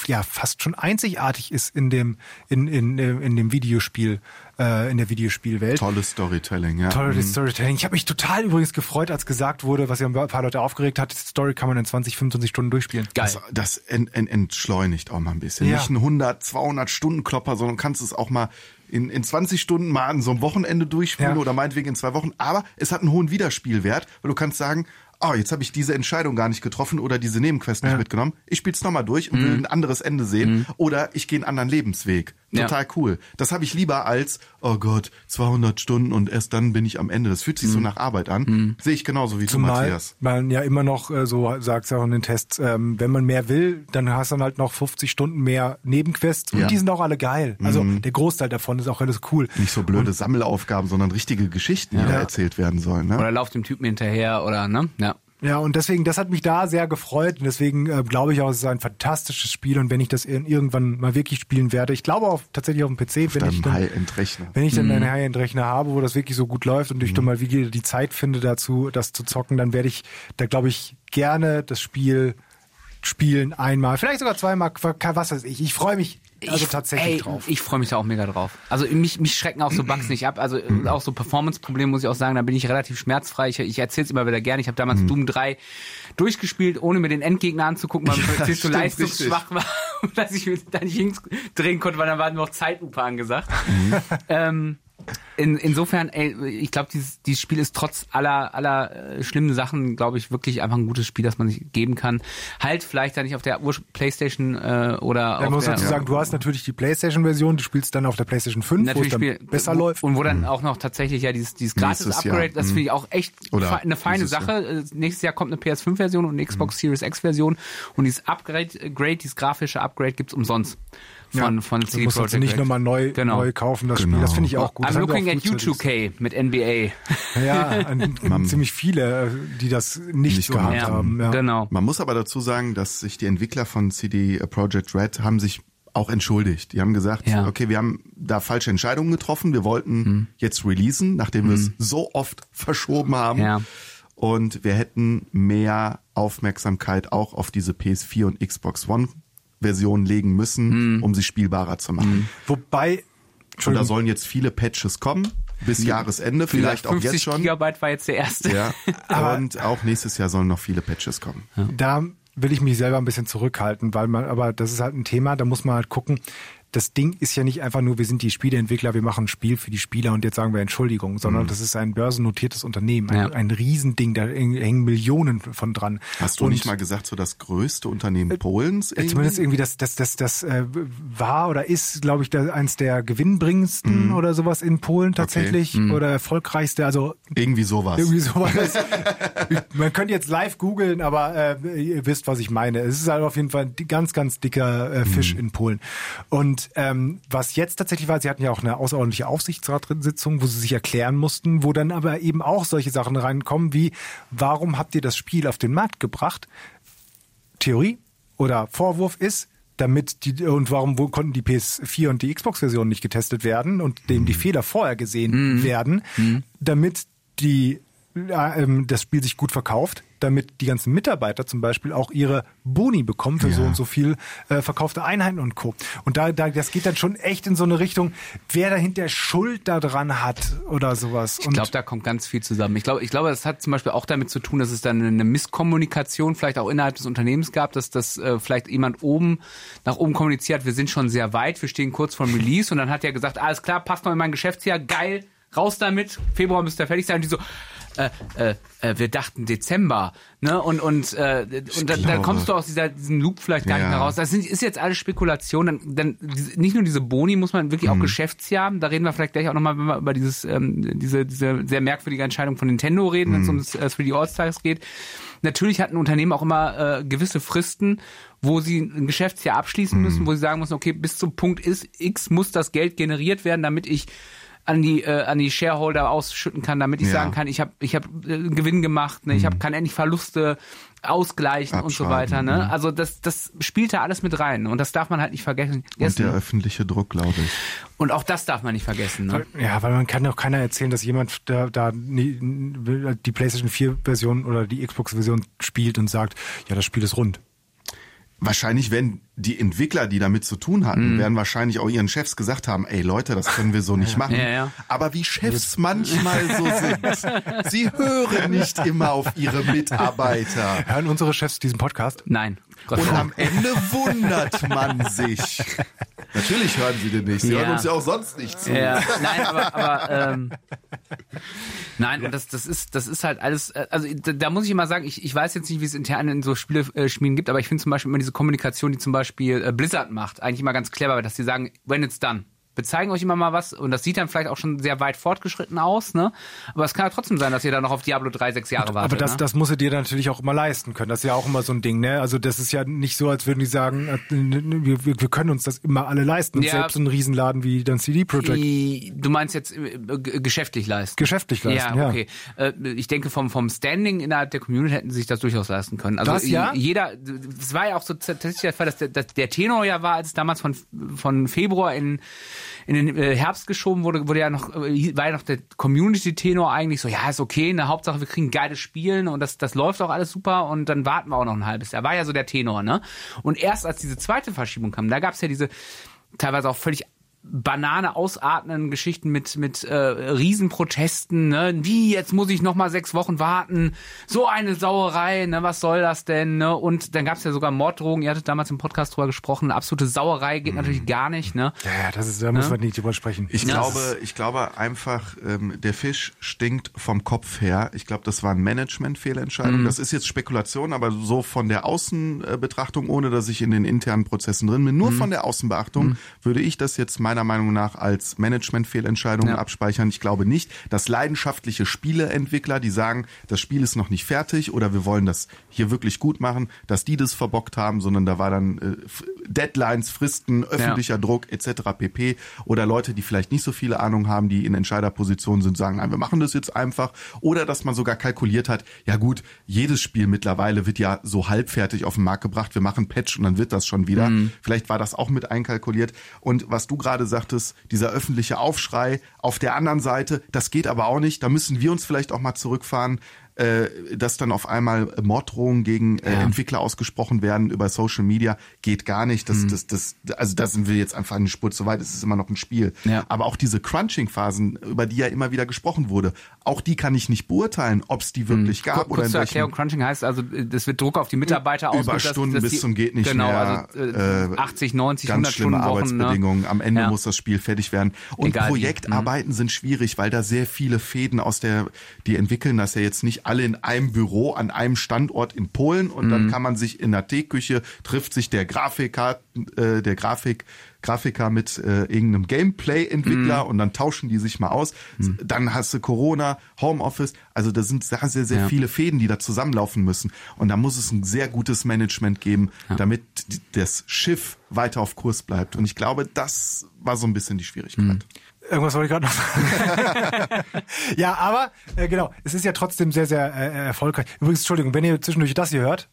ja fast schon einzigartig ist in dem, in, in, äh, in dem Videospiel, äh, in der Videospielwelt. Tolles Storytelling, ja. Tolles Mhm. Storytelling. Ich habe mich total übrigens gefreut, als gesagt wurde, was ja ein paar Leute aufgeregt hat, die Story kann man in 20, 25 Stunden durchspielen. Geil. Das, das ent, ent, entschleunigt auch mal ein bisschen. Ja. Nicht ein 100, 200 Stunden Klopper, sondern kannst es auch mal in, in 20 Stunden mal an so einem Wochenende durchspielen Ja. oder meinetwegen in zwei Wochen. Aber es hat einen hohen Wiederspielwert, weil du kannst sagen, oh, jetzt habe ich diese Entscheidung gar nicht getroffen oder diese Nebenquest nicht mitgenommen. Ich spiele es nochmal durch und will ein anderes Ende sehen. Oder ich gehe einen anderen Lebensweg. Ja. Total cool. Das habe ich lieber als, oh Gott, 200 Stunden und erst dann bin ich am Ende. Das fühlt sich so nach Arbeit an. Sehe ich genauso wie du, Zumal Matthias. man ja immer noch, äh, so sagt es auch in den Tests, ähm, wenn man mehr will, dann hast du dann halt noch 50 Stunden mehr Nebenquests und Ja. die sind auch alle geil. Also der Großteil davon ist auch alles cool. Nicht so blöde Sammelaufgaben, sondern richtige Geschichten, die da erzählt werden sollen. Ne? Oder lauft dem Typen hinterher oder, ne? Ja. Ja, und deswegen, das hat mich da sehr gefreut und deswegen äh, glaube ich auch, es ist ein fantastisches Spiel und wenn ich das ir- irgendwann mal wirklich spielen werde, ich glaube auch tatsächlich auf dem PC, wenn ich dann, wenn ich dann einen High-End-Rechner habe, wo das wirklich so gut läuft und ich dann mal wieder die Zeit finde dazu, das zu zocken, dann werde ich da glaube ich gerne das Spiel spielen einmal, vielleicht sogar zweimal, was weiß ich. Ich freue mich also ich, tatsächlich ey, drauf. Ich freue mich da auch mega drauf. Also mich, mich schrecken auch so Bugs nicht ab. Also Mhm. äh, auch so Performance-Probleme muss ich auch sagen, da bin ich relativ schmerzfrei. Ich, ich erzähle es immer wieder gerne. Ich habe damals Mhm. Doom 3 durchgespielt, ohne mir den Endgegner anzugucken, weil Ja, mir zu stimmt, leistungsschwach war, dass ich mich da nicht hindrehen konnte, weil da war nur noch Zeitlupe angesagt. Mhm. ähm, in, insofern, ey, ich glaube, dieses, dieses Spiel ist trotz aller, aller äh, schlimmen Sachen, glaube ich, wirklich einfach ein gutes Spiel, das man sich geben kann. Halt vielleicht da nicht auf der Ur Playstation äh, oder Ja, auf man muss der, dazu sagen, du hast natürlich die PlayStation-Version, du spielst dann auf der PlayStation 5, natürlich wo es dann spiel, besser wo, läuft. Und wo dann auch noch tatsächlich ja dieses, dieses Gratis-Upgrade, Jahr. das finde ich auch echt Oder eine feine Sache. Äh, Nächstes Jahr kommt eine PS5-Version und eine Xbox Series X-Version und dieses Upgrade, äh, Grade, dieses grafische Upgrade gibt's umsonst. Von, Ja, von du CD Projekt jetzt nicht Red. nochmal neu, Genau. neu kaufen, das Genau. Spiel. Das finde ich auch gut. Das I'm haben wir looking auch at you frühzeitig 2K mit NBA. Ja, an, ziemlich viele, äh, die das nicht, Nicht so gehabt handhaben. Ja. Genau. Man muss aber dazu sagen, dass sich die Entwickler von CD Projekt Red haben sich auch entschuldigt. Die haben gesagt, Ja. okay, wir haben da falsche Entscheidungen getroffen. Wir wollten jetzt releasen, nachdem wir es so oft verschoben haben. Ja. Und wir hätten mehr Aufmerksamkeit auch auf diese PS4 und Xbox One Version legen müssen, um sie spielbarer zu machen. Wobei, Und da sollen jetzt viele Patches kommen, bis Jahresende, vielleicht auch 50 jetzt schon. Gigabyte war jetzt der erste. Ja. und auch nächstes Jahr sollen noch viele Patches kommen. da will ich mich selber ein bisschen zurückhalten, weil man, aber das ist halt ein Thema, da muss man halt gucken. Das Ding ist ja nicht einfach nur, wir sind die Spieleentwickler, wir machen ein Spiel für die Spieler und jetzt sagen wir Entschuldigung, sondern das ist ein börsennotiertes Unternehmen, ein, Ja. ein Riesending, da hängen Millionen von dran. Hast du und nicht mal gesagt, so das größte Unternehmen Polens? Äh, Zumindest irgendwie das, das, das, das äh, war oder ist, glaube ich, da, eins der gewinnbringendsten oder sowas in Polen tatsächlich oder erfolgreichste. Also Irgendwie sowas. irgendwie sowas. Man könnte jetzt live googeln, aber äh, ihr wisst, was ich meine. Es ist halt auf jeden Fall ein ganz, ganz dicker äh, Fisch in Polen. Und ähm, was jetzt tatsächlich war, sie hatten ja auch eine außerordentliche Aufsichtsratssitzung, wo sie sich erklären mussten, wo dann aber eben auch solche Sachen reinkommen wie, warum habt ihr das Spiel auf den Markt gebracht? Theorie oder Vorwurf ist, damit die und warum wo konnten die PS4 und die Xbox-Version nicht getestet werden und dem die Fehler vorher gesehen werden, damit die das Spiel sich gut verkauft, damit die ganzen Mitarbeiter zum Beispiel auch ihre Boni bekommen für so und so viel äh, verkaufte Einheiten und Co. Und da, da das geht dann schon echt in so eine Richtung, wer dahinter Schuld daran hat oder sowas. Ich glaube, da kommt ganz viel zusammen. Ich glaube, ich glaube, das hat zum Beispiel auch damit zu tun, dass es dann eine Misskommunikation vielleicht auch innerhalb des Unternehmens gab, dass das äh, vielleicht jemand oben nach oben kommuniziert, wir sind schon sehr weit, wir stehen kurz vor Release und dann hat er gesagt, alles klar, passt noch in mein Geschäftsjahr, geil, raus damit, Februar müsste er fertig sein. Und die so, äh, äh, äh, wir dachten Dezember, ne? Und und äh, und dann, dann kommst du aus dieser, diesem Loop vielleicht gar nicht Ja. mehr raus. Das sind, ist jetzt alles Spekulation. Dann, dann nicht nur diese Boni muss man wirklich auch Geschäftsjahr. Da reden wir vielleicht gleich auch nochmal, wenn wir über dieses ähm, diese diese sehr merkwürdige Entscheidung von Nintendo reden, wenn es um das äh, 3D All-Stars geht. Natürlich hat ein Unternehmen auch immer äh, gewisse Fristen, wo sie ein Geschäftsjahr abschließen müssen, wo sie sagen müssen, okay, bis zum Punkt ist X muss das Geld generiert werden, damit ich an die äh, an die Shareholder ausschütten kann, damit ich Ja. sagen kann, ich habe ich habe äh, Gewinn gemacht, ne? ich hab, kann endlich Verluste ausgleichen und so weiter. Ne? Also das das spielt da alles mit rein und das darf man halt nicht vergessen. Und der öffentliche Druck, glaube ich. Und auch das darf man nicht vergessen. Ne? Ja, weil man kann doch keiner erzählen, dass jemand da, da die PlayStation 4 Version oder die Xbox Version spielt und sagt, ja, das Spiel ist rund. Wahrscheinlich, wenn die Entwickler, die damit zu tun hatten, werden wahrscheinlich auch ihren Chefs gesagt haben, ey Leute, das können wir so nicht machen. Ja, ja. Aber wie Chefs manchmal so sind, sie hören nicht immer auf ihre Mitarbeiter. Hören unsere Chefs diesen Podcast? Nein. Gott Und sei am. Ende wundert man sich. Natürlich hören sie den nicht. Sie Ja. hören uns ja auch sonst nicht zu. Ja, nein, aber, aber ähm, nein, und das, das ist, das ist halt alles, äh, also da, da muss ich immer sagen, ich, ich weiß jetzt nicht, wie es intern in so Spieleschmieden gibt, aber ich finde zum Beispiel immer diese Kommunikation, die zum Beispiel äh, Blizzard macht, eigentlich immer ganz clever, dass sie sagen, when it's done. Wir zeigen euch immer mal was und das sieht dann vielleicht auch schon sehr weit fortgeschritten aus, ne? Aber es kann ja trotzdem sein, dass ihr dann noch auf Diablo 3 sechs Jahre wartet. Aber das, ne? das musst du dir natürlich auch immer leisten können. Das ist ja auch immer so ein Ding, ne? Also das ist ja nicht so, als würden die sagen, äh, wir, wir können uns das immer alle leisten. Und Ja. selbst so ein Riesenladen wie dann CD Projekt Du meinst jetzt äh, g- geschäftlich leisten? geschäftlich leisten. ja, Ja, okay. Äh, Ich denke, vom, vom Standing innerhalb der Community hätten sie sich das durchaus leisten können. Also Das ja? jeder, es war ja auch so tatsächlich der Fall, dass der, dass der Tenor ja war, als es damals von, von Februar in, in den äh, Herbst geschoben wurde, wurde ja noch, äh, war ja noch der Community-Tenor eigentlich so, ja, ist okay, eine Hauptsache, wir kriegen geiles Spielen und das, das läuft auch alles super und dann warten wir auch noch ein halbes Jahr. War ja so der Tenor, ne? Und erst als diese zweite Verschiebung kam, da gab es ja diese teilweise auch völlig Banane ausatmenden Geschichten mit mit äh, Riesenprotesten, ne? Wie jetzt muss ich noch mal sechs Wochen warten? So eine Sauerei, ne? Was soll das denn? Ne? Und dann gab es ja sogar Morddrohungen. Ihr hattet damals im Podcast drüber gesprochen. Absolute Sauerei geht natürlich gar nicht, ne? ja, ja, das ist, da muss man nicht drüber sprechen. Ich Ja. glaube, ich glaube einfach, ähm, der Fisch stinkt vom Kopf her. Ich glaube, das war eine Management-Fehlentscheidung. Das ist jetzt Spekulation, aber so von der Außenbetrachtung, ohne dass ich in den internen Prozessen drin bin, nur von der Außenbeachtung, würde ich das jetzt meiner meiner Meinung nach als Management-Fehlentscheidungen Ja. abspeichern. Ich glaube nicht, dass leidenschaftliche Spieleentwickler, die sagen, das Spiel ist noch nicht fertig oder wir wollen das hier wirklich gut machen, dass die das verbockt haben, sondern da war dann äh, Deadlines, Fristen, öffentlicher Druck etc. pp. Oder Leute, die vielleicht nicht so viele Ahnung haben, die in Entscheiderpositionen sind, sagen, nein, wir machen das jetzt einfach. Oder dass man sogar kalkuliert hat, ja gut, jedes Spiel mittlerweile wird ja so halbfertig auf den Markt gebracht, wir machen Patch und dann wird das schon wieder. Vielleicht war das auch mit einkalkuliert. Und was du gerade sagtest, dieser öffentliche Aufschrei auf der anderen Seite, das geht aber auch nicht. Da müssen wir uns vielleicht auch mal zurückfahren äh, dass dann auf einmal Morddrohungen gegen äh, Entwickler ausgesprochen werden über Social Media, geht gar nicht. Mhm. Das, das, das, also da sind wir jetzt einfach eine Spur zu weit. Es ist immer noch ein Spiel. Ja. Aber auch diese Crunching-Phasen, über die ja immer wieder gesprochen wurde, auch die kann ich nicht beurteilen, ob es die wirklich gab Kur- oder Kurz in zur Erklärung, Crunching heißt also, das wird Druck auf die Mitarbeiter ausgeübt. dass- Überstunden dass bis die- zum geht nicht genau, mehr. also äh, 80, 90, ganz 100 schlimme Stunden Wochen. Ne? Arbeitsbedingungen. Am Ende Ja. muss das Spiel fertig werden. Und Egal wie. Mhm. Projektarbeiten sind schwierig, weil da sehr viele Fäden aus der, die entwickeln das ja jetzt nicht alle in einem Büro an einem Standort in Polen und Mhm. dann kann man sich in der Teeküche trifft sich der Grafiker, äh, der Grafik Grafiker mit äh, irgendeinem Gameplay-Entwickler Mhm. und dann tauschen die sich mal aus. Dann hast du Corona, Homeoffice. Also da sind sehr, sehr, sehr Ja. viele Fäden, die da zusammenlaufen müssen. Und da muss es ein sehr gutes Management geben, damit die- das Schiff weiter auf Kurs bleibt. Und ich glaube, das war so ein bisschen die Schwierigkeit. Mhm. Irgendwas wollte ich gerade noch sagen. ja, aber äh, genau, es ist ja trotzdem sehr, sehr äh, erfolgreich. Übrigens, Entschuldigung, wenn ihr zwischendurch das hier hört,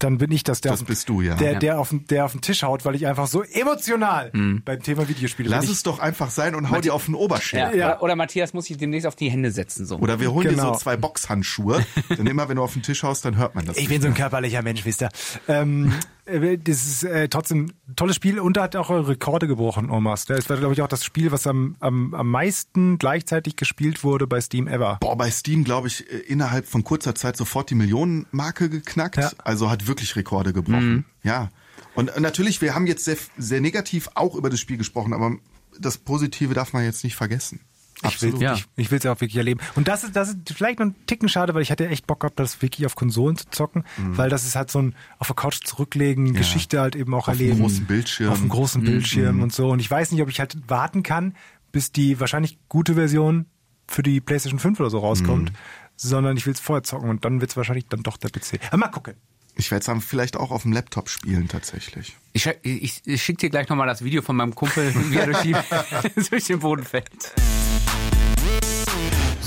dann bin ich das, der, Das auf, du, ja. der, Ja. der, auf, den- der auf den Tisch haut, weil ich einfach so emotional beim Thema Videospiele Lass bin. es doch einfach sein und hau dir auf den Oberschenkel. Ja. Ja. Oder, oder Matthias muss sich demnächst auf die Hände setzen. So. Oder wir holen dir Genau. so zwei Boxhandschuhe. denn immer wenn du auf den Tisch haust, dann hört man das. Ich nicht bin so ein körperlicher Mensch, wisst ihr. Ähm, äh, das ist äh, trotzdem ein tolles Spiel und da hat auch eure Rekorde gebrochen, Omas. Das war, glaube ich, auch das Spiel, was am, am, am meisten gleichzeitig gespielt wurde bei Steam ever. Boah, bei Steam, glaube ich, äh, innerhalb von kurzer Zeit sofort die Millionenmarke geknackt. Ja. Also hat wirklich Rekorde Mhm. gebrochen. Ja. Und äh, natürlich, wir haben jetzt sehr, sehr negativ auch über das Spiel gesprochen, aber das Positive darf man jetzt nicht vergessen. Ich will Ja. ich, ich will es ja auch wirklich erleben. Und das ist, das ist vielleicht noch ein Ticken schade, weil ich hatte echt Bock gehabt, das wirklich auf Konsolen zu zocken, weil das ist halt so ein auf der Couch zurücklegen, Geschichte halt eben auch Auf einem erleben. großen Bildschirm. Auf einem großen Bildschirm und so. Und ich weiß nicht, ob ich halt warten kann, bis die wahrscheinlich gute Version für die PlayStation 5 oder so rauskommt, sondern ich will es vorher zocken und dann wird es wahrscheinlich dann doch der PC. Aber mal gucken. Ich werde es dann vielleicht auch auf dem Laptop spielen tatsächlich. Ich, schick- ich, ich schicke dir gleich nochmal das Video von meinem Kumpel, wie er durch, die, durch den Boden fällt.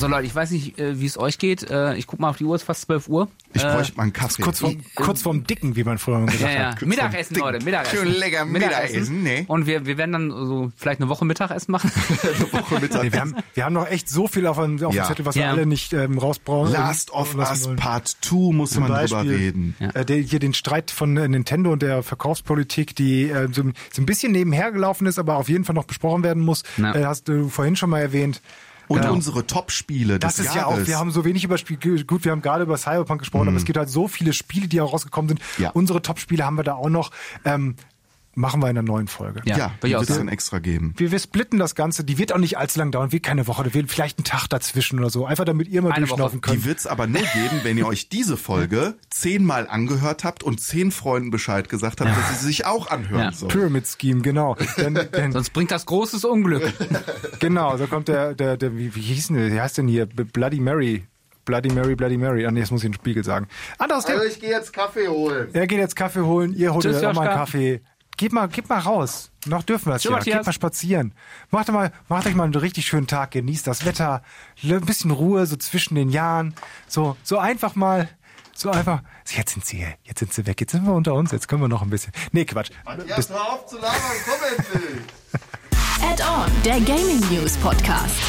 So Leute, ich weiß nicht, äh, wie es euch geht. Äh, Ich guck mal auf die Uhr, es ist fast 12 Uhr. Ich Äh, bräuchte mal einen Kaffee. Kurz vorm, kurz vorm Dicken, wie man früher gesagt Ja, ja. hat. Mittagessen, Dick. Leute, Mittagessen. Schön lecker Mittagessen, ne? Und wir, wir werden dann so vielleicht eine Woche Mittagessen machen. Eine Woche Mittag. Nee, wir, haben, wir haben noch echt so viel auf, dem- auf Ja. dem Zettel, was Ja. wir alle nicht ähm, rausbrauchen. Last of Us. Part 2 muss Zum man drüber Beispiel reden. äh, der, hier den Streit von äh, Nintendo und der Verkaufspolitik, die äh, so, so ein bisschen nebenher gelaufen ist, aber auf jeden Fall noch besprochen werden muss. Ja. Äh, hast du vorhin schon mal erwähnt. Und Genau. unsere Top-Spiele Das ist ja Jahres. auch, wir haben so wenig über Spiele, gut, wir haben gerade über Cyberpunk gesprochen, aber es gibt halt so viele Spiele, die auch rausgekommen sind. Ja. Unsere Top-Spiele haben wir da auch noch. Ähm, machen wir in einer neuen Folge. Ja, ja, will die ich auch wird es dann extra geben. Wir, wir splitten das Ganze, die wird auch nicht allzu lang dauern, wird keine Woche, da wird vielleicht ein Tag dazwischen oder so. Einfach damit ihr mal Eine durchschnaufen Woche. Die könnt. wird's aber nur geben, wenn ihr euch diese Folge zehnmal angehört habt und zehn Freunden Bescheid gesagt habt, dass sie sich auch anhören Ja. sollen. Pyramid Scheme, genau. Denn, denn, Sonst bringt das großes Unglück. genau, so kommt der, der, der wie, wie hieß denn der, wie heißt denn hier? Bloody Mary. Bloody Mary, Bloody Mary. Ah, nee, das muss ich in den Spiegel sagen. Anderes Thema. ich gehe jetzt Kaffee holen. Er geht jetzt Kaffee holen, ihr holt Tschüss, euch auch mal einen. Kaffee. Geht mal, geht mal raus. Noch dürfen wir es ja. Matthias. Geht mal spazieren. Macht, mal, macht euch mal einen richtig schönen Tag, genießt das Wetter, ein bisschen Ruhe so zwischen den Jahren. So, so einfach mal, so einfach. Jetzt sind sie hier, jetzt sind sie weg, jetzt sind wir unter uns, jetzt können wir noch ein bisschen. Nee, Quatsch. Jetzt hör auf zu labern, komm endlich. Add-on, der Gaming News Podcast.